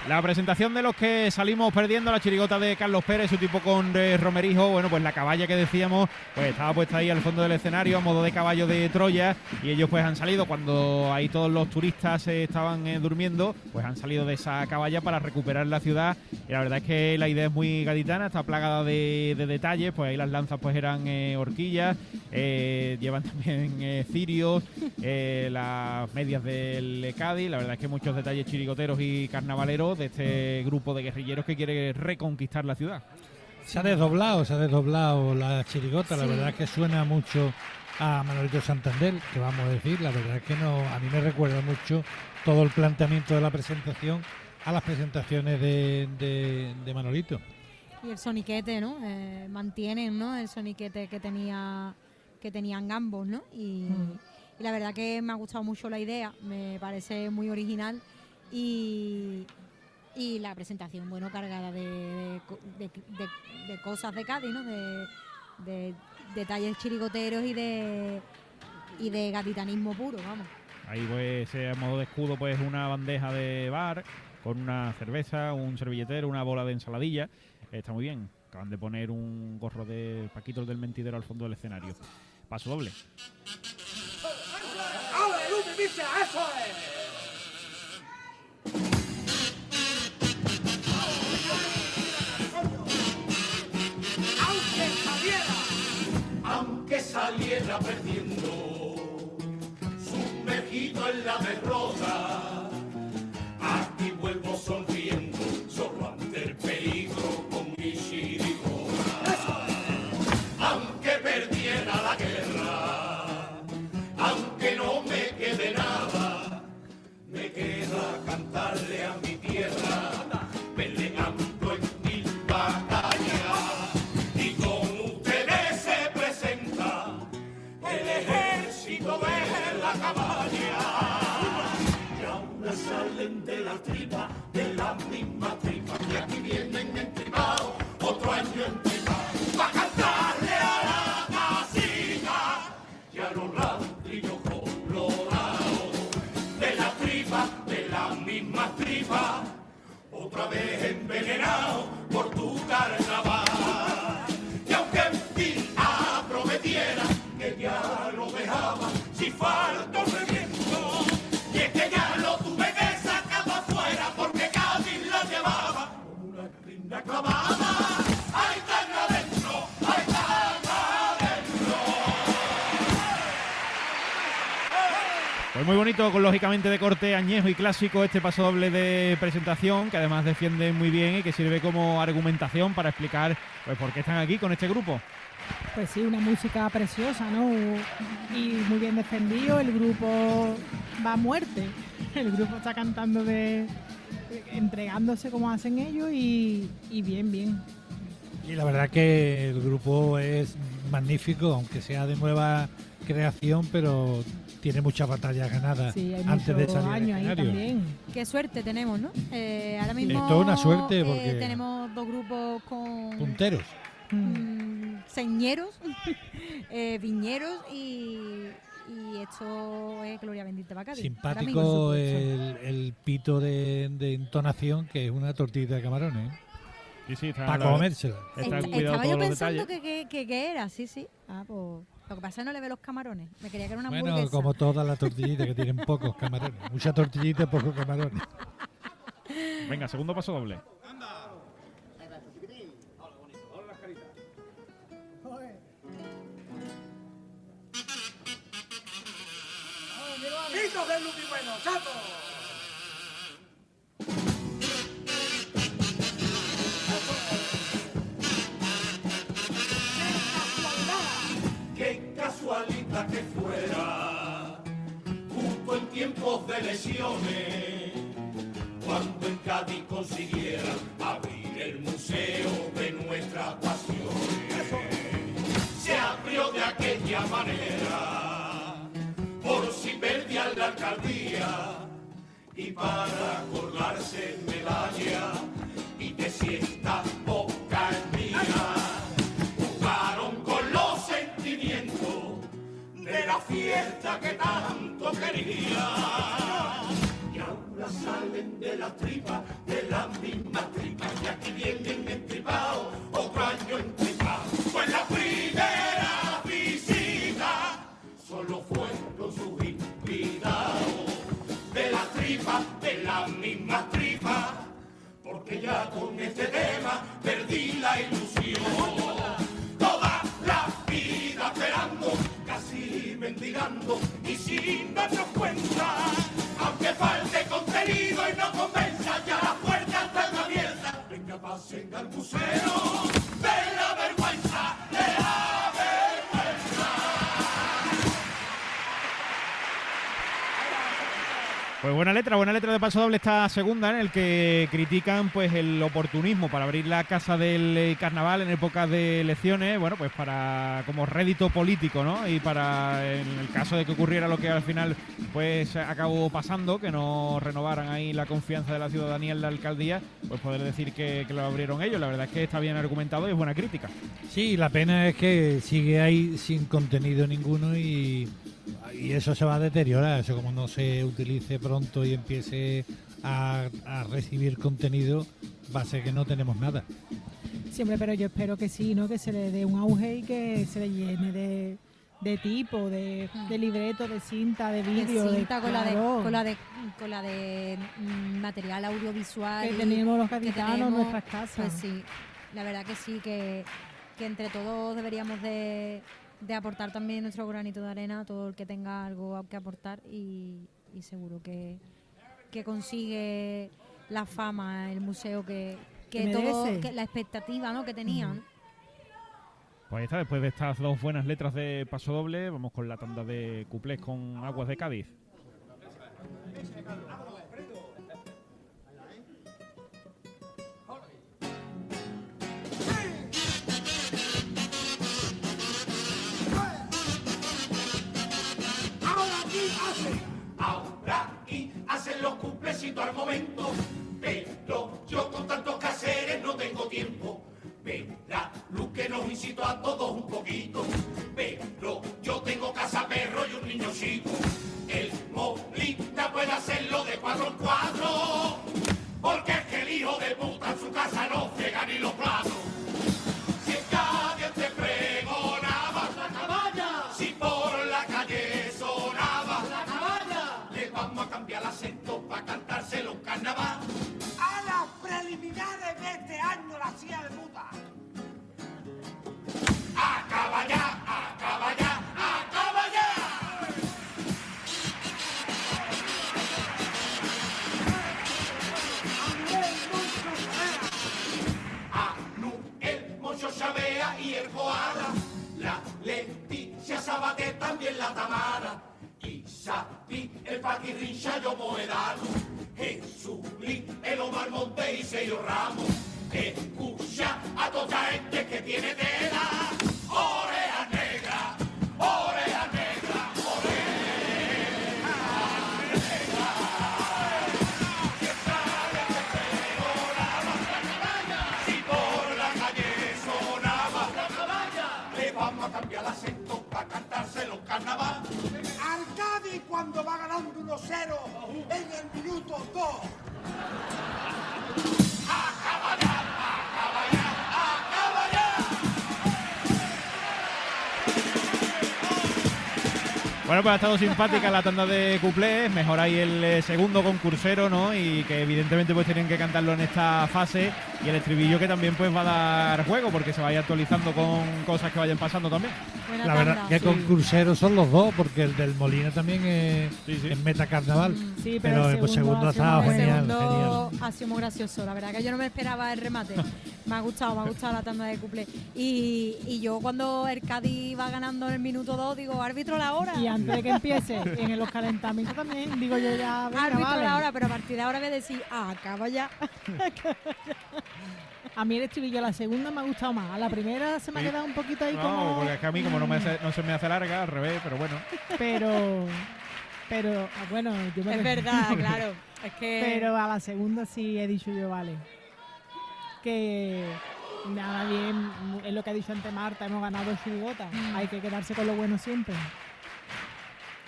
La presentación de los que salimos perdiendo la chirigota de Carlos Pérez, su tipo con eh, Romerijo, bueno, pues la caballa que decíamos, pues estaba puesta ahí al fondo del escenario a modo de caballo de Troya y ellos pues han salido. Cuando ahí todos los turistas eh, estaban eh, durmiendo, pues han salido de esa caballa para recuperar la ciudad y la verdad es que la idea es muy gaditana, está plagada de, de detalles, pues ahí las lanzas pues eran eh, horquillas, eh, llevan también eh, cirios, eh, las medias del Cádiz, la verdad es que muchos detalles chirigoteros y carnavaleros de este grupo de guerrilleros que quiere reconquistar la ciudad. Se ha desdoblado, se ha desdoblado la chirigota, la verdad es que suena mucho a Manolito Santander, que vamos a decir, la verdad es que no, a mí me recuerda mucho todo el planteamiento de la presentación a las presentaciones de, de- de Manolito. Y el soniquete, ¿no? Eh, mantienen, ¿no? El soniquete que tenía que tenían ambos, ¿no? Y, y la verdad que me ha gustado mucho la idea, me parece muy original y, y la presentación, bueno, cargada de, de co- de- de- de cosas de Cádiz, ¿no? De, de detalles chirigoteros y de y de gaditanismo puro, vamos. Ahí pues a modo de escudo pues una bandeja de bar con una cerveza, un servilletero, una bola de ensaladilla. Está muy bien. Acaban de poner un gorro de Paquito el del mentidero al fondo del escenario. Paso doble. ¡Eso es! Aunque saliera perdiendo, sumergido en la derrota, aquí vuelvo sonriendo, solo ante el peligro con mi chirigota. Aunque perdiera la guerra, aunque no me quede nada, me queda cantarle a mi de la tripa, de la misma tripa, y aquí vienen entribados, otro año entribados, para cantarle a la casita y a los ladrillos colorados. De la tripa, de la misma tripa, otra vez envenenado por tu carnaval. Y aunque en fin prometiera que ya lo dejaba, si falta Pues muy bonito, con lógicamente de corte añejo y clásico este paso doble de presentación, que además defiende muy bien y que sirve como argumentación para explicar pues por qué están aquí con este grupo. Pues sí, una música preciosa, ¿no? Y muy bien defendido, el grupo va a muerte. El grupo está cantando de entregándose como hacen ellos y, y bien, bien. Y la verdad que el grupo es magnífico, aunque sea de nueva creación, pero tiene muchas batallas ganadas Sí, hay antes de salir al años ahí también. Qué suerte tenemos, ¿no? Eh, ahora mismo toda una suerte eh, tenemos dos grupos con Punteros. mm, señeros, eh, viñeros y, y esto es Gloria Bendita mismo, Simpático el, el pito de, de entonación, que es una tortilla de camarones. ¿eh? Sí, sí, está Para la- comérsela. Está Estaba yo pensando que, que, que- que era, sí, sí. Ah, pues. Lo que pasa es que no le ve los camarones. Me quería que era una Bueno, hamburguesa. como todas las tortillitas que tienen pocos camarones. Mucha tortillita y pocos camarones. Venga, segundo paso doble. ¡Hijos del Lupi Bueno, chato! Qué casualidad que fuera, justo en tiempos de lesiones, cuando en Cádiz consiguiera abrir el museo de nuestras pasiones. Se abrió de aquella manera, la alcaldía, y para colgarse medalla y de siesta boca en mía jugaron con los sentimientos de la fiesta que tanto quería. Y ahora salen de la tripa, de la misma tripa, y aquí vienen entripados, otro año entripados. Porque ya con este tema perdí la ilusión. Toda la vida esperando, casi mendigando y sin darnos cuenta, aunque falte contenido y no convenza, ya la puerta está abierta. Venga, pasen al museo Pues buena letra, buena letra de paso doble esta segunda, en el que critican pues el oportunismo para abrir la casa del eh, carnaval en épocas de elecciones, bueno, pues para como rédito político, ¿no? Y para en el caso de que ocurriera lo que al final pues acabó pasando, que no renovaran ahí la confianza de la ciudadanía en la alcaldía, pues poder decir que, que lo abrieron ellos. La verdad es que está bien argumentado y es buena crítica. Sí, la pena es que sigue ahí sin contenido ninguno y, y eso se va a deteriorar. Eso como no se utilice pronto y empiece a, a recibir contenido, va a ser que no tenemos nada. Siempre, pero yo espero que sí, ¿no? Que se le dé un auge y que se le llene de, de tipo, de, de libreto, de cinta, de De vídeo. cinta, con, la de, claro. con la de con la de mm, material audiovisual Que tenemos los que gaditanos en nuestras casas. pues sí la verdad que sí que, que entre todos deberíamos de, de aportar también nuestro granito de arena todo el que tenga algo que aportar y, y seguro que, que consigue la fama el museo que, que, Que todo que la expectativa ¿no? que tenían Pues ahí está, después de estas dos buenas letras de paso doble, vamos con la tanda de cuplés con Aguas de Cádiz. Hacen los cumplecitos al momento. Pero yo con tantos caseres no tengo tiempo. Verá, luz que nos incito a todos un poquito. Pero yo tengo casa perro y un niño chico. El Molina puede hacerlo de cuatro en cuatro. Porque es que el hijo de puta en su casa no friega ni los platos. Carnaval. A las preliminares de este año la hacía de puta. Acaba ya, acaba ya, Chavea y el Joara, la Leticia Sabaté también la Tamara, Isapi, el Paquirrincha, yo Moedano, Jesulín, el Omar Monte y Sergio Ramos, escucha a toda gente que tiene tela, oreja negra, cuando va ganando 1-0 en el minuto 2. Bueno, pues ha estado simpática la tanda de cuplés, mejor ahí el eh, segundo concursero, ¿no? Y que evidentemente pues tienen que cantarlo en esta fase y el estribillo que también pues va a dar juego porque se vaya actualizando con cosas que vayan pasando también. La verdad que concurseros son los dos, porque el del Molina también es, es meta carnaval. Sí, pero, pero, el segundo, ha ha sido estado genial, segundo genial. ha sido muy gracioso, la verdad que yo no me esperaba el remate. me ha gustado, me ha gustado la tanda de cuplé. Y, y yo cuando el Cádiz va ganando en el minuto 2 digo, árbitro la hora. Y antes de que empiece, en los calentamientos también, digo yo ya, venga, árbitro vale. la hora, pero a partir de ahora voy a decir, ah, acaba ya. A mí el estribillo, la segunda me ha gustado más. A la primera se me ha quedado un poquito ahí No, como... porque es que a mí como no, me hace- no se me hace larga, al revés, pero bueno. Pero... Pero, ah, bueno, yo me Es verdad, claro. Es que... Pero a la segunda sí he dicho yo, vale. Que nada bien, es lo que ha dicho antes Marta, hemos ganado el chirigota. Hay que quedarse con lo bueno siempre.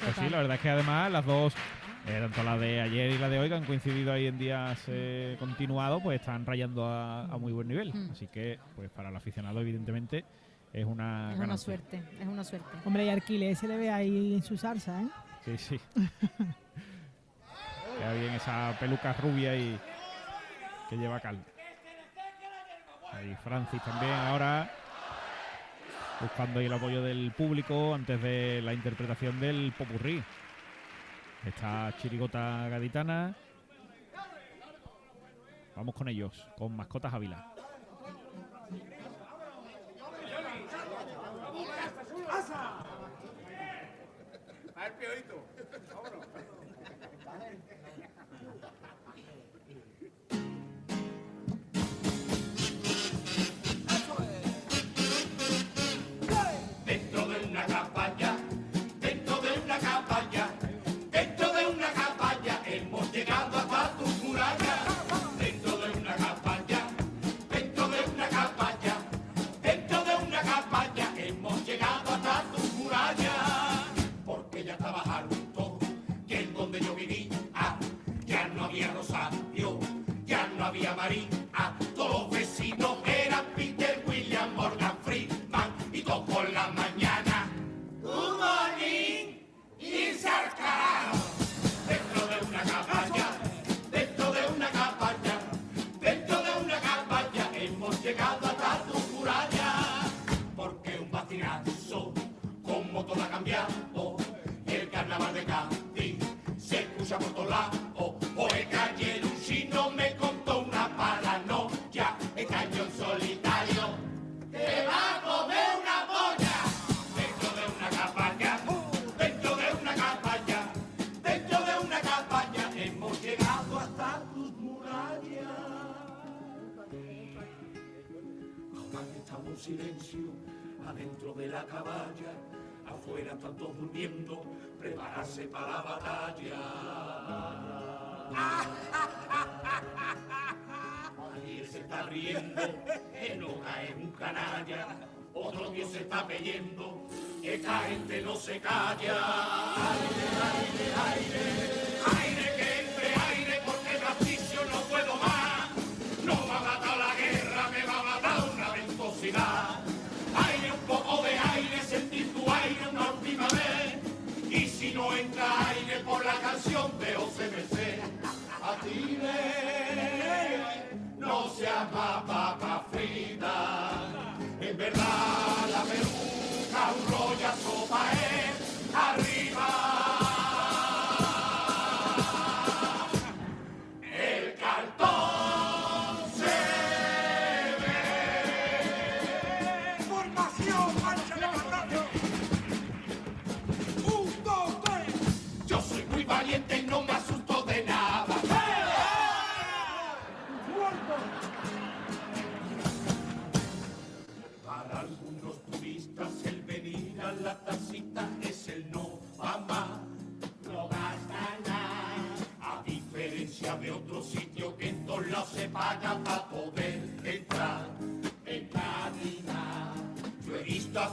Pues sí, la verdad es que además las dos, eh, tanto la de ayer y la de hoy, que han coincidido ahí en días eh, continuados, pues están rayando a, a muy buen nivel. Mm. Así que, pues para el aficionado, evidentemente, es una Es una suerte, es una suerte. Hombre, y Arquiles se le ve ahí en su salsa, ¿eh? Sí, sí. Queda bien esa peluca rubia y que lleva cal. Ahí Francis también ahora buscando ahí el apoyo del público antes de la interpretación del popurrí. Esta chirigota gaditana. Vamos con ellos, con mascotas Ávila. Afuera están todos durmiendo, prepararse para la batalla. Ayer se está riendo, que no cae un canalla, otro Dios se está peyendo, esta gente no se calla. Aire, aire, aire de OCMC, a ti no seas más papa frita. En verdad la peluca, un rolla sopa es arriba.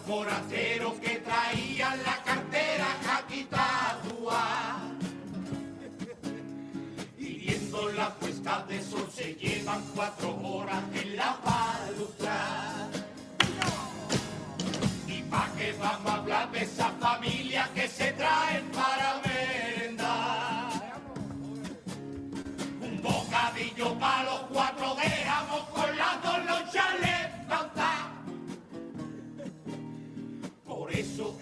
forasteros que traían la cartera jaquitadua. Y viendo la puesta de sol se llevan cuatro horas en la paluta. ¿Y pa' qué vamos a hablar de esa familia que se traen para merendar? Un bocadillo para los cuatro dejamos con las dos los levantar.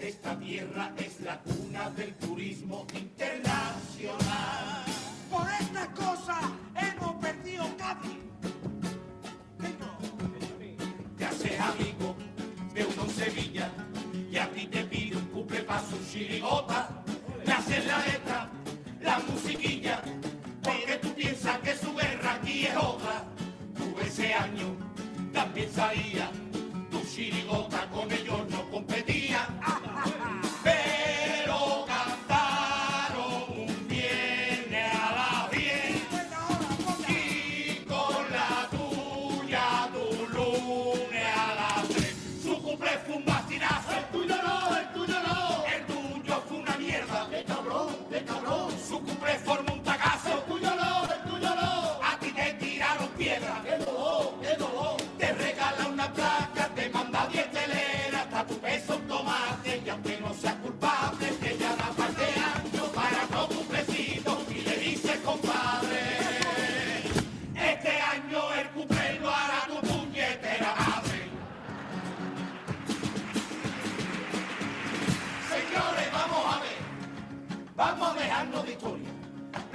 Esta tierra es la cuna del turismo internacional. Por estas cosas hemos perdido Cádiz. Te haces amigo de uno en Sevilla y a ti te pide un cumple para su chirigota. Le haces la letra, la musiquilla, porque tú piensas que su guerra aquí es otra. Tú ese año también salía, tu chirigota con ellos no competía.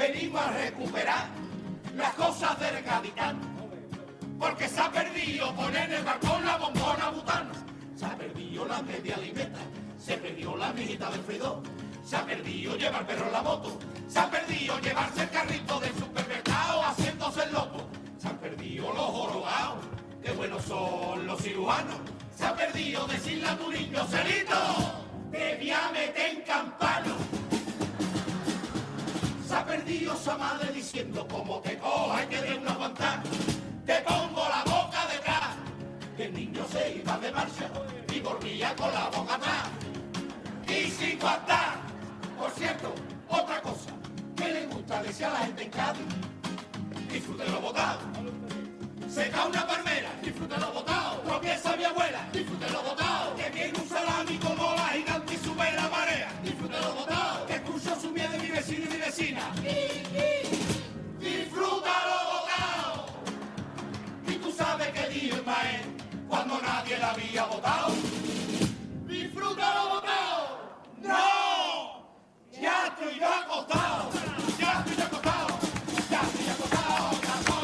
Venimos a recuperar las cosas del gaditano. Porque se ha perdido poner en el balcón la bombona butana. Se ha perdido la media limeta. Se perdió la mijita del fridor. Se ha perdido llevar perro en la moto. Se ha perdido llevarse el carrito del supermercado haciéndose el loco. Se han perdido los jorobados. Qué buenos son los cirujanos. Se ha perdido decirle a tu niño, Celito, te voy a meter campano. Se ha perdido esa madre diciendo, como te coja y que de una aguantar, te pongo la boca detrás. Que el niño se iba de marcha y volvía con la boca atrás. Y sin aguantar. Por cierto, otra cosa, que le gusta decir a la gente en Cádiz, disfrute lo botado. Seca una palmera, disfrute lo botado. Tropieza mi abuela, disfrute lo botado. Que viene un salami cuando nadie la había votado. Disfruta lo botado. ¡No! Ya estoy acostado. Ya estoy acostado. Ya estoy acostado. Ya estoy acostado.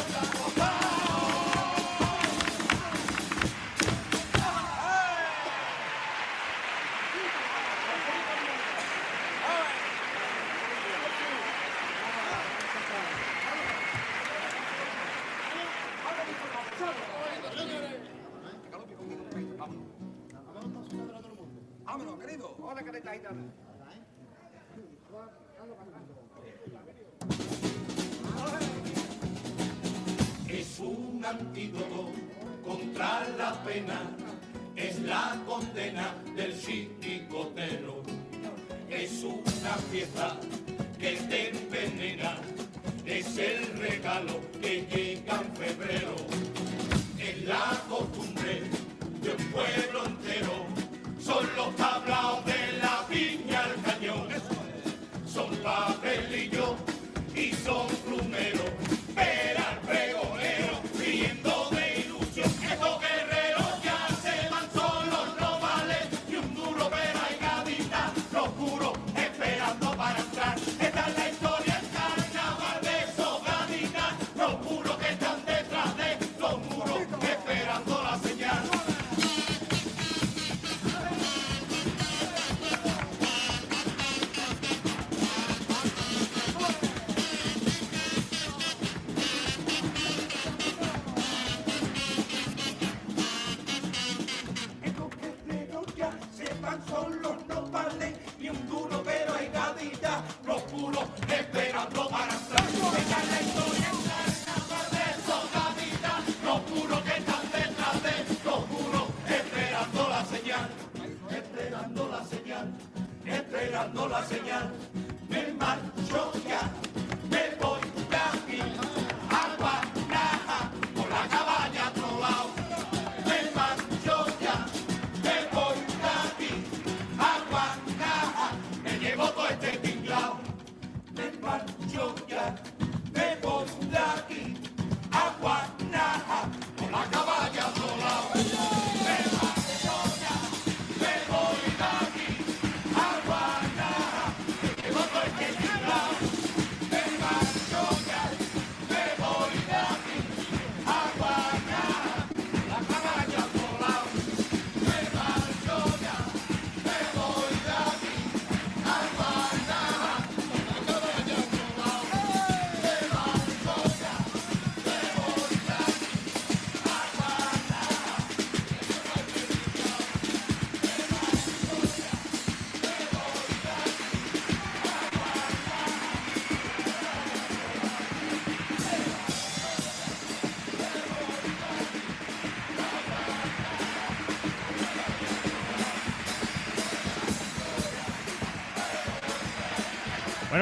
Es un antídoto contra la pena, es la condena del chiricotero. Es una fiesta que te envenena, es el regalo que llega en febrero. Es la costumbre de un pueblo entero, son los tablaos de la son papelillos y son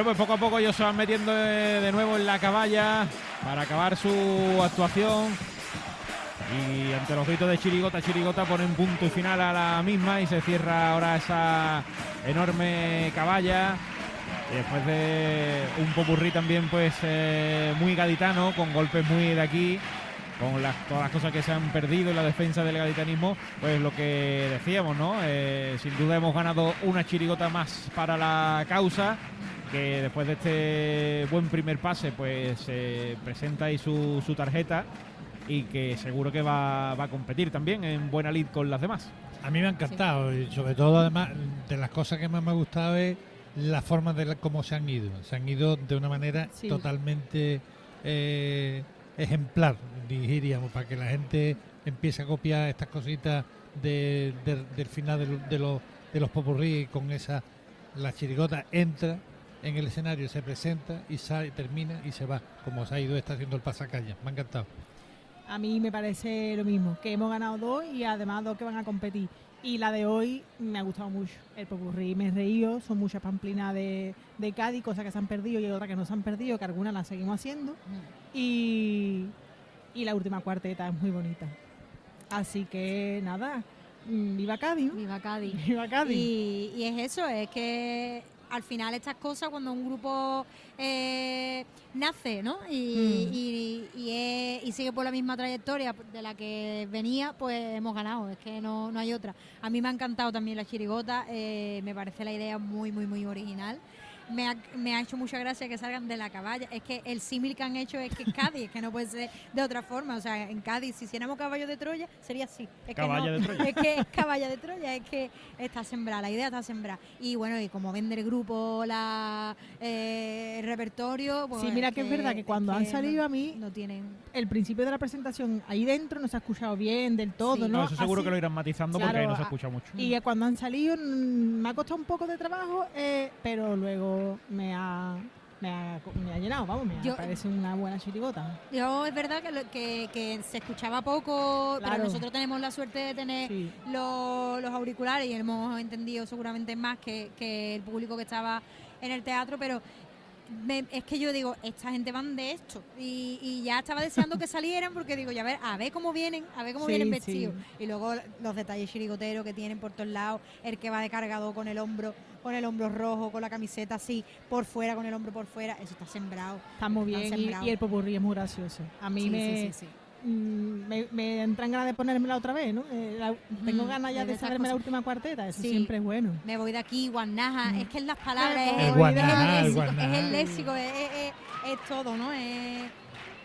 pues poco a poco ellos se van metiendo de, nuevo en la caballa para acabar su actuación. Y ante los gritos de Chirigota, Chirigota pone un punto y final a la misma y se cierra ahora esa enorme caballa. Después de un popurrí también pues eh, muy gaditano, con golpes muy de aquí, con las, todas las cosas que se han perdido en la defensa del gaditanismo, pues lo que decíamos, ¿no? Eh, sin duda hemos ganado una chirigota más para la causa, que después de este buen primer pase, pues eh, presenta ahí su, su tarjeta y que seguro que va, va a competir también en buena lid con las demás. A mí me ha encantado y sobre todo además de las cosas que más me ha gustado es la forma de la- cómo se han ido. Se han ido de una manera Sí. totalmente eh, ejemplar, diríamos, para que la gente empiece a copiar estas cositas de- de- del final de, lo- de los de los popurrí con esa la chirigota entra en el escenario, se presenta y sale, termina y se va, como se ha ido está haciendo el pasacalla. Me ha encantado. A mí me parece lo mismo, que hemos ganado dos y además dos que van a competir. Y la de hoy me ha gustado mucho. El popurrí me he reído, son muchas pamplinas de, de Cádiz, cosas que se han perdido y otras que no se han perdido, que algunas las seguimos haciendo. Y, y la última cuarteta es muy bonita. Así que nada, mm, viva Cádiz. ¿no? Viva Cádiz. Viva Cádiz. Y, y es eso, es que al final estas cosas cuando un grupo eh, nace, ¿no? Y, Mm. y- y es- y sigue por la misma trayectoria de la que venía, pues hemos ganado, es que no, no hay otra. A mí me ha encantado también la chirigota, eh, me parece la idea muy, muy, muy original. Me ha, me ha hecho mucha gracia que salgan de la caballa. Es que el símil que han hecho es que es Cádiz, es que no puede ser de otra forma. O sea, en Cádiz, si hiciéramos caballo de Troya, sería así. Es que Caballa no- de Troya. Es que es caballa de Troya, es que está sembrada, la idea está sembrada. Y bueno, y como vende el grupo la, eh, el repertorio, pues Sí, mira que es verdad que cuando han salido no- a mí, no tienen el principio de la presentación ahí dentro no se ha escuchado bien del todo, Sí. ¿no? No, eso seguro Así- que lo irán matizando porque ahí no se escucha mucho. Y cuando han salido mm, me ha costado un poco de trabajo, eh, pero luego me ha, me ha, me ha llenado, vamos, me Yo- parece una buena chirigota. Yo es verdad que, lo- que, que se escuchaba poco, Claro. pero nosotros tenemos la suerte de tener Sí. los, los auriculares y hemos entendido seguramente más que, que el público que estaba en el teatro, pero me- es que yo digo, esta gente van de esto y, y ya estaba deseando que salieran porque digo, ya ver, a ver cómo vienen, a ver cómo Sí, vienen sí. vestidos. Y luego los detalles chirigoteros que tienen por todos lados, el que va de cargado con el hombro, con el hombro rojo, con la camiseta así, por fuera, con el hombro por fuera, eso está sembrado. Está muy Está bien y, el popurrí es muy gracioso. A mí Sí, me, sí, sí, sí. mm, me, me entran ganas de ponérmela otra vez, ¿no? Eh, la- tengo ganas ya de saberme la última cuarteta, eso Sí. siempre es bueno. Me voy de aquí, guanaja, es que en las palabras es, el léxico, guanaja. es el léxico, es, es- es- es todo, ¿no? Es-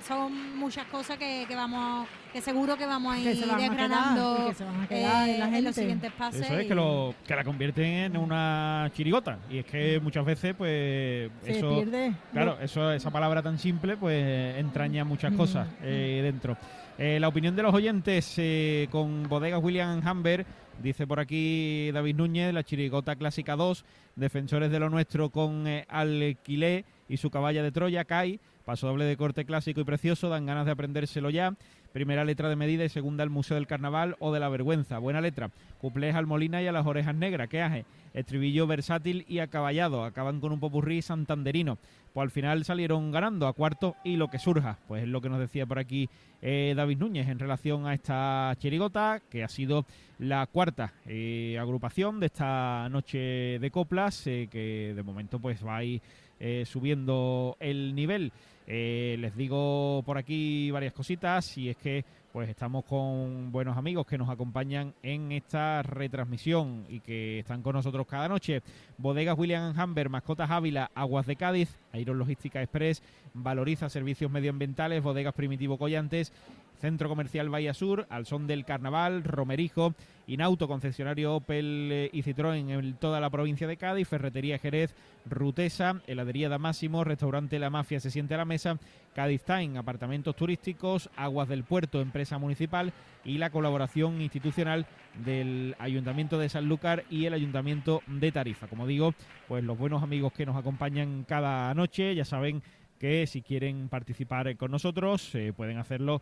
son muchas cosas que, que vamos, que seguro que vamos a ir se van a quedar, desgranando que se van a quedar en la eh, en gente. los siguientes pases. Eso es y- que, lo, que la convierten en una chirigota. Y es que muchas veces, pues. Se eso, pierde. Claro, eso, esa palabra tan simple, pues entraña muchas cosas eh, dentro. Eh, la opinión de los oyentes eh, con bodegas William Hamber. Dice por aquí David Núñez, la chirigota clásica 2, defensores de lo nuestro con eh, Alquilé y su caballa de Troya, Kai, paso doble de corte clásico y precioso, dan ganas de aprendérselo ya. Primera letra de medida y segunda el Museo del Carnaval o de la Vergüenza. Buena letra. Cuplés al Molina y a las orejas negras. ¿Qué hace? Estribillo versátil y acaballado. Acaban con un popurrí santanderino. Pues al final salieron ganando a cuarto y lo que surja. Pues es lo que nos decía por aquí eh, David Núñez en relación a esta chirigota, que ha sido la cuarta eh, agrupación de esta noche de coplas, eh, que de momento pues va a ir eh, subiendo el nivel. Eh, les digo por aquí varias cositas y es que pues estamos con buenos amigos que nos acompañan en esta retransmisión y que están con nosotros cada noche. Bodegas William Hamber, Mascotas Ávila, Aguas de Cádiz, Iron Logística Express, Valoriza Servicios Medioambientales, Bodegas Primitivo Collantes, Centro Comercial Bahía Sur, Al Son del Carnaval, Romerijo, Inauto, concesionario Opel eh, y Citroën en toda la provincia de Cádiz, Ferretería Jerez, Rutesa, Heladería Damásimo, Restaurante La Mafia se siente a la mesa, Cádiz Time, apartamentos turísticos, Aguas del Puerto, empresa municipal y la colaboración institucional del Ayuntamiento de Sanlúcar y el Ayuntamiento de Tarifa. Como digo, pues los buenos amigos que nos acompañan cada noche, ya saben que si quieren participar con nosotros eh, pueden hacerlo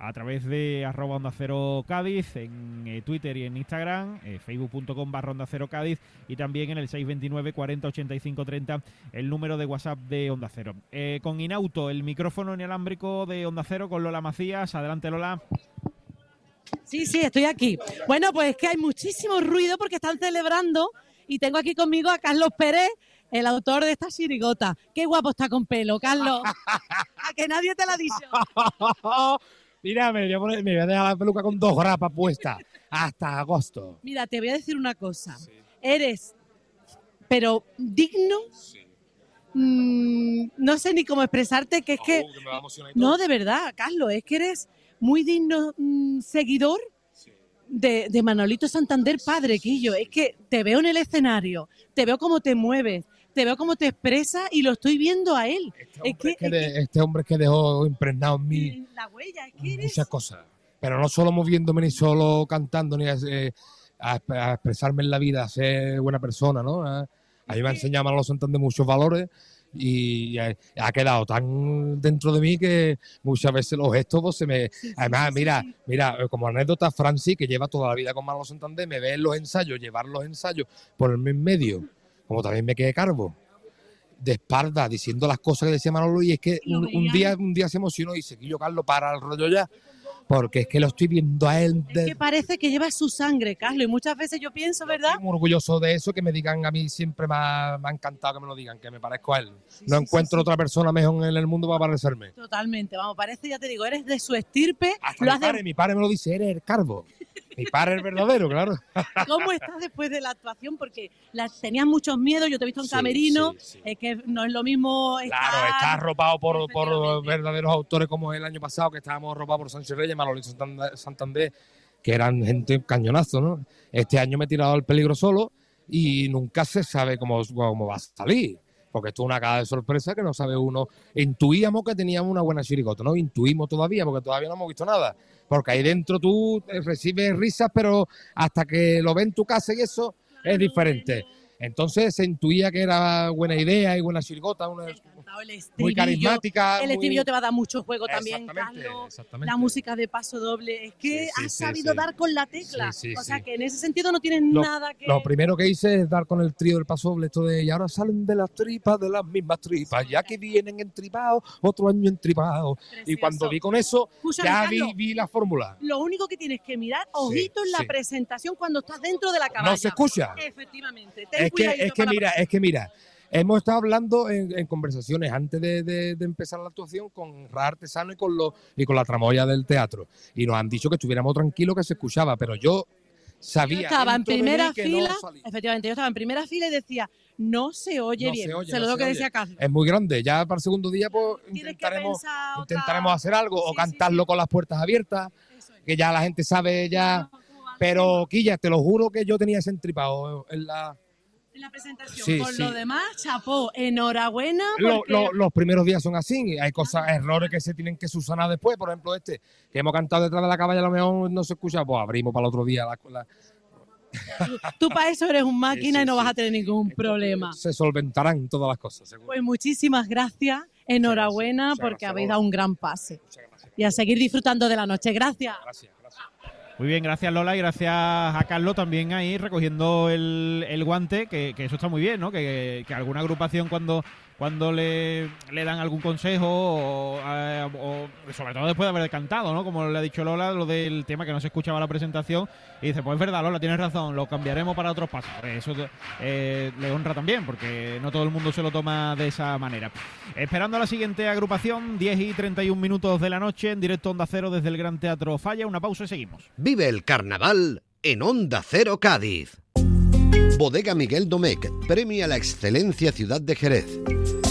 a través de arroba onda cero Cádiz en eh, Twitter y en Instagram, eh, facebook.com barra onda cero Cádiz y también en el 629 40 85 30 el número de WhatsApp de Onda Cero. Eh, con Inauto, el micrófono inalámbrico de Onda Cero con Lola Macías. Adelante Lola. Sí, sí, estoy aquí. Bueno, pues es que hay muchísimo ruido porque están celebrando y tengo aquí conmigo a Carlos Pérez, el autor de esta chirigota. Qué guapo está con pelo, Carlos. a que nadie te lo ha dicho. Mira, me voy, a poner- me voy a dejar la peluca con dos grapas puestas hasta agosto. Mira, te voy a decir una cosa. Eres, pero digno. mm, no sé ni cómo expresarte, que es que. que me va a emocionar y todo. No, de verdad, Carlos, es que eres muy digno mm, seguidor de, de Manolito Santander, padre, Quillo. Es que te veo en el escenario, te veo cómo te mueves, te veo cómo te expresas y lo estoy viendo a él. es que, Que de- este hombre que dejó impregnado en mí la huella, es que muchas cosas. Pero no solo moviéndome, ni solo cantando, ni a, eh, a- a expresarme en la vida, a ser buena persona, ¿no? A, a mí me ha enseñado Manolo Santander muchos valores y ha, quedado tan dentro de mí que muchas veces los gestos pues, se me... Además, mira, mira, eh, como anécdota, Francis, que lleva toda la vida con Manolo Santander, me ve en los ensayos, llevar los ensayos por el mismo medio, como también me quedé cargo de espalda diciendo las cosas que decía Manolo y es que un, día un día se emocionó y dice yo Carlos para el rollo ya porque es que lo estoy viendo a él de- que parece que lleva su sangre, Carlos. Y muchas veces yo pienso, ¿verdad? muy orgulloso de eso que me digan a mí siempre me ha, me ha encantado que me lo digan que me parezco a él no encuentro otra persona mejor en el mundo para parecerme Totalmente, vamos, parece, ya te digo, eres de su estirpe. Hasta lo mi padre, mi padre me lo dice eres el carbo mi padre es verdadero claro ¿Cómo estás después de la actuación? Porque la, tenías muchos miedos, yo te he visto en camerino, es que no es lo mismo estar... Claro, está arropado por, por verdaderos autores como el año pasado, que estábamos arropados por Sánchez Reyes, Manolito Santander, Santander, que eran gente cañonazo, ¿no? Este año me he tirado al peligro solo y nunca se sabe cómo, cómo va a salir. Porque esto es una caja de sorpresa que no sabe uno. Intuíamos que teníamos una buena chirigota, ¿no? Intuimos todavía, porque todavía no hemos visto nada. Porque ahí dentro tú recibes risas, pero hasta que lo ves en tu casa y eso es diferente. Entonces se intuía que era buena idea y buena chirigota, una, muy carismática. El muy- estribillo te va a dar mucho juego también, Carlos. exactamente. La música de paso doble. Es que Sí, sí, has sí, sabido dar con la tecla. O sea que en ese sentido no tienes Lo, nada que. lo primero que hice es dar con el trío del paso doble, esto de y ahora salen de las tripas, de las mismas tripas, ya que vienen entripados, otro año entripados. Y cuando vi con eso, ya vi, Carlos. vi la fórmula. Lo único que tienes que mirar, ojito en la presentación cuando estás dentro de la caballa. No se escucha. Efectivamente. Es que, es que mira, es que mira, hemos estado hablando en, en conversaciones antes de, de- de empezar la actuación con Ra Artesano y con, los, y con la tramoya del teatro. Y nos han dicho que estuviéramos tranquilos, que se escuchaba, pero yo sabía. Yo estaba en primera no fila, efectivamente, yo estaba en primera fila y decía, no se oye No bien. se oye, no se que decía Carlos. Es muy grande. Ya para el segundo día, pues intentaremos, intentaremos hacer algo o cantarlo con las puertas abiertas, que ya la gente sabe ya. Pero, Quilla, te lo juro que yo tenía ese entripado en la. En la presentación. Sí, Por sí. lo demás, chapó, enhorabuena. Lo- porque- lo- los primeros días son así, hay cosas, errores que se tienen que subsanar después, por ejemplo este, que hemos cantado detrás de la caballa, a lo mejor no se escucha, pues abrimos para el otro día, la- la- Tú para eso eres un máquina y no vas a tener ningún problema. se solventarán todas las cosas. seguro. Pues muchísimas gracias, enhorabuena porque habéis dado un gran pase. Y a seguir disfrutando de la noche. Gracias. Muy bien, gracias Lola y gracias a Carlos también ahí recogiendo el, el guante, que, que eso está muy bien, ¿no? Que, que alguna agrupación cuando, cuando le, le dan algún consejo eh, o sobre todo después de haber cantado, ¿no? Como le ha dicho Lola, lo del tema que no se escuchaba la presentación y dice, pues es verdad Lola, tienes razón, lo cambiaremos para otros pasos. Eso eh, le honra también porque no todo el mundo se lo toma de esa manera. Esperando a la siguiente agrupación, 10 y 31 minutos de la noche en directo Onda Cero desde el Gran Teatro Falla, una pausa y seguimos. Vive el carnaval en Onda Cero Cádiz. Bodega Miguel Domecq premia la excelencia Ciudad de Jerez.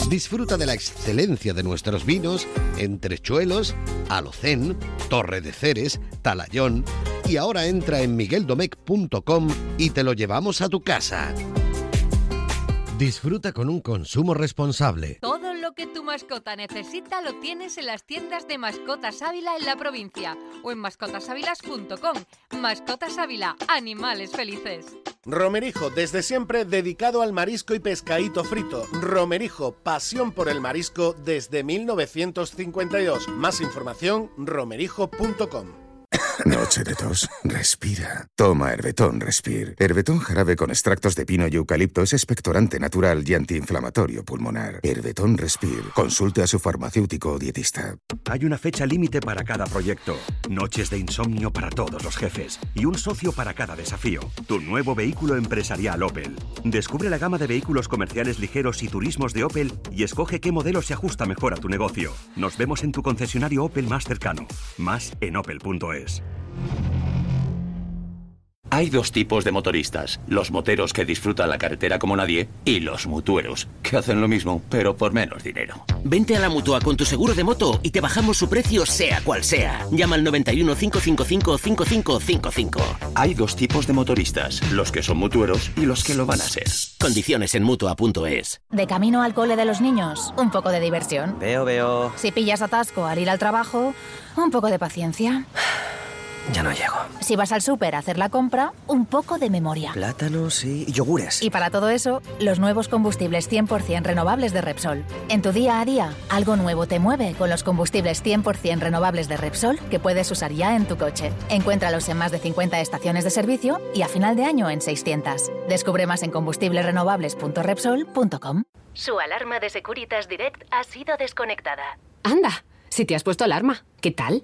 Disfruta de la excelencia de nuestros vinos en Trechuelos, Alocén, Torre de Ceres, Talayón y ahora entra en migueldomecq.com y te lo llevamos a tu casa. Disfruta con un consumo responsable. Todo lo que tu mascota necesita lo tienes en las tiendas de Mascotas Ávila en la provincia o en mascotasávilas.com. Mascotas Ávila, animales felices. Romerijo, desde siempre dedicado al marisco y pescadito frito. Romerijo, pasión por el marisco desde 1952. Más información, romerijo.com. Noche de tos. Respira. Toma Herbetón Respir. Herbetón jarabe con extractos de pino y eucalipto es expectorante natural y antiinflamatorio pulmonar. Herbetón Respir. Consulte a su farmacéutico o dietista. Hay una fecha límite para cada proyecto. Noches de insomnio para todos los jefes. Y un socio para cada desafío. Tu nuevo vehículo empresarial Opel. Descubre la gama de vehículos comerciales ligeros y turismos de Opel y escoge qué modelo se ajusta mejor a tu negocio. Nos vemos en tu concesionario Opel más cercano. Más en opel.es. Hay dos tipos de motoristas, los moteros que disfrutan la carretera como nadie y los mutueros, que hacen lo mismo, pero por menos dinero. Vente a la mutua con tu seguro de moto y te bajamos su precio sea cual sea. Llama al 91 555 5555. Hay dos tipos de motoristas, los que son mutueros y los que lo van a ser. Condiciones en mutua.es. De camino al cole de los niños, un poco de diversión. Veo, veo. Si pillas atasco al ir al trabajo, un poco de paciencia. Ya no llego. Si vas al súper a hacer la compra, un poco de memoria. Plátanos y yogures. Y para todo eso, los nuevos combustibles 100% renovables de Repsol. En tu día a día, algo nuevo te mueve con los combustibles 100% renovables de Repsol que puedes usar ya en tu coche. Encuéntralos en más de 50 estaciones de servicio y a final de año en 600. Descubre más en combustiblesrenovables.repsol.com. Su alarma de Securitas Direct ha sido desconectada. Anda, si te has puesto alarma, ¿qué tal?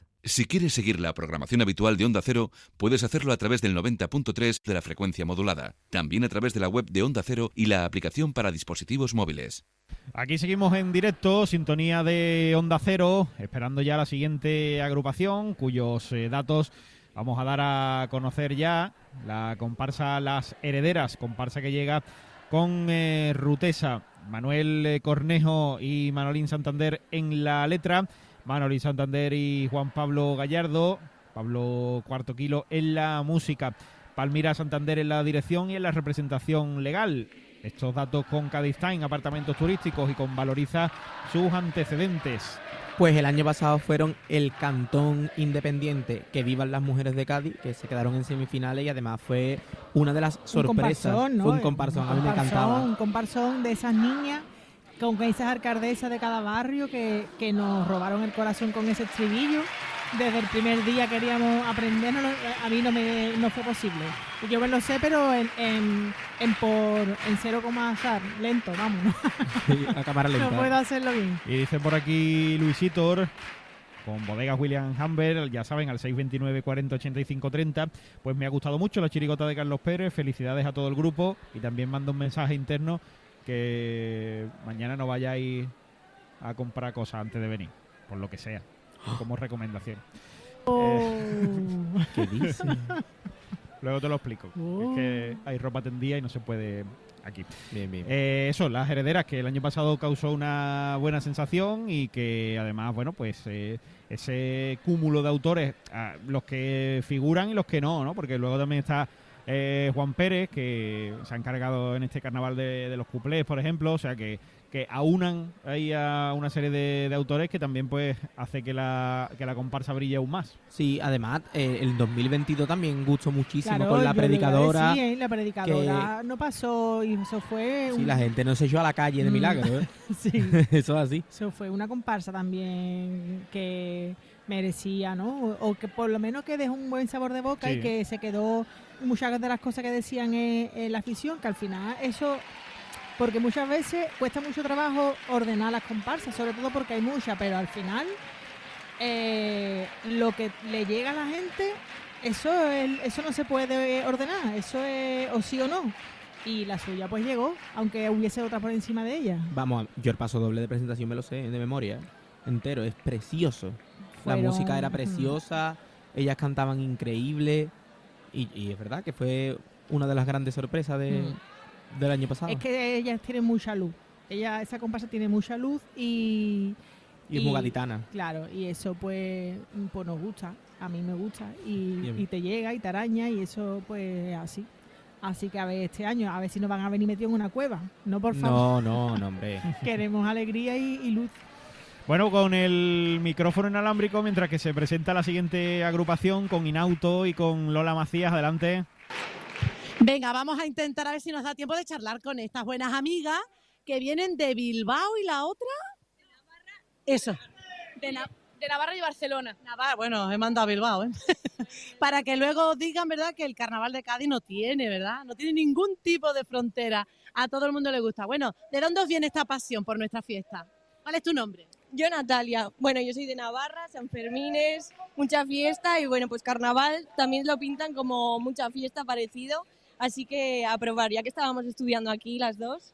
Si quieres seguir la programación habitual de Onda Cero, puedes hacerlo a través del 90.3 de la frecuencia modulada, también a través de la web de Onda Cero y la aplicación para dispositivos móviles. Aquí seguimos en directo, sintonía de Onda Cero, esperando ya la siguiente agrupación, cuyos eh, datos vamos a dar a conocer ya. La comparsa Las Herederas, comparsa que llega con eh, Rutesa, Manuel eh, Cornejo y Manolín Santander en la letra. Manolín Santander y Juan Pablo Gallardo. Pablo Cuarto Kilo en la música. Palmira Santander en la dirección y en la representación legal. Estos datos con Cádiz Time, apartamentos turísticos y con Valoriza sus antecedentes. Pues el año pasado fueron el cantón independiente que vivan las mujeres de Cádiz, que se quedaron en semifinales y además fue una de las sorpresas. Un comparsón, ¿no? Fue un comparsón, a mí me encantaba. Un comparsón de esas niñas con esas alcaldesas de cada barrio que, que nos robaron el corazón con ese estribillo. Desde el primer día queríamos aprenderlo, a mí no me no fue posible. Yo me lo sé, pero en, en, en por en cero coma azar, lento, vamos. a cámara lenta. No puedo hacerlo bien. Y dice por aquí Luisitor con bodegas William Humber, ya saben, al 629 40 85 30. Pues me ha gustado mucho la chirigota de Carlos Pérez. Felicidades a todo el grupo y también mando un mensaje interno que mañana no vayáis a comprar cosas antes de venir, por lo que sea, como recomendación. Eh, ¿Qué dice? Luego te lo explico. Es que hay ropa tendida y no se puede aquí. Bien, bien. Eh, eso, las herederas, que el año pasado causó una buena sensación y que además, bueno, pues eh, ese cúmulo de autores, ah, los que figuran y los que no, ¿no? Porque luego también está eh, Juan Pérez, que se ha encargado en este carnaval de, de los cuplés, por ejemplo, o sea que, que aunan ahí a una serie de, de autores que también pues hace que la, que la comparsa brille aún más. Sí, además, eh, el 2022 también gustó muchísimo Claro, con la predicadora. decir, ¿eh? la predicadora no pasó y eso fue. Sí, un- la gente no se echó a la calle de Mm. milagro, ¿eh? sí. Eso es así. Eso fue una comparsa también que merecía, ¿no? O, o que por lo menos que dejó un buen sabor de boca Sí. y que se quedó muchas de las cosas que decían en, en la afición, que al final eso, porque muchas veces cuesta mucho trabajo ordenar las comparsas, sobre todo porque hay muchas, pero al final eh, lo que le llega a la gente, eso, es- eso no se puede ordenar, eso es o sí o no. Y la suya pues llegó, aunque hubiese otra por encima de ella. Vamos, yo el paso doble de presentación me lo sé de memoria. Entero, es precioso. La música era mm. preciosa, ellas cantaban increíble. Y, y es verdad que fue una de las grandes sorpresas de, del año pasado. Es que ellas tienen mucha luz. Ella, esa comparsa tiene mucha luz y. Y es muy gaditana. Claro, y eso pues, pues nos gusta. A mí me gusta. Y, y te llega y te araña y eso pues es así. Así que a ver este año, a ver si nos van a venir metidos en una cueva. No, por favor. No, no, no, hombre. Queremos alegría y, y luz. Bueno, con el micrófono inalámbrico, mientras que se presenta la siguiente agrupación con Inauto y con Lola Macías. Adelante. Venga, vamos a intentar a ver si nos da tiempo de charlar con estas buenas amigas que vienen de Bilbao y la otra. Eso. De, Na- de Navarra y Barcelona. Navarra, bueno, he mandado a Bilbao, ¿eh? Para que luego digan, ¿verdad?, que el carnaval de Cádiz no tiene, ¿verdad? No tiene ningún tipo de frontera. A todo el mundo le gusta. Bueno, ¿de dónde os viene esta pasión por nuestra fiesta? ¿Cuál es tu nombre? Yo, Natalia. Bueno, yo soy de Navarra, San Fermines, mucha fiesta y bueno, pues carnaval también lo pintan como mucha fiesta parecido. Así que a probar, ya que estábamos estudiando aquí las dos,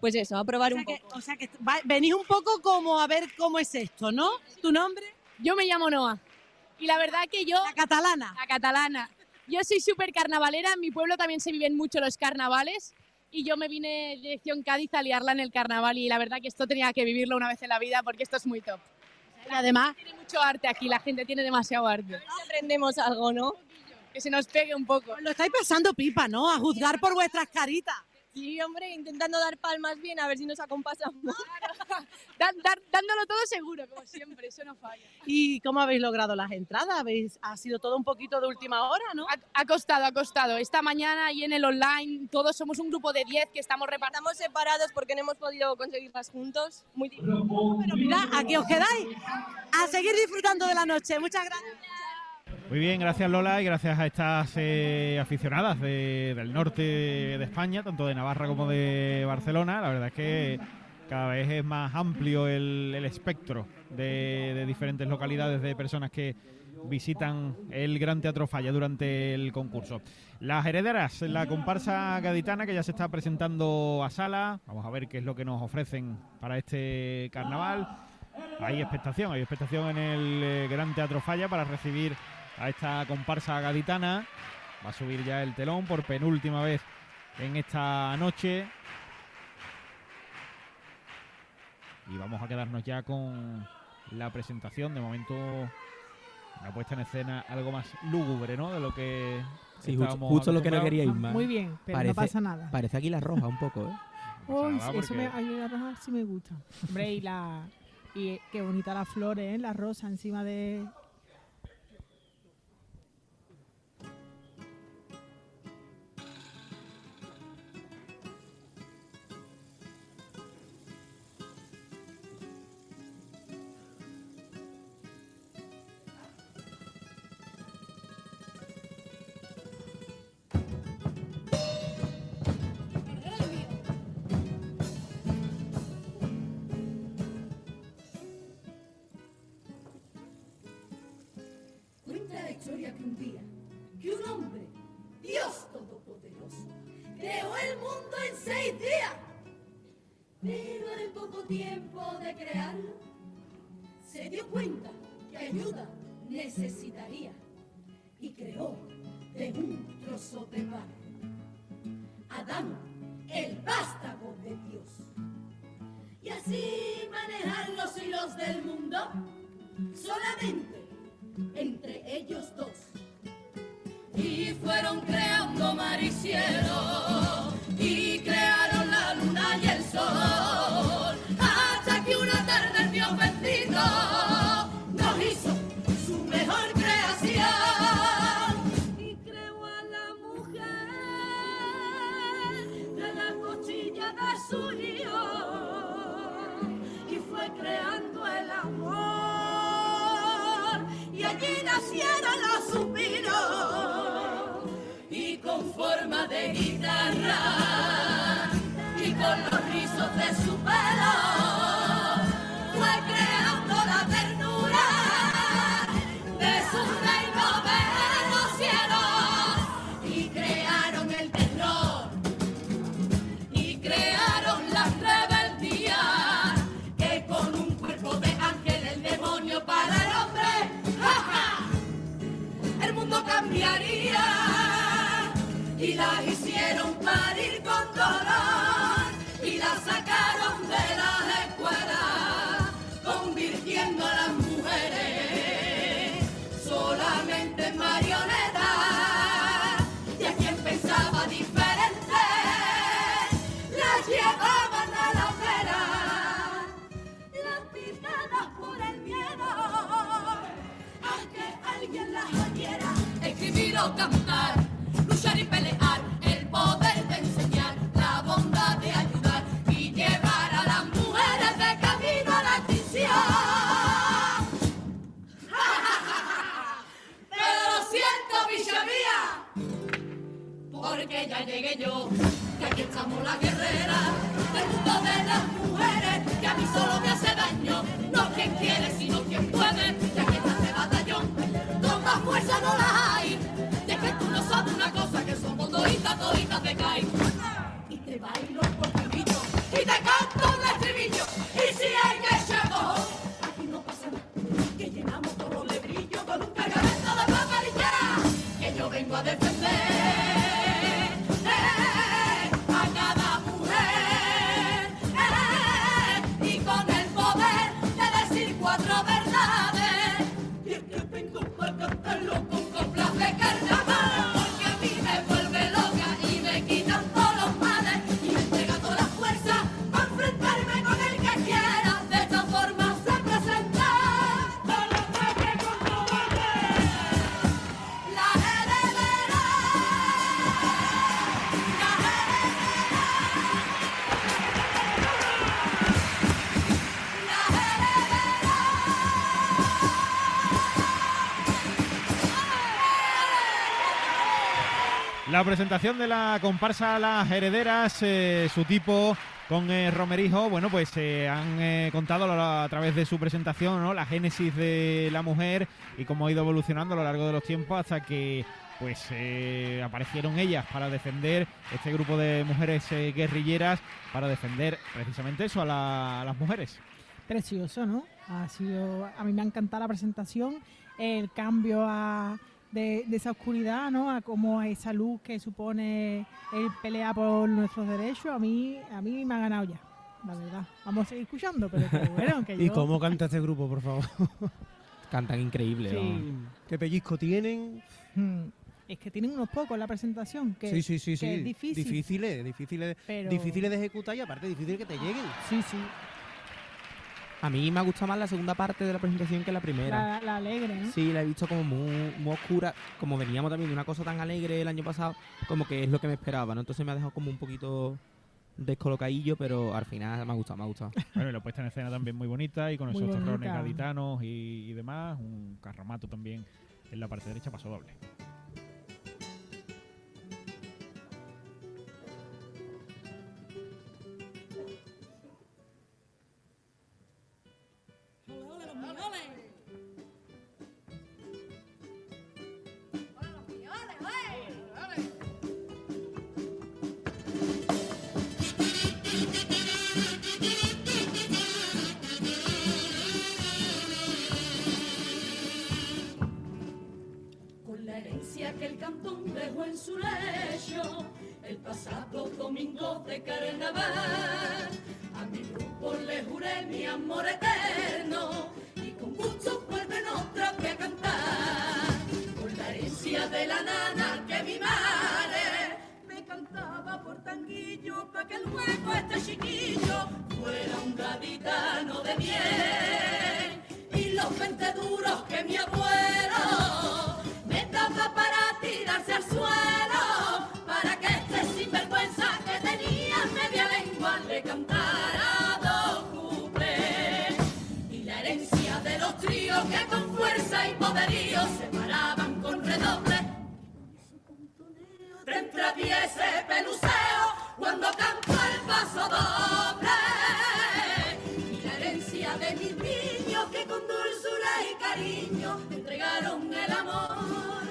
pues eso, a probar O sea un que- poco. o sea que va- venís un poco como a ver cómo es esto, ¿no? ¿Tu nombre? Yo me llamo Noa. Y la verdad que yo... La catalana. La catalana. Yo soy súper carnavalera, en mi pueblo también se viven mucho los carnavales y yo me vine dirección Cádiz a liarla en el carnaval y la verdad que esto tenía que vivirlo una vez en la vida porque esto es muy top. Y además... Tiene mucho arte aquí, la gente tiene demasiado arte. Aprendemos algo, ¿no? Que se nos pegue un poco. Lo estáis pasando pipa, ¿no? A juzgar por vuestras caritas. Sí, hombre, intentando dar palmas bien a ver si nos acompasamos. Dan- dar- dándolo todo seguro, como siempre, eso no falla. ¿Y cómo habéis logrado las entradas? ¿Habéis, ha sido todo un poquito de última hora, ¿no? Ha, ha costado, ha costado. Esta mañana y en el online, todos somos un grupo de 10 que estamos repartidos. Estamos separados porque no hemos podido conseguirlas juntos. Muy difícil. Pero mira, aquí os quedáis. A seguir disfrutando de la noche. Muchas gracias. Muy bien, gracias Lola y gracias a estas eh, aficionadas de- del norte de España, tanto de Navarra como de Barcelona. La verdad es que cada vez es más amplio el, espectro de, de diferentes localidades de personas que visitan el Gran Teatro Falla durante el concurso. Las herederas, la comparsa gaditana que ya se está presentando a sala. Vamos a ver qué es lo que nos ofrecen para este carnaval. Hay expectación, hay expectación en el eh, Gran Teatro Falla para recibir a esta comparsa gaditana. Va a subir ya el telón por penúltima vez en esta noche. Y vamos a quedarnos ya con la presentación. De momento, una puesta en escena algo más lúgubre, ¿no? De lo que. Sí, justo, estábamos justo lo que no quería Isma. Muy bien, pero no Parece- pasa nada. Parece Águila Roja un poco, ¿eh? Uy, eso me, a mí la roja sí me gusta. Hombre, y la y qué bonita las flores, ¿eh? la rosa encima de La presentación de la comparsa Las Herederas, eh, su tipo con eh, Romerijo, bueno, pues eh, han eh, contado a través de su presentación ¿no? la génesis de la mujer y cómo ha ido evolucionando a lo largo de los tiempos hasta que pues eh, aparecieron ellas para defender este grupo de mujeres eh, guerrilleras, para defender precisamente eso a, la- a las mujeres. Precioso, ¿no? Ha sido, a mí me ha encantado la presentación, el cambio a, de, de esa oscuridad, ¿no? A cómo esa luz que supone el pelear por nuestros derechos, a mí, a mí me ha ganado ya, la verdad. Vamos a seguir escuchando, pero que bueno, que ¿Y yo- cómo canta este grupo, por favor? Cantan increíble. Sí. ¿Qué pellizco tienen? Hmm. Es que tienen unos pocos la presentación, que, sí, sí, sí, que sí. es difícil. Difíciles, difíciles, Pero- difíciles de ejecutar y aparte difícil que te lleguen. Sí, sí. A mí me ha gustado más la segunda parte de la presentación que la primera. La, la alegre, ¿no? Sí, la he visto como muy, muy oscura. Como veníamos también de una cosa tan alegre el año pasado, como que es lo que me esperaba, ¿no? Entonces me ha dejado como un poquito descolocadillo, pero al final me ha gustado, me ha gustado. Bueno, y la puesta en escena también muy bonita y con Muy esos terrones gaditanos y, y demás. Un carromato también en la parte derecha, paso doble. Que el cantón dejó en su lecho, el pasado domingo de carnaval, a mi grupo le juré mi amor eterno gusto vuelven otra vez a cantar. Con la herencia de la nana que mi madre me cantaba por tanguillo para que luego este chiquillo fuera un gaditano de bien y los veinte duros que mi abuelo me daba para tirarse al suelo para que este sinvergüenza que tenía media lengua le cantara poderío se paraban con redoble. Te entraviese peluceo cuando canto el paso doble. Y la herencia de mis niños que con dulzura y cariño entregaron el amor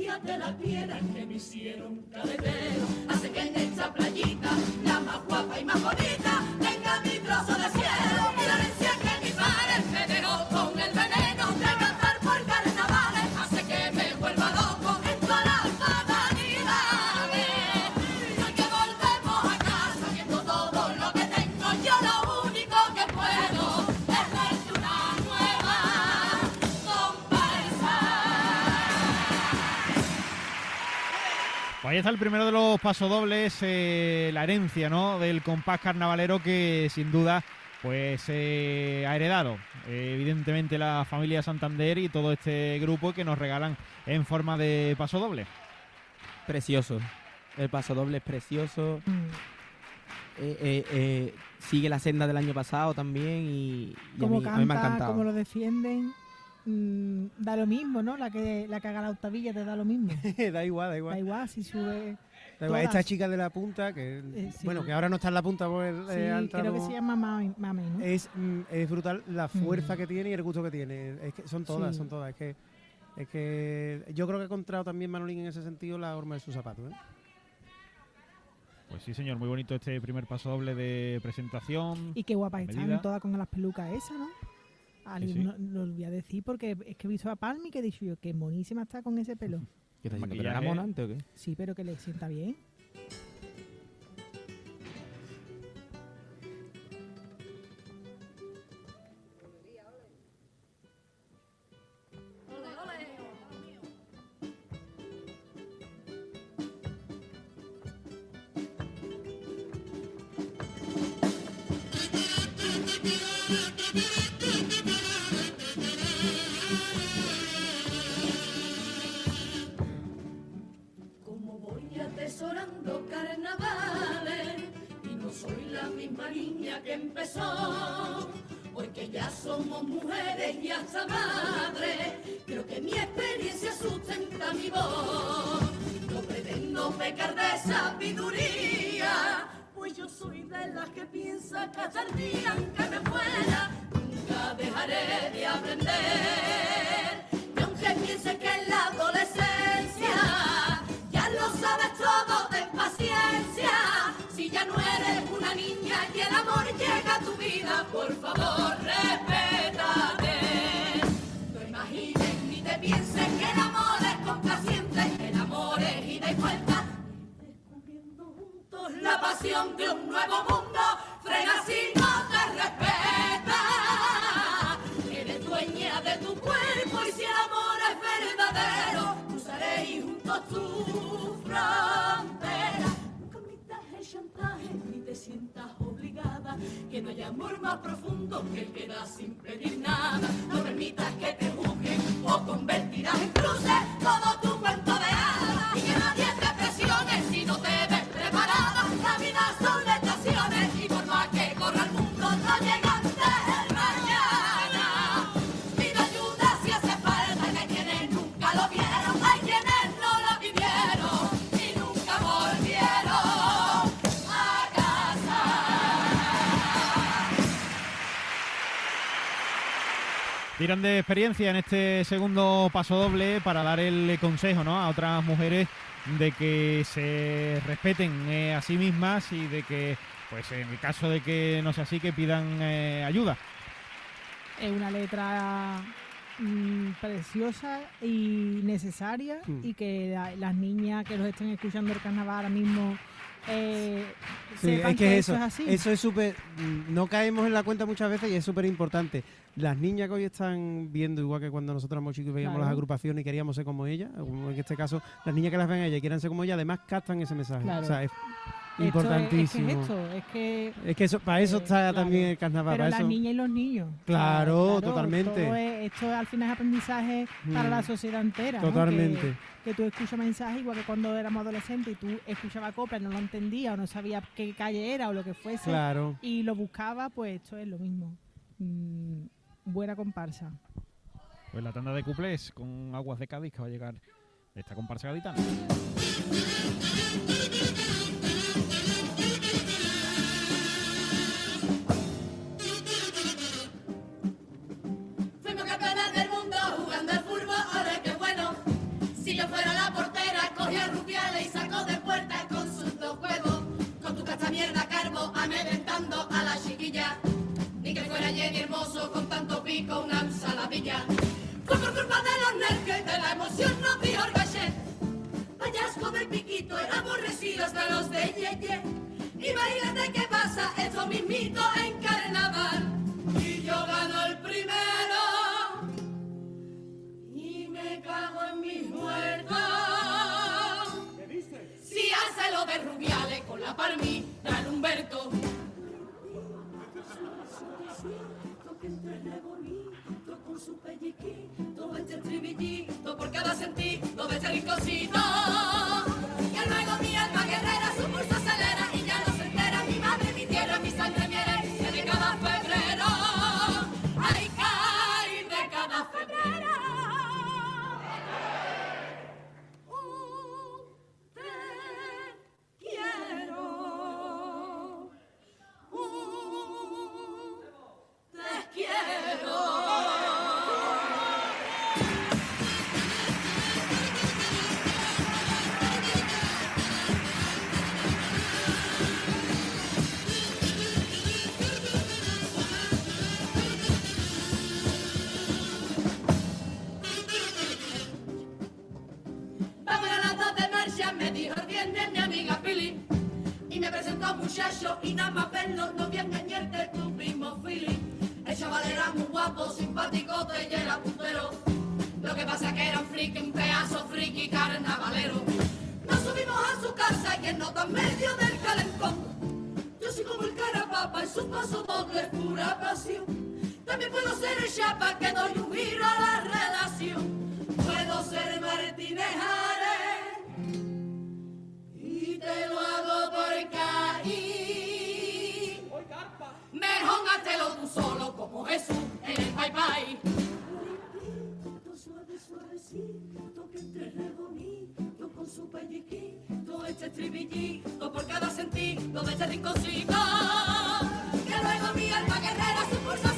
de la piedra que me hicieron cabetero hace que en esta playita la más guapa y más bonita tenga mi trozo de cielo Ahí está el primero de los pasodobles, eh, la herencia ¿no? del compás carnavalero que sin duda pues eh, ha heredado eh, evidentemente la familia Santander y todo este grupo que nos regalan en forma de pasodoble. Precioso. El paso doble es precioso. Mm. Eh, eh, eh, sigue la senda del año pasado también y, y a, mí, a mí me ha canta, encantado. como lo defienden, mm, da lo mismo, ¿no? La que, la que haga la octavilla te da lo mismo. da igual, da igual. Da igual si sube. Da igual, Esta chica de la punta, que Eh, sí. bueno, que ahora no está en la punta, pues Sí, eh, entrado- creo que se llama Mami, Mami, ¿no? es, mm, es brutal la fuerza Mm. que tiene y el gusto que tiene. Es que son todas, Sí. son todas. Es que, es que yo creo que ha encontrado también Manolín en ese sentido la horma de sus zapatos. ¿eh? Pues sí, señor, muy bonito este primer pasodoble de presentación. Y qué guapa están todas con las pelucas esas, ¿no? Alguien sí. No, no lo voy a decir porque es que he visto a Palmi que he dicho yo que monísima está con ese pelo. ¿Qué está diciendo? ¿Pero Maquillaje. era monante o qué? Sí, pero que le sienta bien. De experiencia en este segundo paso doble para dar el consejo ¿no? a otras mujeres de que se respeten eh, a sí mismas y de que, pues en el caso de que no sea así, que pidan eh, ayuda. Es una letra mm, preciosa y necesaria Mm. y que la- las niñas que los estén escuchando el carnaval ahora mismo eh, Sí, sepan es que, eso, es así. eso es súper. mm, No caemos en la cuenta muchas veces y es súper importante. Las niñas que hoy están viendo, igual que cuando nosotros éramos chicos y veíamos Claro. las agrupaciones y queríamos ser como ellas, como en este caso, las niñas que las ven a ellas y quieran ser como ellas, además captan ese mensaje. Claro. O sea, es Esto es- importantísimo. Es, que es esto, es que... Es que eso, para eso eh, está claro. también el carnaval. Pero para las eso- niñas y los niños. Claro, totalmente. todo es- esto al final es aprendizaje para Mm. la sociedad entera. ¿no? Totalmente. Que, que tú escuchas mensajes igual que cuando éramos adolescentes y tú escuchabas copla, no lo entendías o no sabías qué calle era o lo que fuese. Claro. Y lo buscabas, pues esto es lo mismo. Mm, buena comparsa. Pues la tanda de cuplés con Aguas de Cádiz que va a llegar esta comparsa gaditana. Cogía rupiales y sacó de puerta con sus dos huevos. Con tu cacha mierda carbo, amedrentando a la chiquilla. Ni que fuera Jenny hermoso con tanto pico, una ensaladilla. Fue por culpa de los nervios y de la emoción, nos dijo el gallet. Payasco del piquito, era aborrecidos de los de Yeye. Imagínate qué pasa, eso mismito en carnaval. Y yo gano el primero. Y me cago en mis muertos lo de Rubiales con la palmita Humberto. Este por cada sentido este luego mi alma guerrera su muchacho y nada más verlo no a engañarte tu primo Philly. El chaval era muy guapo, simpático y era puntero. Lo que pasa que era un friki, un pedazo friki carnavalero. Nos subimos a su casa y él nota en medio del calentón. Yo soy como el carapapa y su paso doble pura pasión. También puedo ser el chapa que doy un giro a la relación. Te lo hago por caí. Mejor hátelo tú solo como Jesús en el Pai Pai. Suave, suavecito, que entre bonito con su pelliquito, este estribillito por cada sentido de este rinconcito. Que luego mi alma guerrera su pulso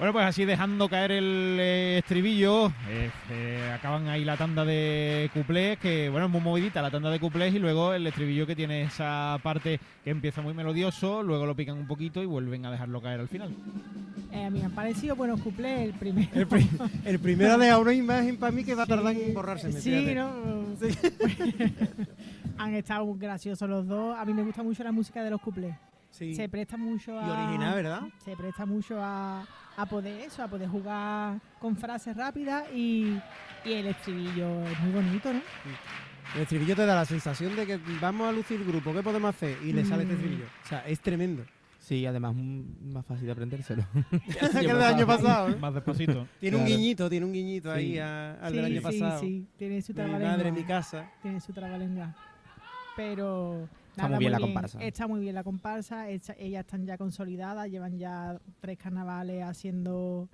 Bueno, pues así dejando caer el eh, estribillo, eh, eh, acaban ahí la tanda de cuplés, que bueno, es muy movidita la tanda de cuplés y luego el estribillo que tiene esa parte que empieza muy melodioso, luego lo pican un poquito y vuelven a dejarlo caer al final. Eh, a mí me han parecido buenos cuplés el primero. El, pri- el primero ha dejado una imagen para mí que va a tardar en borrarse. Sí, ¿no? Han estado muy graciosos los dos. A mí me gusta mucho la música de los cuplés. Sí. Se presta mucho a... Y original, ¿verdad? Se presta mucho a, a poder eso, a poder jugar con frases rápidas y, y el estribillo es muy bonito, ¿no? El estribillo te da la sensación de que vamos a lucir grupo, ¿qué podemos hacer? Y le sale este Mm. estribillo. O sea, es tremendo. Sí, además mm, más fácil de aprendérselo. que el del año pasado. ¿eh? Más despacito. Tiene un guiñito, tiene un guiñito ahí Sí. a- al Sí, del año sí, pasado. Sí, tiene su Mi trabalengua. madre, mi casa. Tiene su trabalengua. Pero. Está muy bien la comparsa. Está muy bien la comparsa. hecha- ellas están ya consolidadas. Llevan ya tres carnavales haciendo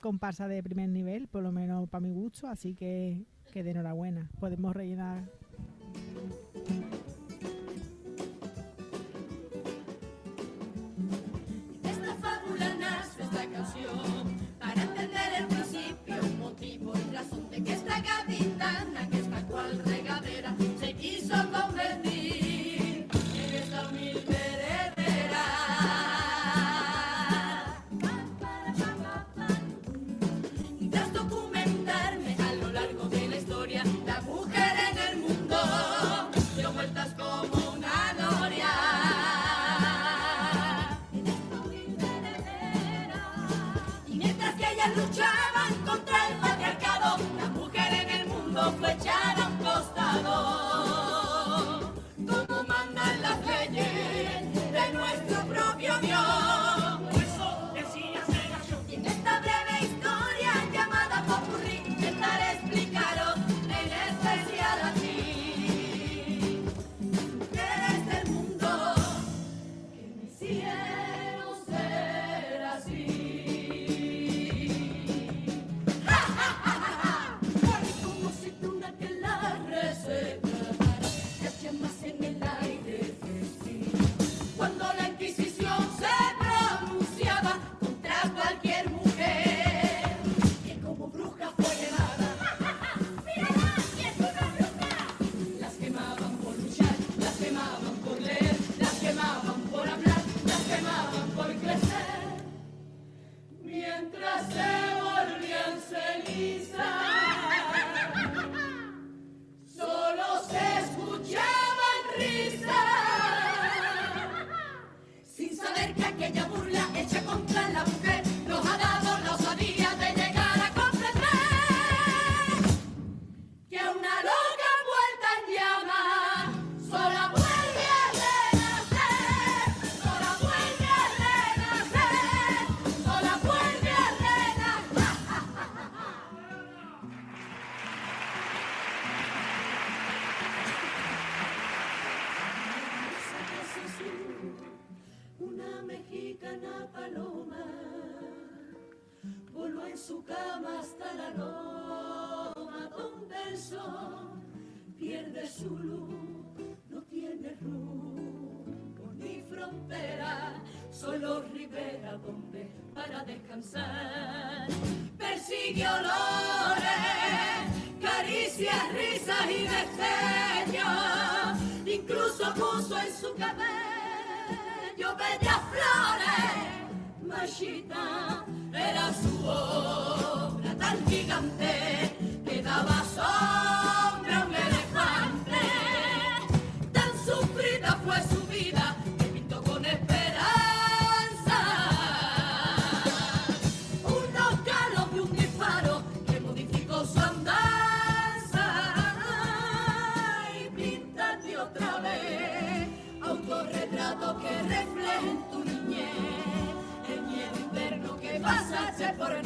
comparsa de primer nivel, por lo menos para mi gusto. Así que, que de enhorabuena. Podemos rellenar. Esta fábula nace esta canción para entender el principio, motivo y razón de que esta gaditana, que esta cual regadera, se quiso convertir amor. solo ribera donde para descansar. Persigue olores, caricias, risas y destellos, incluso puso en su cabello bellas flores. Machita era su obra tan gigante pasaste por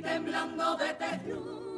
y temblando de terror.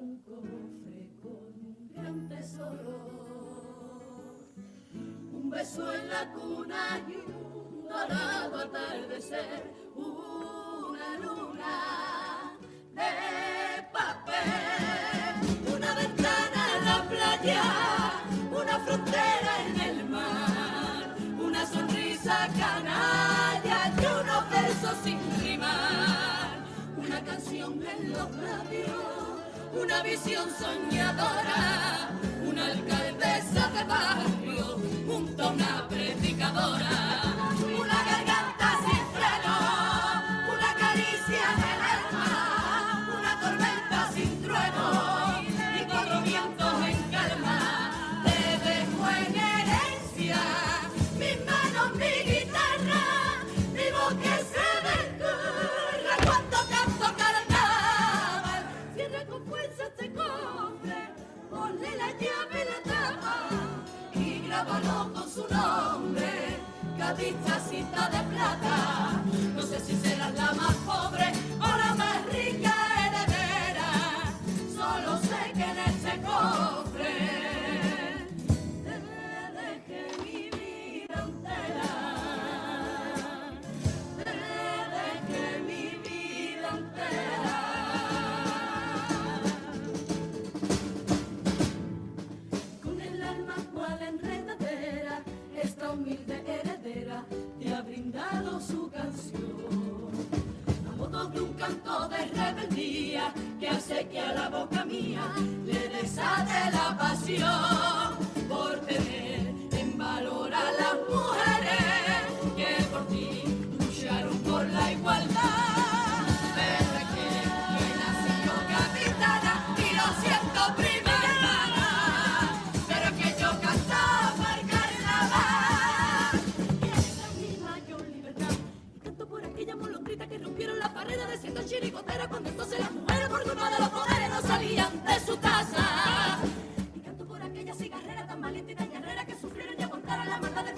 Un cofre con un gran tesoro. Un beso en la cuna y un dorado atardecer, una luna de papel, una ventana en la playa, una frontera en el mar, una sonrisa canalla y unos versos sin rimar, una canción en los labios, una visión soñadora, una alcaldesa de barrio junto a una predicadora, cofre, ponle la llave y la tapa y grábalo con su nombre, cadita cinta de plata. No sé si serás la más pobre o la más rica que hace que a la boca mía le desate la pasión por tener en valor a las mujeres chirigotera cuando entonces las mujeres por culpa de los poderes no salían de su casa. Y canto por aquella cigarrera tan valiente y tan guerrera que sufrieron y aguantaron la maldad de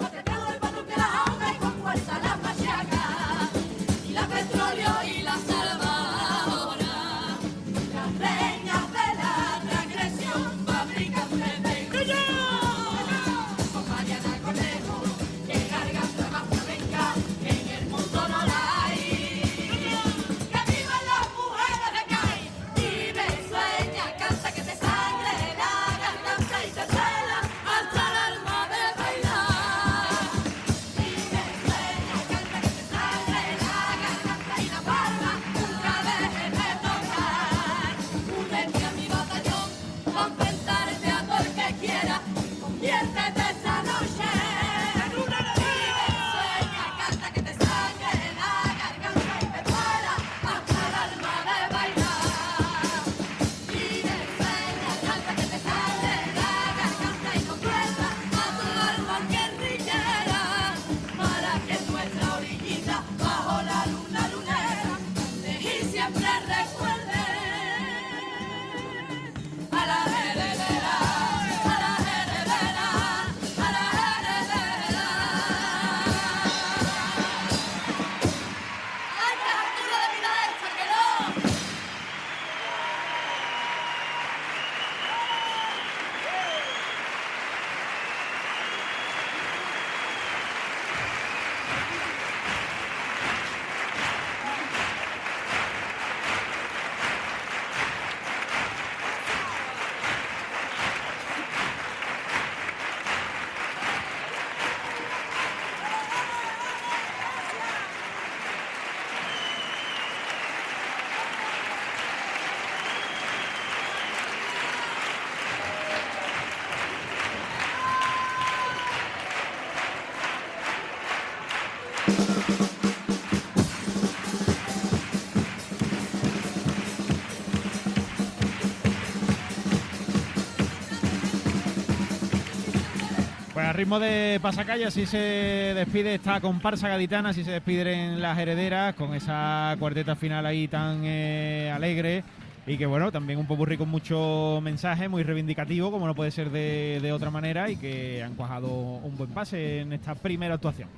ritmo de pasacalle así se despide esta comparsa gaditana, así se despiden las herederas con esa cuarteta final ahí tan eh, alegre y que bueno, también un popurrí con mucho mensaje, muy reivindicativo, como no puede ser de, de otra manera y que han cuajado un buen pase en esta primera actuación.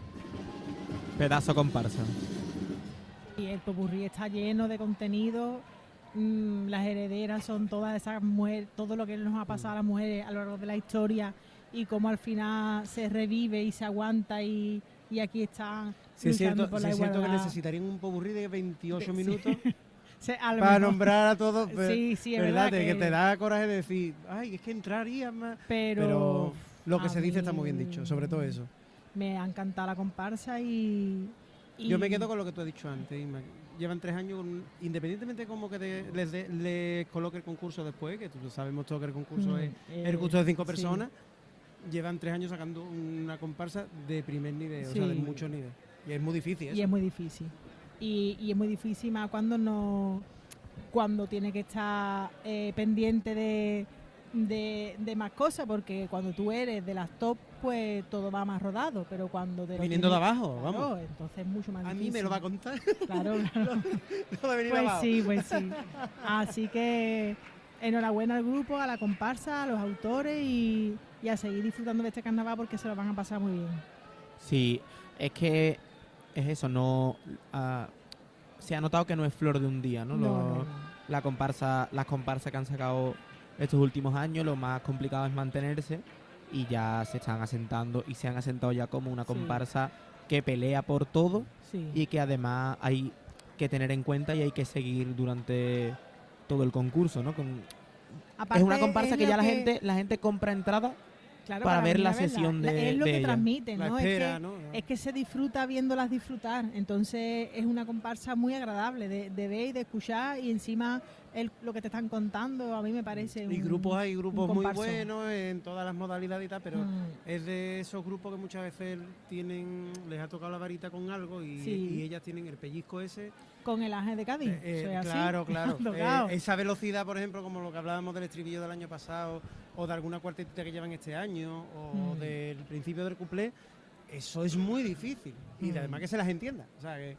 Pedazo comparsa. Y el popurrí está lleno de contenido. mm, las herederas son todas esas mujeres, todo lo que nos ha pasado a las mujeres a lo largo de la historia y cómo al final se revive y se aguanta y, y aquí están Sí, es cierto, por sí la es cierto que igualdad. necesitarían un popurrí de 28 Sí. minutos para mejor. nombrar a todos. pero- Sí, sí, es ¿verdad? De que que- te da coraje decir, ay, es que entraría más. Pero, lo que se dice está muy bien dicho, sobre todo eso. Me ha encantado la comparsa y, y- Yo me quedo con lo que tú has dicho antes, Inma. Llevan tres años, con- independientemente como que te- les, de- les coloque el concurso después, que tú sabemos todo que el concurso Mm, es eh, el gusto de cinco sí. Llevan tres años sacando una comparsa de primer nivel, o sea, de Sí. mucho nivel. Y es muy difícil eso. Y es muy difícil. Y, y es muy difícil más cuando no cuando tiene que estar eh, pendiente de, de, de más cosas, porque cuando tú eres de las top, pues todo va más rodado, pero cuando te Viniendo de abajo, claro, vamos. entonces es mucho más A difícil. mí me lo va a contar. Claro, claro. Lo de venir pues abajo. sí, pues sí. Así que enhorabuena al grupo, a la comparsa, a los autores y, y a seguir disfrutando de este carnaval porque se lo van a pasar muy bien. Sí, es que es eso, no ah, se ha notado que no es flor de un día, ¿no? No, Lo- no, no. La comparsa, las comparsas que han sacado estos últimos años, lo más complicado es mantenerse y ya se están asentando y se han asentado ya como una Sí. comparsa que pelea por todo Sí. y que además hay que tener en cuenta y hay que seguir durante todo el concurso, ¿no? Con- es una comparsa es que ya la gente la gente compra entrada Claro, para, ver la sesión La- de Es lo de que ella. transmiten, La ¿no? espera, es, que, ¿no? es que se disfruta viéndolas disfrutar. Entonces es una comparsa muy agradable de, de ver y de escuchar y encima el- lo que te están contando a mí me parece Y un- grupos hay grupos muy buenos en todas las modalidades y tal, pero Mm. es de esos grupos que muchas veces tienen les ha tocado la varita con algo y, Sí. y ellas tienen el pellizco ese. Con el Ángel de Cádiz. Eh, eh, Soy así. claro, claro. Eh, esa velocidad, por ejemplo, como lo que hablábamos del estribillo del año pasado, o de alguna cuartetita que llevan este año, o Mm. del principio del cuplé, eso es muy difícil. Y Mm. además que se las entienda. O sea, que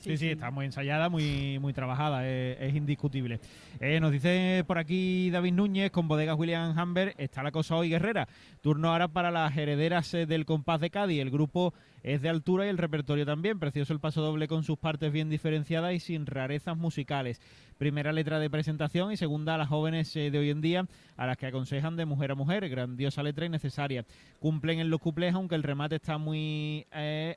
Sí, sí, está muy ensayada, muy, muy trabajada, es, es indiscutible. Eh, nos dice por aquí David Núñez, con bodegas William Hamber, está la cosa hoy guerrera. Turno ahora para las herederas eh, del compás de Cádiz. El grupo es de altura y el repertorio también. Precioso el paso doble con sus partes bien diferenciadas y sin rarezas musicales. Primera letra de presentación y segunda a las jóvenes eh, de hoy en día, a las que aconsejan de mujer a mujer. Grandiosa letra y necesaria. Cumplen en los cuplés, aunque el remate está muy eh,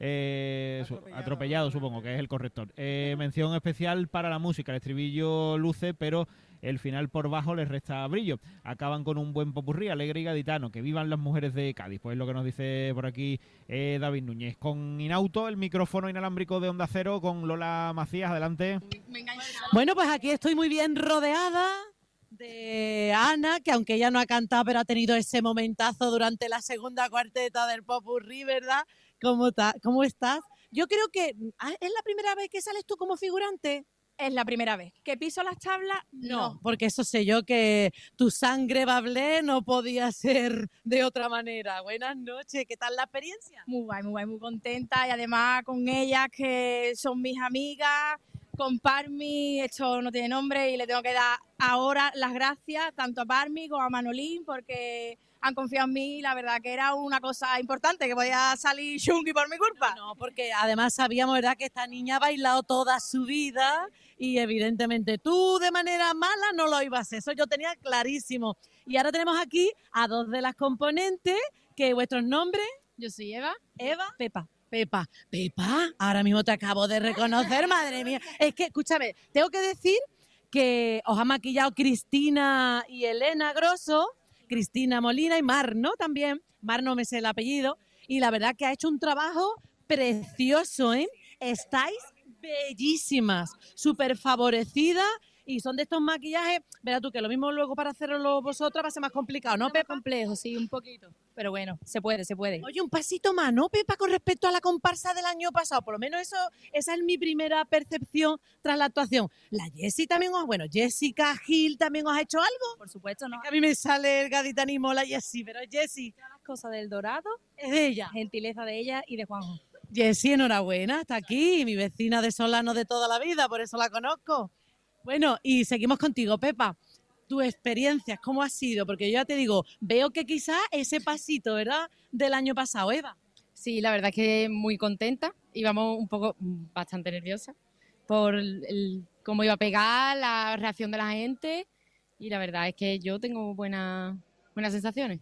Eh, su- atropellado, supongo que es el corrector. Eh, mención especial para la música. El estribillo luce, pero el final por bajo les resta brillo. Acaban con un buen popurrí, alegre y gaditano. Que vivan las mujeres de Cádiz. Pues es lo que nos dice por aquí eh, David Núñez. Con Inauto, el micrófono inalámbrico de Onda Cero, con Lola Macías. Adelante. Bueno, pues aquí estoy muy bien rodeada de Ana, que aunque ella no ha cantado, pero ha tenido ese momentazo durante la segunda cuarteta del Popurrí, ¿verdad? ¿Cómo, ta- ¿Cómo estás? Yo creo que ah, es la primera vez que sales tú como figurante. Es la primera vez. ¿Que piso las tablas? No, porque eso sé yo que tu sangre bablé no podía ser de otra manera. Buenas noches, ¿qué tal la experiencia? Muy guay, muy guay, muy contenta y además con ellas que son mis amigas, con Parmi, esto no tiene nombre y le tengo que dar ahora las gracias tanto a Parmi como a Manolín porque han confiado en mí y la verdad que era una cosa importante que podía salir chunky por mi culpa. No, porque además sabíamos, ¿verdad?, que esta niña ha bailado toda su vida y evidentemente tú de manera mala no lo ibas a hacer. Eso yo tenía clarísimo. Y ahora tenemos aquí a dos de las componentes, que vuestros nombres. Yo soy Eva. Eva. Pepa. Pepa. Pepa, ahora mismo te acabo de reconocer, madre mía. Es que, escúchame, tengo que decir que os ha maquillado Cristina y Elena Grosso, Cristina Molina y Mar, ¿no? También. Mar no me sé el apellido. Y la verdad que ha hecho un trabajo precioso, ¿eh? Estáis bellísimas, súper favorecidas Y son de estos maquillajes, verás tú que lo mismo luego para hacerlo vosotras va a ser más complicado, ¿no, Pepa? complejo, sí, un poquito. Pero bueno, se puede, se puede. Oye, un pasito más, ¿no, Pepa, con respecto a la comparsa del año pasado? Por lo menos eso, esa es mi primera percepción tras la actuación. La Jessie también os, bueno, Jessica Gil también os ha hecho algo. Por supuesto, ¿no? Es que a mí me sale el gaditanismo la Jessie, pero Jessie. Las cosas del dorado Es de ella. gentileza de ella y de Juanjo. Jessie, enhorabuena, está aquí, mi vecina de Solano de toda la vida, por eso la conozco. Bueno, y seguimos contigo, Pepa. Tu experiencia, ¿cómo ha sido? Porque yo ya te digo, veo que quizás ese pasito, ¿verdad? Del año pasado, Eva. Sí, la verdad es que muy contenta. Íbamos un poco mm, bastante nerviosa por el, el- cómo iba a pegar, la reacción de la gente. Y la verdad es que yo tengo buena- buenas sensaciones.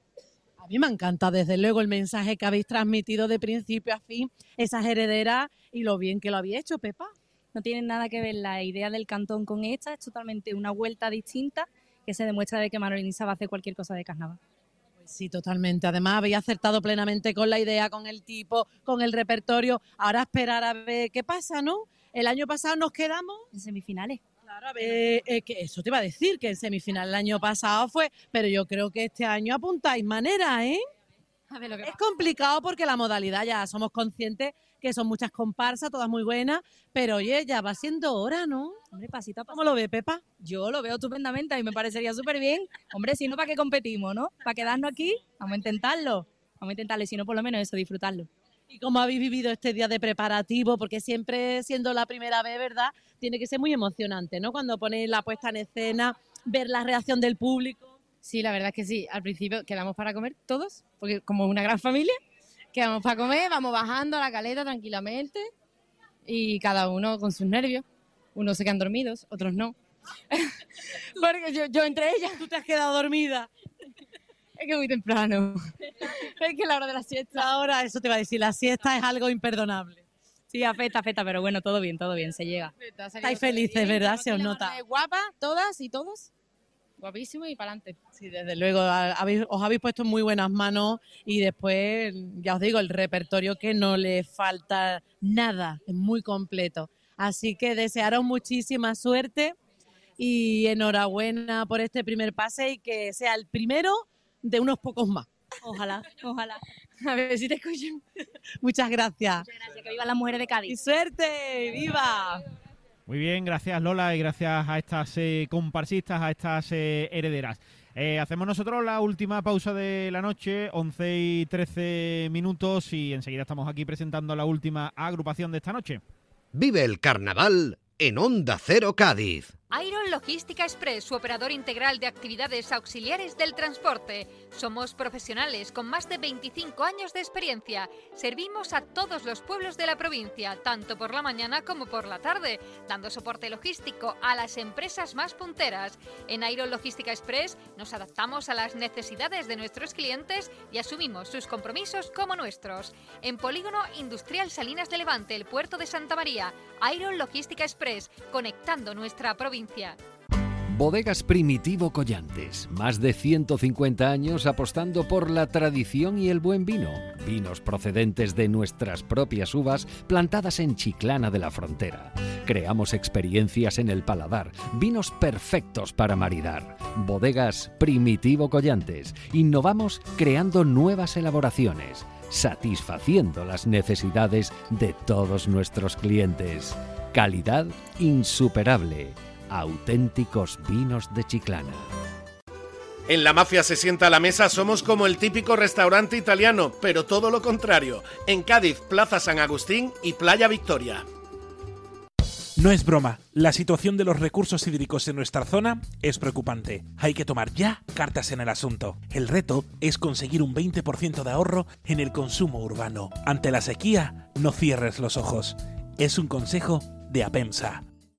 A mí me encanta, desde luego, el mensaje que habéis transmitido de principio a fin, esas herederas y lo bien que lo habéis hecho, Pepa. No tiene nada que ver la idea del cantón con esta, es totalmente una vuelta distinta que se demuestra de que Manolín sabe hacer cualquier cosa de carnaval. Pues sí, totalmente. Además, habéis acertado plenamente con la idea, con el tipo, con el repertorio. Ahora esperar a ver qué pasa, ¿no? El año pasado nos quedamos en semifinales. Claro, a ver, eh, que eso te iba a decir, que en semifinal el año pasado fue, pero yo creo que este año apuntáis manera, ¿eh? A ver lo que Es complicado porque la modalidad ya somos conscientes que son muchas comparsas, todas muy buenas, pero oye, ya va siendo hora, ¿no? Hombre, pasito a pasito. ¿Cómo lo ve, Pepa? Yo lo veo estupendamente, a mí me parecería súper bien. Hombre, si no, ¿para qué competimos, no? ¿Para quedarnos aquí? Vamos a intentarlo. Vamos a intentarlo y si no, por lo menos eso, disfrutarlo. ¿Y cómo habéis vivido este día de preparativo? Porque siempre siendo la primera vez, ¿verdad? Tiene que ser muy emocionante, ¿no? Cuando ponéis la puesta en escena, ver la reacción del público. Sí, la verdad es que sí. Al principio quedamos para comer todos, porque como una gran familia, quedamos para comer, vamos bajando a la caleta tranquilamente y cada uno con sus nervios. Unos se quedan dormidos, otros no. porque yo, yo entre ellas. Tú te has quedado dormida. Es que muy temprano. es que la hora de la siesta. Ahora, eso te va a decir, la siesta es algo imperdonable. Sí, afecta, afecta, pero bueno, todo bien, todo bien, se llega. Estáis felices, ¿verdad? Se os nota. Guapas, todas y todos. Guapísimo y para adelante. Sí, desde luego, habéis- os habéis puesto en muy buenas manos y después, ya os digo, el repertorio que no le falta nada, es muy completo. Así que desearos muchísima suerte y enhorabuena por este primer pase y que sea el primero de unos pocos más. Ojalá, ojalá. A ver si te escuchan. Muchas gracias. Gracias, que vivan las mujeres de Y Cádiz. suerte, viva. Muy bien, gracias Lola y gracias a estas eh, comparsistas, a estas eh, herederas. Eh, hacemos nosotros la última pausa de la noche, 11 y 13 minutos y enseguida estamos aquí presentando la última agrupación de esta noche. Vive el carnaval en Onda Cero Cádiz. Iron Logística Express, su operador integral de actividades auxiliares del transporte. Somos profesionales con más de 25 años de experiencia. Servimos a todos los pueblos de la provincia, tanto por la mañana como por la tarde, dando soporte logístico a las empresas más punteras. En Iron Logística Express nos adaptamos a las necesidades de nuestros clientes y asumimos sus compromisos como nuestros. En Polígono Industrial Salinas de Levante, el puerto de Santa María, Iron Logística Express, conectando nuestra provincia. Bodegas Primitivo Collantes, más de 150 años apostando por la tradición y el buen vino. Vinos procedentes de nuestras propias uvas plantadas en Chiclana de la Frontera. Creamos experiencias en el paladar, vinos perfectos para maridar. Bodegas Primitivo Collantes. Innovamos creando nuevas elaboraciones, satisfaciendo las necesidades de todos nuestros clientes. Calidad insuperable auténticos vinos de Chiclana. En la mafia se sienta a la mesa somos como el típico restaurante italiano, pero todo lo contrario. En Cádiz, Plaza San Agustín y Playa Victoria. No es broma, la situación de los recursos hídricos en nuestra zona es preocupante. Hay que tomar ya cartas en el asunto. El reto es conseguir un 20% de ahorro en el consumo urbano. Ante la sequía, no cierres los ojos. Es un consejo de APEMSA.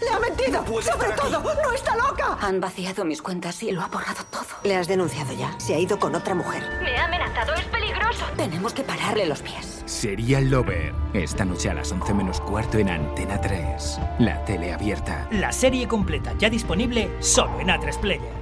¡Le ha mentido! ¡Sobre todo! ¡No está loca! Han vaciado mis cuentas y lo ha borrado todo. Le has denunciado ya. Se ha ido con otra mujer. Me ha amenazado, es peligroso. Tenemos que pararle los pies. Serial Lover. Esta noche a las 11 menos cuarto en Antena 3. La tele abierta. La serie completa ya disponible solo en A3 Player.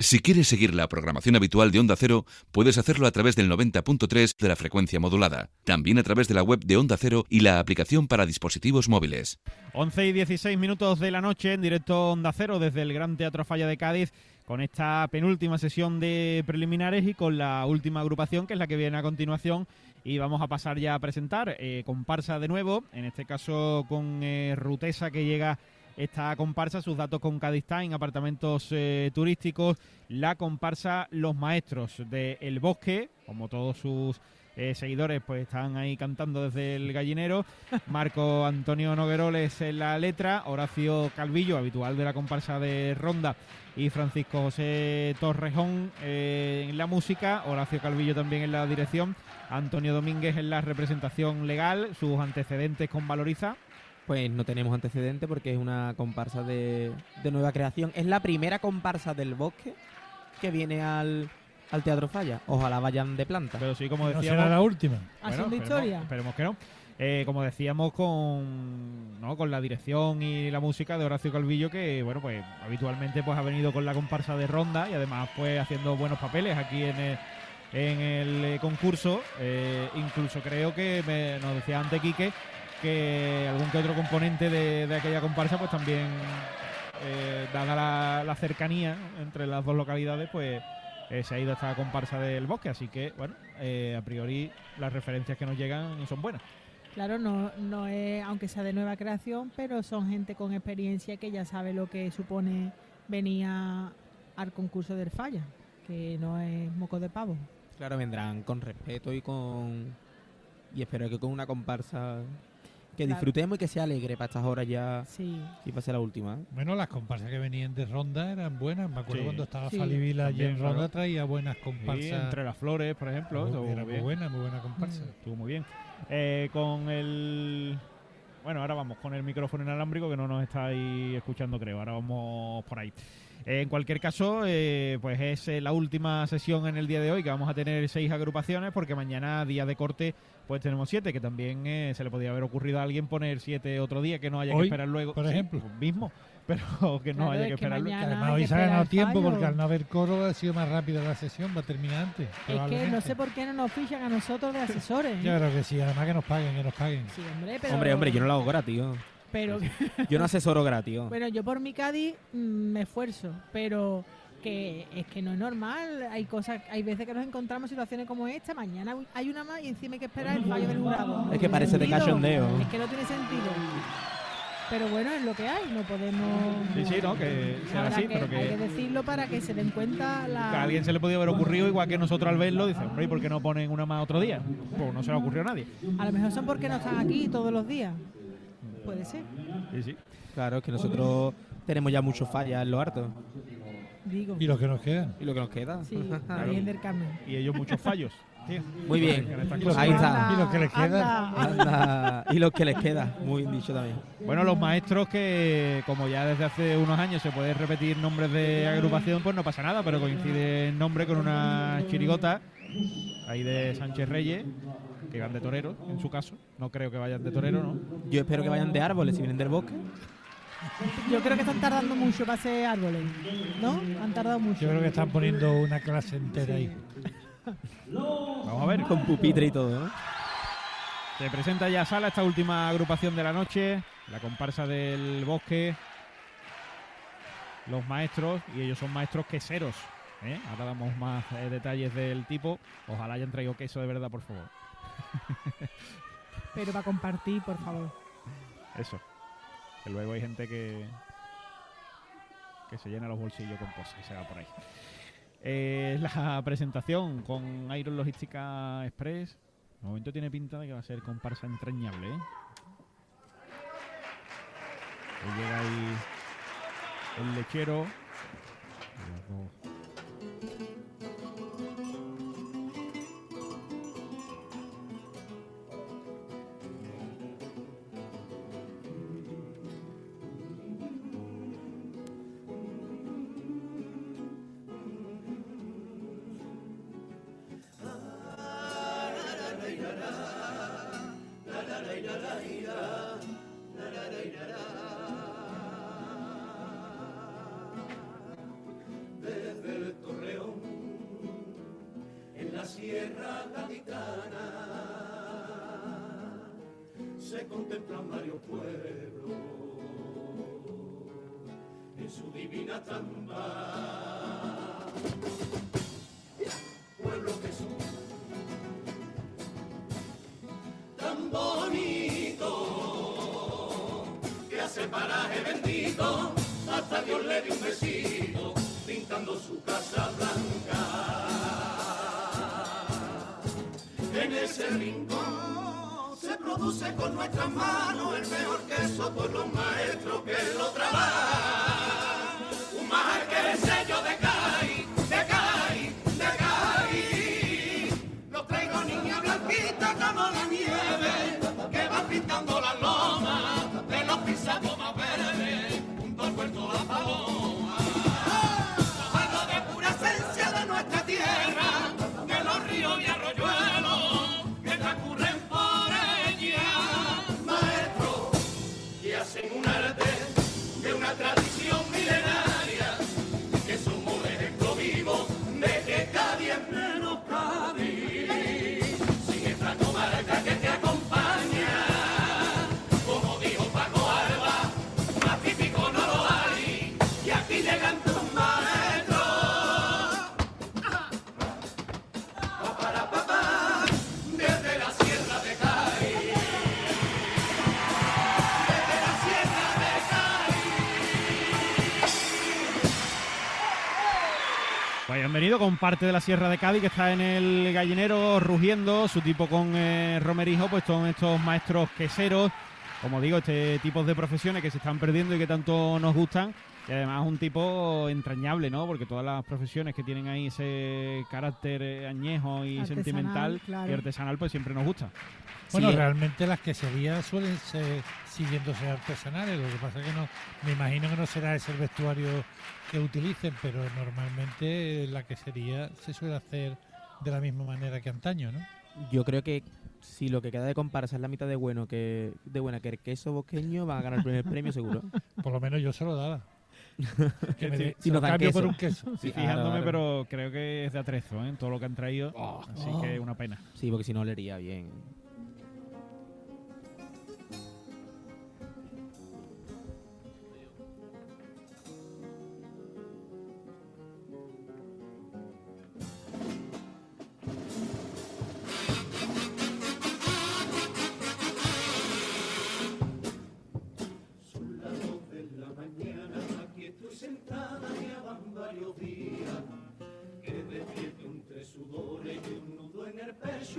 Si quieres seguir la programación habitual de Onda Cero, puedes hacerlo a través del 90.3 de la frecuencia modulada. También a través de la web de Onda Cero y la aplicación para dispositivos móviles. 11 y 16 minutos de la noche en directo Onda Cero desde el Gran Teatro Falla de Cádiz con esta penúltima sesión de preliminares y con la última agrupación que es la que viene a continuación y vamos a pasar ya a presentar eh, comparsa de nuevo, en este caso con eh, Rutesa que llega esta comparsa, sus datos con Time, apartamentos eh, turísticos, la comparsa Los Maestros de El Bosque, como todos sus eh, seguidores pues están ahí cantando desde el gallinero. Marco Antonio Nogueroles en la letra, Horacio Calvillo, habitual de la comparsa de Ronda, y Francisco José Torrejón eh, en la música, Horacio Calvillo también en la dirección, Antonio Domínguez en la representación legal, sus antecedentes con Valoriza. Pues no tenemos antecedentes porque es una comparsa de, de nueva creación. Es la primera comparsa del bosque que viene al, al Teatro Falla. Ojalá vayan de planta. Pero sí, como No decíamos. será la última. Haciendo esperemos- historia. Esperemos que no. Eh, como decíamos con, ¿no? con la dirección y la música de Horacio Calvillo, que bueno, pues habitualmente pues ha venido con la comparsa de ronda y además pues haciendo buenos papeles aquí en el, en el eh, concurso. Eh, incluso creo que me, nos decía antes Quique que algún que otro componente de, de aquella comparsa pues también eh, dada la, la cercanía entre las dos localidades pues eh, se ha ido a esta comparsa del bosque así que bueno eh, a priori las referencias que nos llegan son buenas Claro, no, no es, aunque sea de nueva creación, pero son gente con experiencia que ya sabe lo que supone venir a- al concurso del falla, que no es moco de pavo. Claro, vendrán con respeto y con. Y espero que con una comparsa que Claro. disfrutemos y que sea alegre para estas horas ya. Sí. Y para ser la última. ¿eh? Bueno, las comparsas que venían de Ronda eran buenas. Me acuerdo Sí. cuando estaba Sí. Falivila allí en Ronda claro. traía buenas Sí, comparsas. entre las flores por ejemplo Muy- estuvo era muy buena, muy buena comparsa. estuvo muy bien Eh, con el bueno ahora vamos con el micrófono inalámbrico que no nos estáis escuchando creo ahora vamos por ahí Eh, en cualquier caso, eh, pues es eh, la última sesión en el día de hoy, que vamos a tener seis agrupaciones, porque mañana, día de corte, pues tenemos siete, que también eh, se le podría haber ocurrido a alguien poner siete otro día, que no haya que esperar luego. por ejemplo. pues mismo, pero que no Claro, haya es que que esperar luego. Además hoy se ha ganado tiempo porque al no haber coro ha sido más rápida la sesión, va a terminar antes. Es que no sé por qué no nos fichan a nosotros de asesores. ¿eh? Yo creo que sí, además que nos paguen, que nos paguen. Sí, hombre, pero... Hombre, hombre, yo no lo hago gratis. Yo, Pero, yo no asesoro gratis. bueno, yo por mi Cádiz mm, me esfuerzo, pero que es que no es normal. Hay cosas, hay veces que nos encontramos situaciones como esta. Mañana hay una más y encima hay que esperar el fallo del jurado. No Es que parece de cachondeo. Es que no tiene sentido. Pero bueno, es lo que hay, no podemos. Sí, sí, ¿no? Que sea así, que- pero que- Hay que decirlo para que se den cuenta la. Que a alguien se le podía haber ocurrido, igual que nosotros al verlo, dice, hombre, ¿y por qué no ponen una más otro día? Pues no se le ocurrió a nadie. A lo mejor son porque no están aquí todos los días. Puede ser. Sí, sí. Claro, es que nosotros tenemos ya muchos fallas en lo harto. Digo. Y lo que nos queda. Y lo que nos queda. Sí, la Virgen del Carmen. Y ellos muchos fallos. Muy bien. Ahí está. Y lo que les queda. Anda. Y lo que les queda. Muy bien dicho también. Bueno, los maestros que, como ya desde hace unos años se puede repetir nombres de agrupación, pues no pasa nada, pero coincide el nombre con una chirigota ahí de Sánchez Reyes, que van de torero, en su caso. No creo que vayan de torero, ¿no? Yo espero que vayan de árboles si vienen del bosque. Yo creo que están tardando mucho para hacer árboles. ¿No? Han tardado mucho. Yo creo que están poniendo una clase entera ahí. Vamos a ver. Con pupitre y todo, ¿no? Se presenta ya a sala esta última agrupación de la noche, la comparsa del bosque. los maestros y ellos son maestros queseros. ¿eh? Ahora damos más eh, detalles del tipo. Ojalá hayan traído queso de verdad, por favor. Pero para compartir, por favor. Eso. Que luego hay gente que que se llena los bolsillos con cosas y se va por ahí. Eh, la presentación con Iron Logística Express. De momento tiene pinta de que va a ser comparsa entrañable. ¿eh? Ahí llega ahí el lechero. Con nuestras manos el mejor queso por los maestros que lo trabajan. Un majar que es sello de CAI, de CAI, de CAI. Lo traigo niña blanquita como la nieve que va pintando la loma de los pisados más verdes junto al puerto La. Pues hayan venido con parte de la Sierra de Cádiz que está en el gallinero rugiendo, su tipo con eh, Romerijo, pues son estos maestros queseros, como digo, este tipo de profesiones que se están perdiendo y que tanto nos gustan, y además un tipo entrañable, ¿no? Porque todas las profesiones que tienen ahí ese carácter eh, añejo y Artesanal, sentimental claro. y artesanal, pues siempre nos gusta. Bueno, Sí, eh, realmente las queserías suelen ser, siguiendo ser artesanales. Lo que pasa es que no, me imagino que no será ese el vestuario que utilicen, pero normalmente la quesería se suele hacer de la misma manera que antaño, ¿no? Yo creo que si lo que queda de comparsa es la mitad de bueno que de buena que el queso bosqueño, va a ganar el primer premio seguro. Por lo menos yo se lo daba. Que me si nos cambio queso. por un queso. Sí, Claro, fijándome, claro. pero creo que es de atrezo, ¿eh? Todo lo que han traído. así Oh. que una pena. Sí, porque si no leería bien.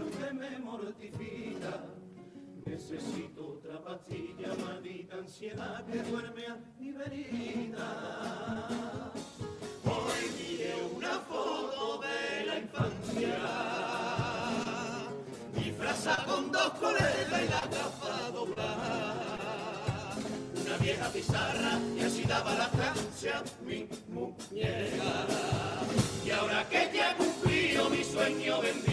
Que me mortifica. Necesito otra pastilla, maldita ansiedad que duerme a mi verita. Hoy miré una foto de la infancia, disfrazada con dos colegas y la gafa doblada una vieja pizarra y así daba la francia mi muñeca. Y ahora que ya cumplido mi sueño bendito,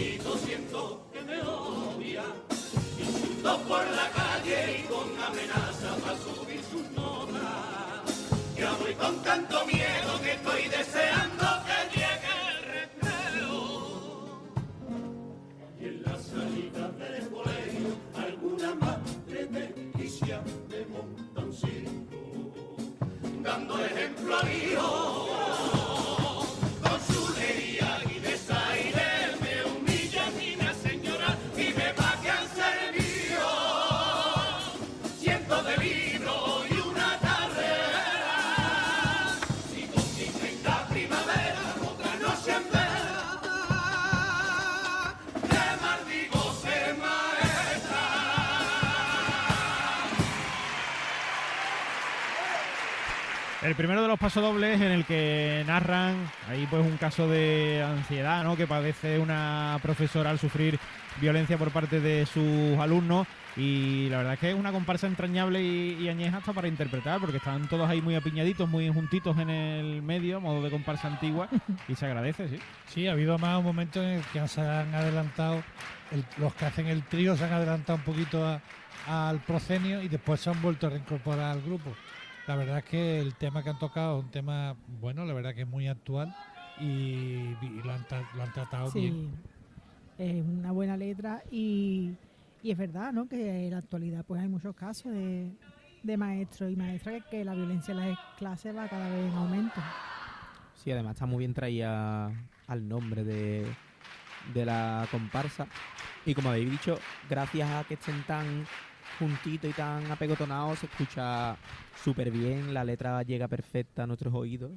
Por la calle y con amenaza para subir sus notas. Ya voy con tanto miedo que estoy deseando que llegue el recreo. Y en la salida del colegio, alguna madre de me monta un circo, dando ejemplo al hijo El primero de los pasodobles en el que narran ahí pues un caso de ansiedad, ¿no? Que padece una profesora al sufrir violencia por parte de sus alumnos y la verdad es que es una comparsa entrañable y, y añeja hasta para interpretar porque están todos ahí muy apiñaditos, muy juntitos en el medio, modo de comparsa antigua y se agradece, sí. Sí, ha habido más un momento en el que se han adelantado, el- los que hacen el trío se han adelantado un poquito al procenio y después se han vuelto a reincorporar al grupo. La verdad es que el tema que han tocado es un tema, bueno, la verdad que es muy actual y, y lo, han, lo han tratado bien. Sí, es una buena letra y, y es verdad, ¿no? Que en la actualidad pues hay muchos casos de, de maestros y maestras que, que la violencia en las clases va cada vez en aumento. Sí, además está muy bien traída al nombre de, de la comparsa. Y como habéis dicho, gracias a que estén tan juntitos y tan apegotonados, se escucha súper bien, la letra llega perfecta a nuestros oídos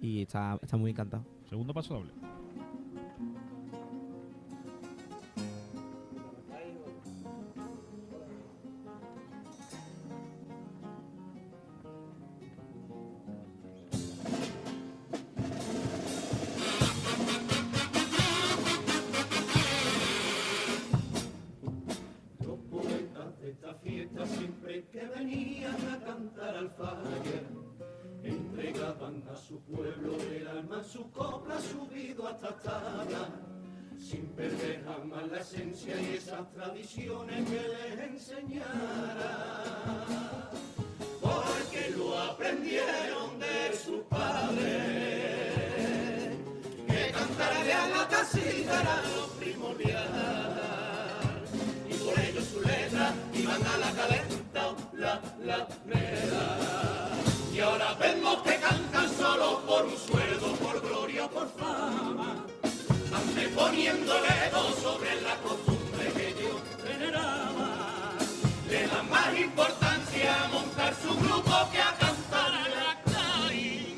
y está, está muy encantado. Segundo paso doble. Esta fiesta que venían a cantar al falla entregaban a su pueblo el alma, su copla subido hasta tabla sin perder jamás la esencia y esas tradiciones que les enseñara. Porque lo aprendieron de sus padres que cantar a la casita era lo primordial y por ello su letra iban a la calenta la la mera y ahora vemos que cantan solo por un sueldo por gloria por fama anteponiendo el dedo sobre la costumbre que yo generaba le dan más importancia a montar su grupo que a cantar a la calle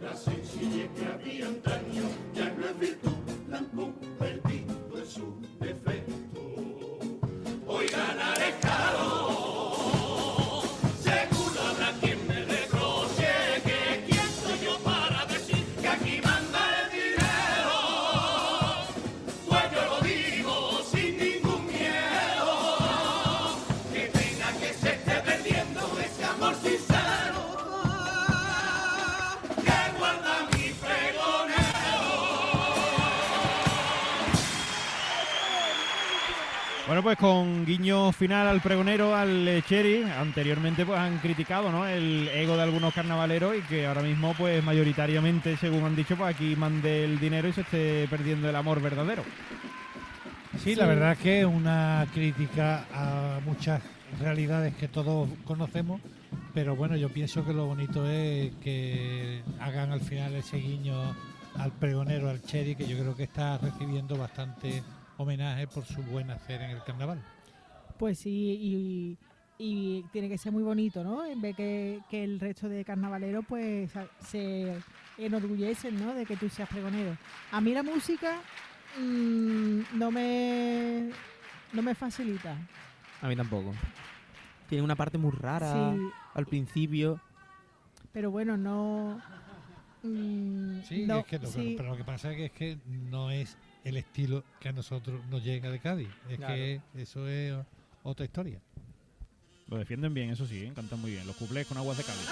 la sencillez que había antaño ya no es virtud, la ganar pues con guiño final al pregonero, al eh, Cherry, anteriormente pues han criticado ¿no? el ego de algunos carnavaleros y que ahora mismo pues mayoritariamente, según han dicho, pues aquí mande el dinero y se esté perdiendo el amor verdadero. Sí, la verdad que es una crítica a muchas realidades que todos conocemos, pero bueno, yo pienso que lo bonito es que hagan al final ese guiño al pregonero, al Cherry, que yo creo que está recibiendo bastante homenaje por su buen hacer en el carnaval. Pues sí, y, y tiene que ser muy bonito, ¿no? En vez que, que el resto de carnavaleros pues se enorgullecen, ¿no? De que tú seas pregonero. A mí la música mm, no me no me facilita. A mí tampoco. Tiene una parte muy rara Sí. al principio. Pero bueno, no. mm, Sí, no, es que lo, sí. pero lo que pasa es que, es que no es el estilo que a nosotros nos llega de Cádiz. Es Claro. que eso es otra historia. Lo defienden bien, eso sí, ¿eh? cantan muy bien. Los cuplés con aguas de Cádiz.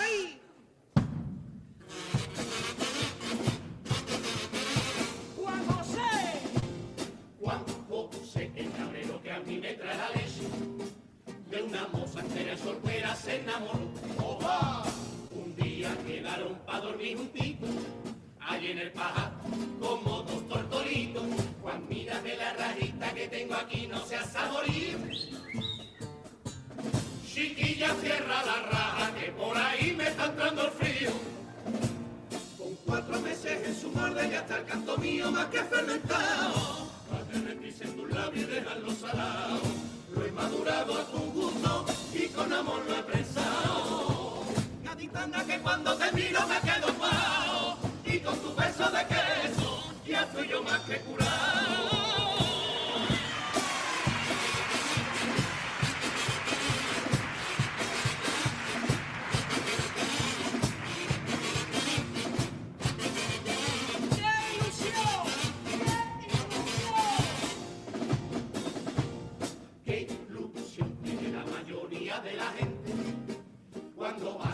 Juan José, Juan José, el cabrero que a mí me trae la leche, de una moza entera soltera se enamoró. ¡Oja! Un día quedaron pa' dormir juntitos, allí en el paja, como dos tortolitos. Juan, mírame la rajita que tengo aquí, no seas a morir. Chiquilla, cierra la raja, que por ahí me está entrando el frío. Con cuatro meses en su molde ya está el canto mío más que fermentado. Derretirse en tus labios y dejarlo salado. Lo he madurado a tu gusto y con amor lo he prensado. Gaditana que cuando te miro me quedo pao y con tu beso de queso ya estoy yo más que curado. de la gente cuando va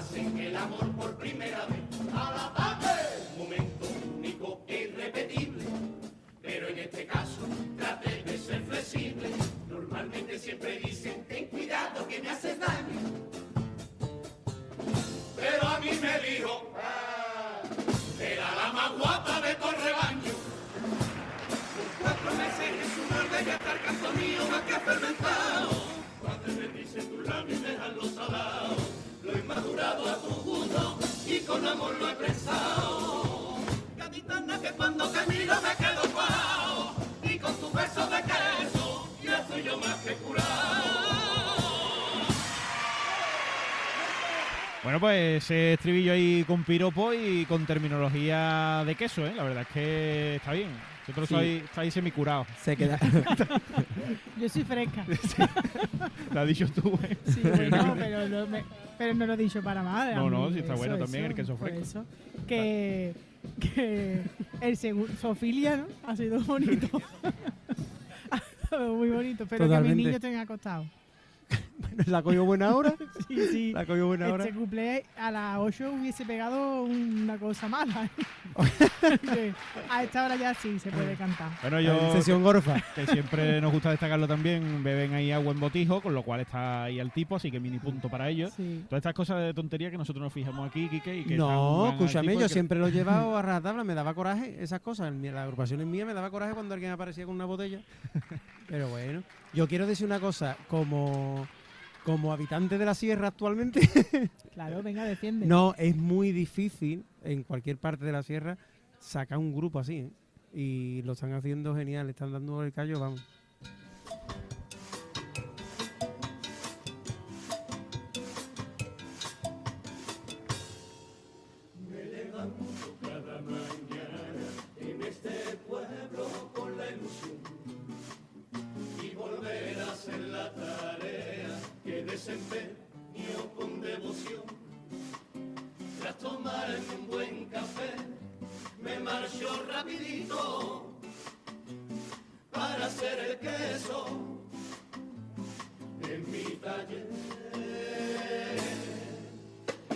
el amor por primera vez. ¡Al ataque! Un momento único e irrepetible, pero en este caso trate de ser flexible. Normalmente siempre dicen, ten cuidado que me haces daño. Pero a mí me dijo, ¡Ah! era la más guapa de todo el rebaño. Por cuatro meses en su molde ya está el mío más que fermentado. Cuando me dicen tus labios, dejan los salados, lo inmadurado a tu tu amor lo he pensado. Capitana que cuando te miro me quedo guau. Y con tu beso de queso, ya estoy yo más que curado. Bueno, pues ese estribillo ahí con piropo y con terminología de queso, ¿eh? La verdad es que está bien. Vosotros Sí. estáis, estáis semicurados. Se queda. Yo soy fresca. Lo has dicho tú, ¿eh? Sí, bueno, pero no, me- pero no lo he dicho para mal. No, no, sí está eso, bueno también el queso fresco. eso. Que, que el segundo, Sofilia, ¿no? Ha sido bonito. Ha sido muy bonito, pero que Totalmente. mis niños estén acostados. ¿La cogió buena hora? Sí, sí. ¿La cogió buena hora? Este cumple a las 8 hubiese pegado una cosa mala. ¿eh? A esta hora ya sí se puede cantar. Bueno, yo. Sesión gorfa. Que siempre nos gusta destacarlo también. Beben ahí agua en botijo, con lo cual está ahí al tipo, así que mini punto para ellos. Sí. Todas estas cosas de tontería que nosotros nos fijamos aquí, Quique, y que No, escúchame, yo que- siempre lo he llevado a rajatabla, me daba coraje esas cosas. En mi- La agrupación es mía, me daba coraje cuando alguien aparecía con una botella. Pero bueno, yo quiero decir una cosa, como, como habitante de la sierra actualmente, Claro, venga, defiende. no, es muy difícil en cualquier parte de la sierra sacar un grupo así, ¿eh? Y lo están haciendo genial, están dando el callo, vamos. La tarea que desempeño con devoción. Tras tomarme un buen café, me marcho rapidito para hacer el queso en mi taller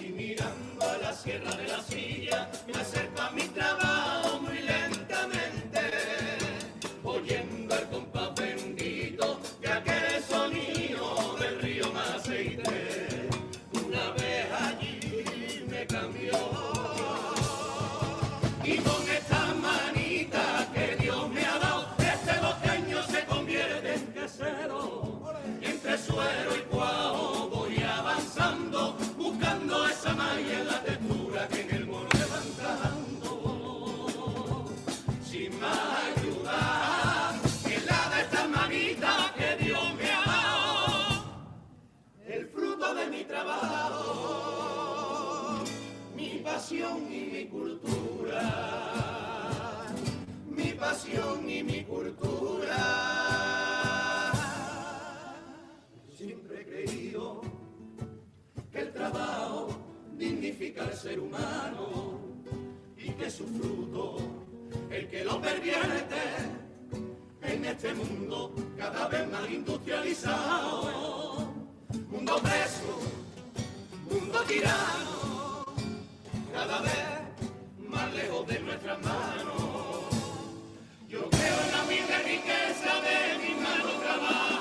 y mirando a la sierra de la silla me acerco a mi trabajo humano y que su fruto, el que lo pervierte en este mundo cada vez más industrializado, mundo preso, mundo tirano, cada vez más lejos de nuestras manos. Yo creo en la humilde riqueza de mi mano trabajadora,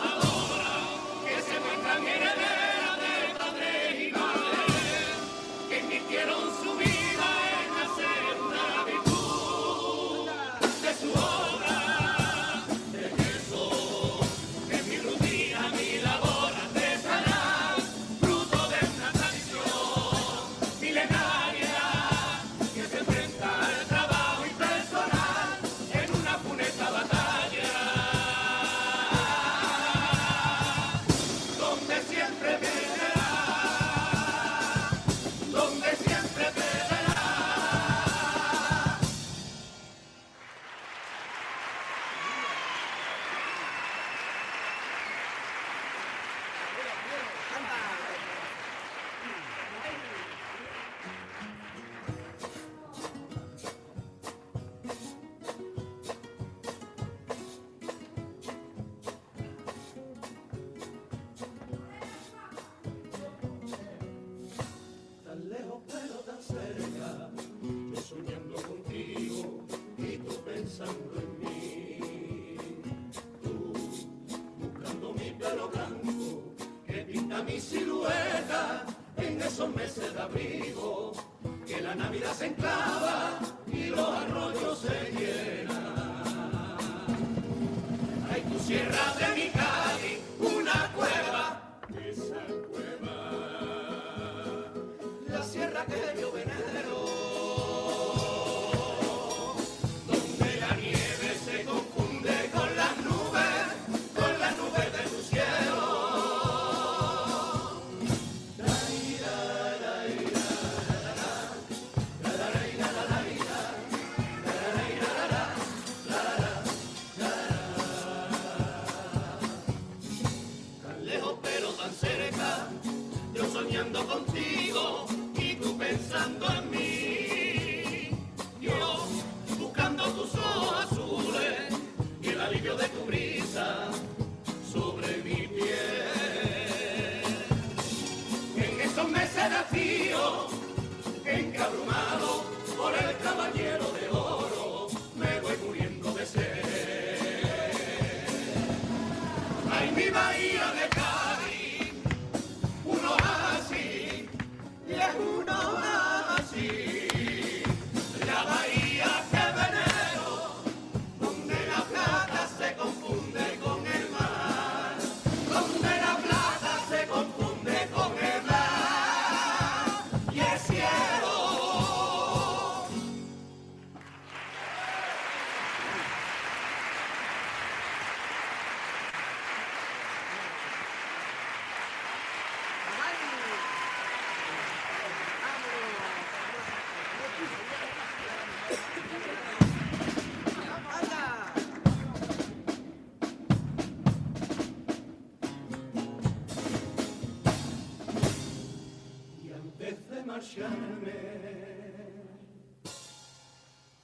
escucharme,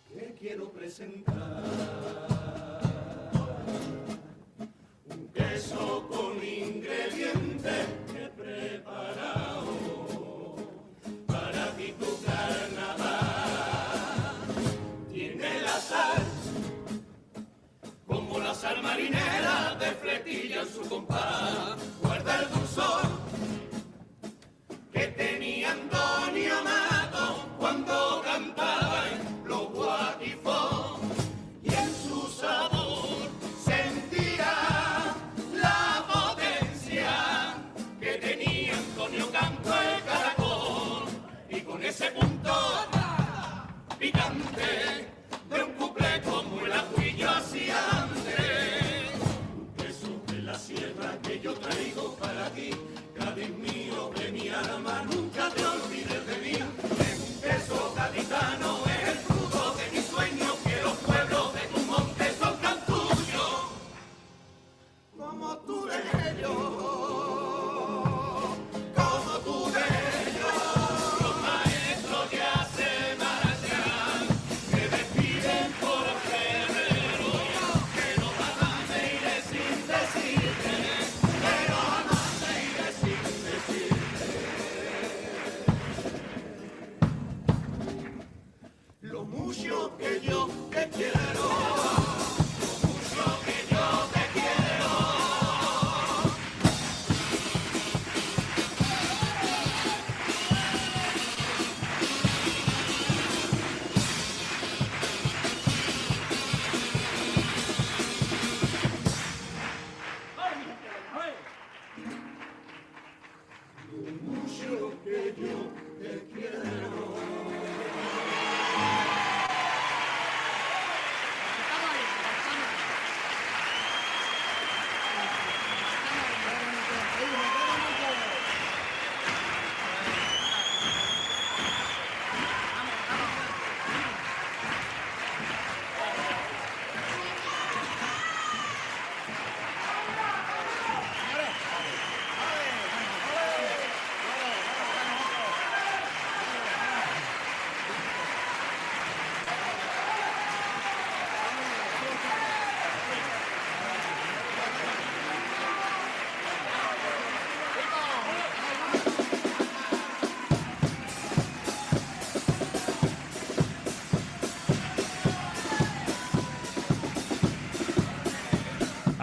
que quiero presentar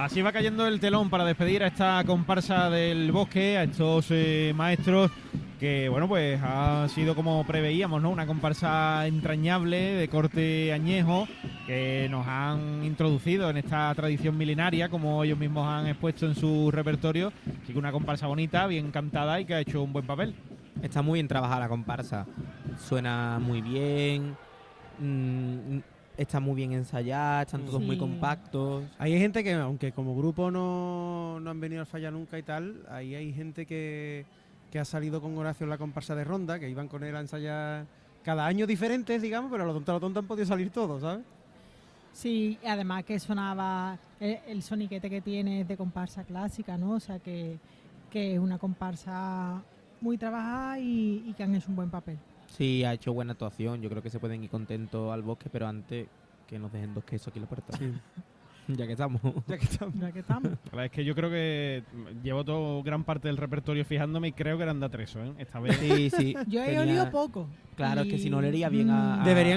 Así va cayendo el telón para despedir a esta comparsa del bosque, a estos eh, maestros que, bueno, pues ha sido como preveíamos, ¿no? Una comparsa entrañable de corte añejo que nos han introducido en esta tradición milenaria, como ellos mismos han expuesto en su repertorio. Así que una comparsa bonita, bien cantada y que ha hecho un buen papel. Está muy bien trabajada la comparsa. Suena muy bien. mm, está muy bien ensayada. Están todos muy compactos. Hay gente que, aunque como grupo no, no han venido al falla nunca y tal, ahí hay gente que, que ha salido con Horacio en la comparsa de Ronda, que iban con él a ensayar cada año diferentes, digamos, pero a lo tonto a lo tonto han podido salir todos, ¿sabes? Sí, y además que sonaba el, el soniquete que tiene es de comparsa clásica, ¿no? O sea que, que es una comparsa muy trabajada y, y que han hecho un buen papel. Sí, ha hecho buena actuación. Yo creo que se pueden ir contentos al bosque, pero antes que nos dejen dos quesos aquí en la puerta. ya que estamos. Ya que estamos. Ya que estamos. La verdad es que yo creo que llevo todo gran parte del repertorio fijándome y creo que eran de Atreso, ¿eh? Esta vez. Sí, sí. Yo he Tenía- olido poco. Claro, es que si no Y- le iría bien a. a- Deberían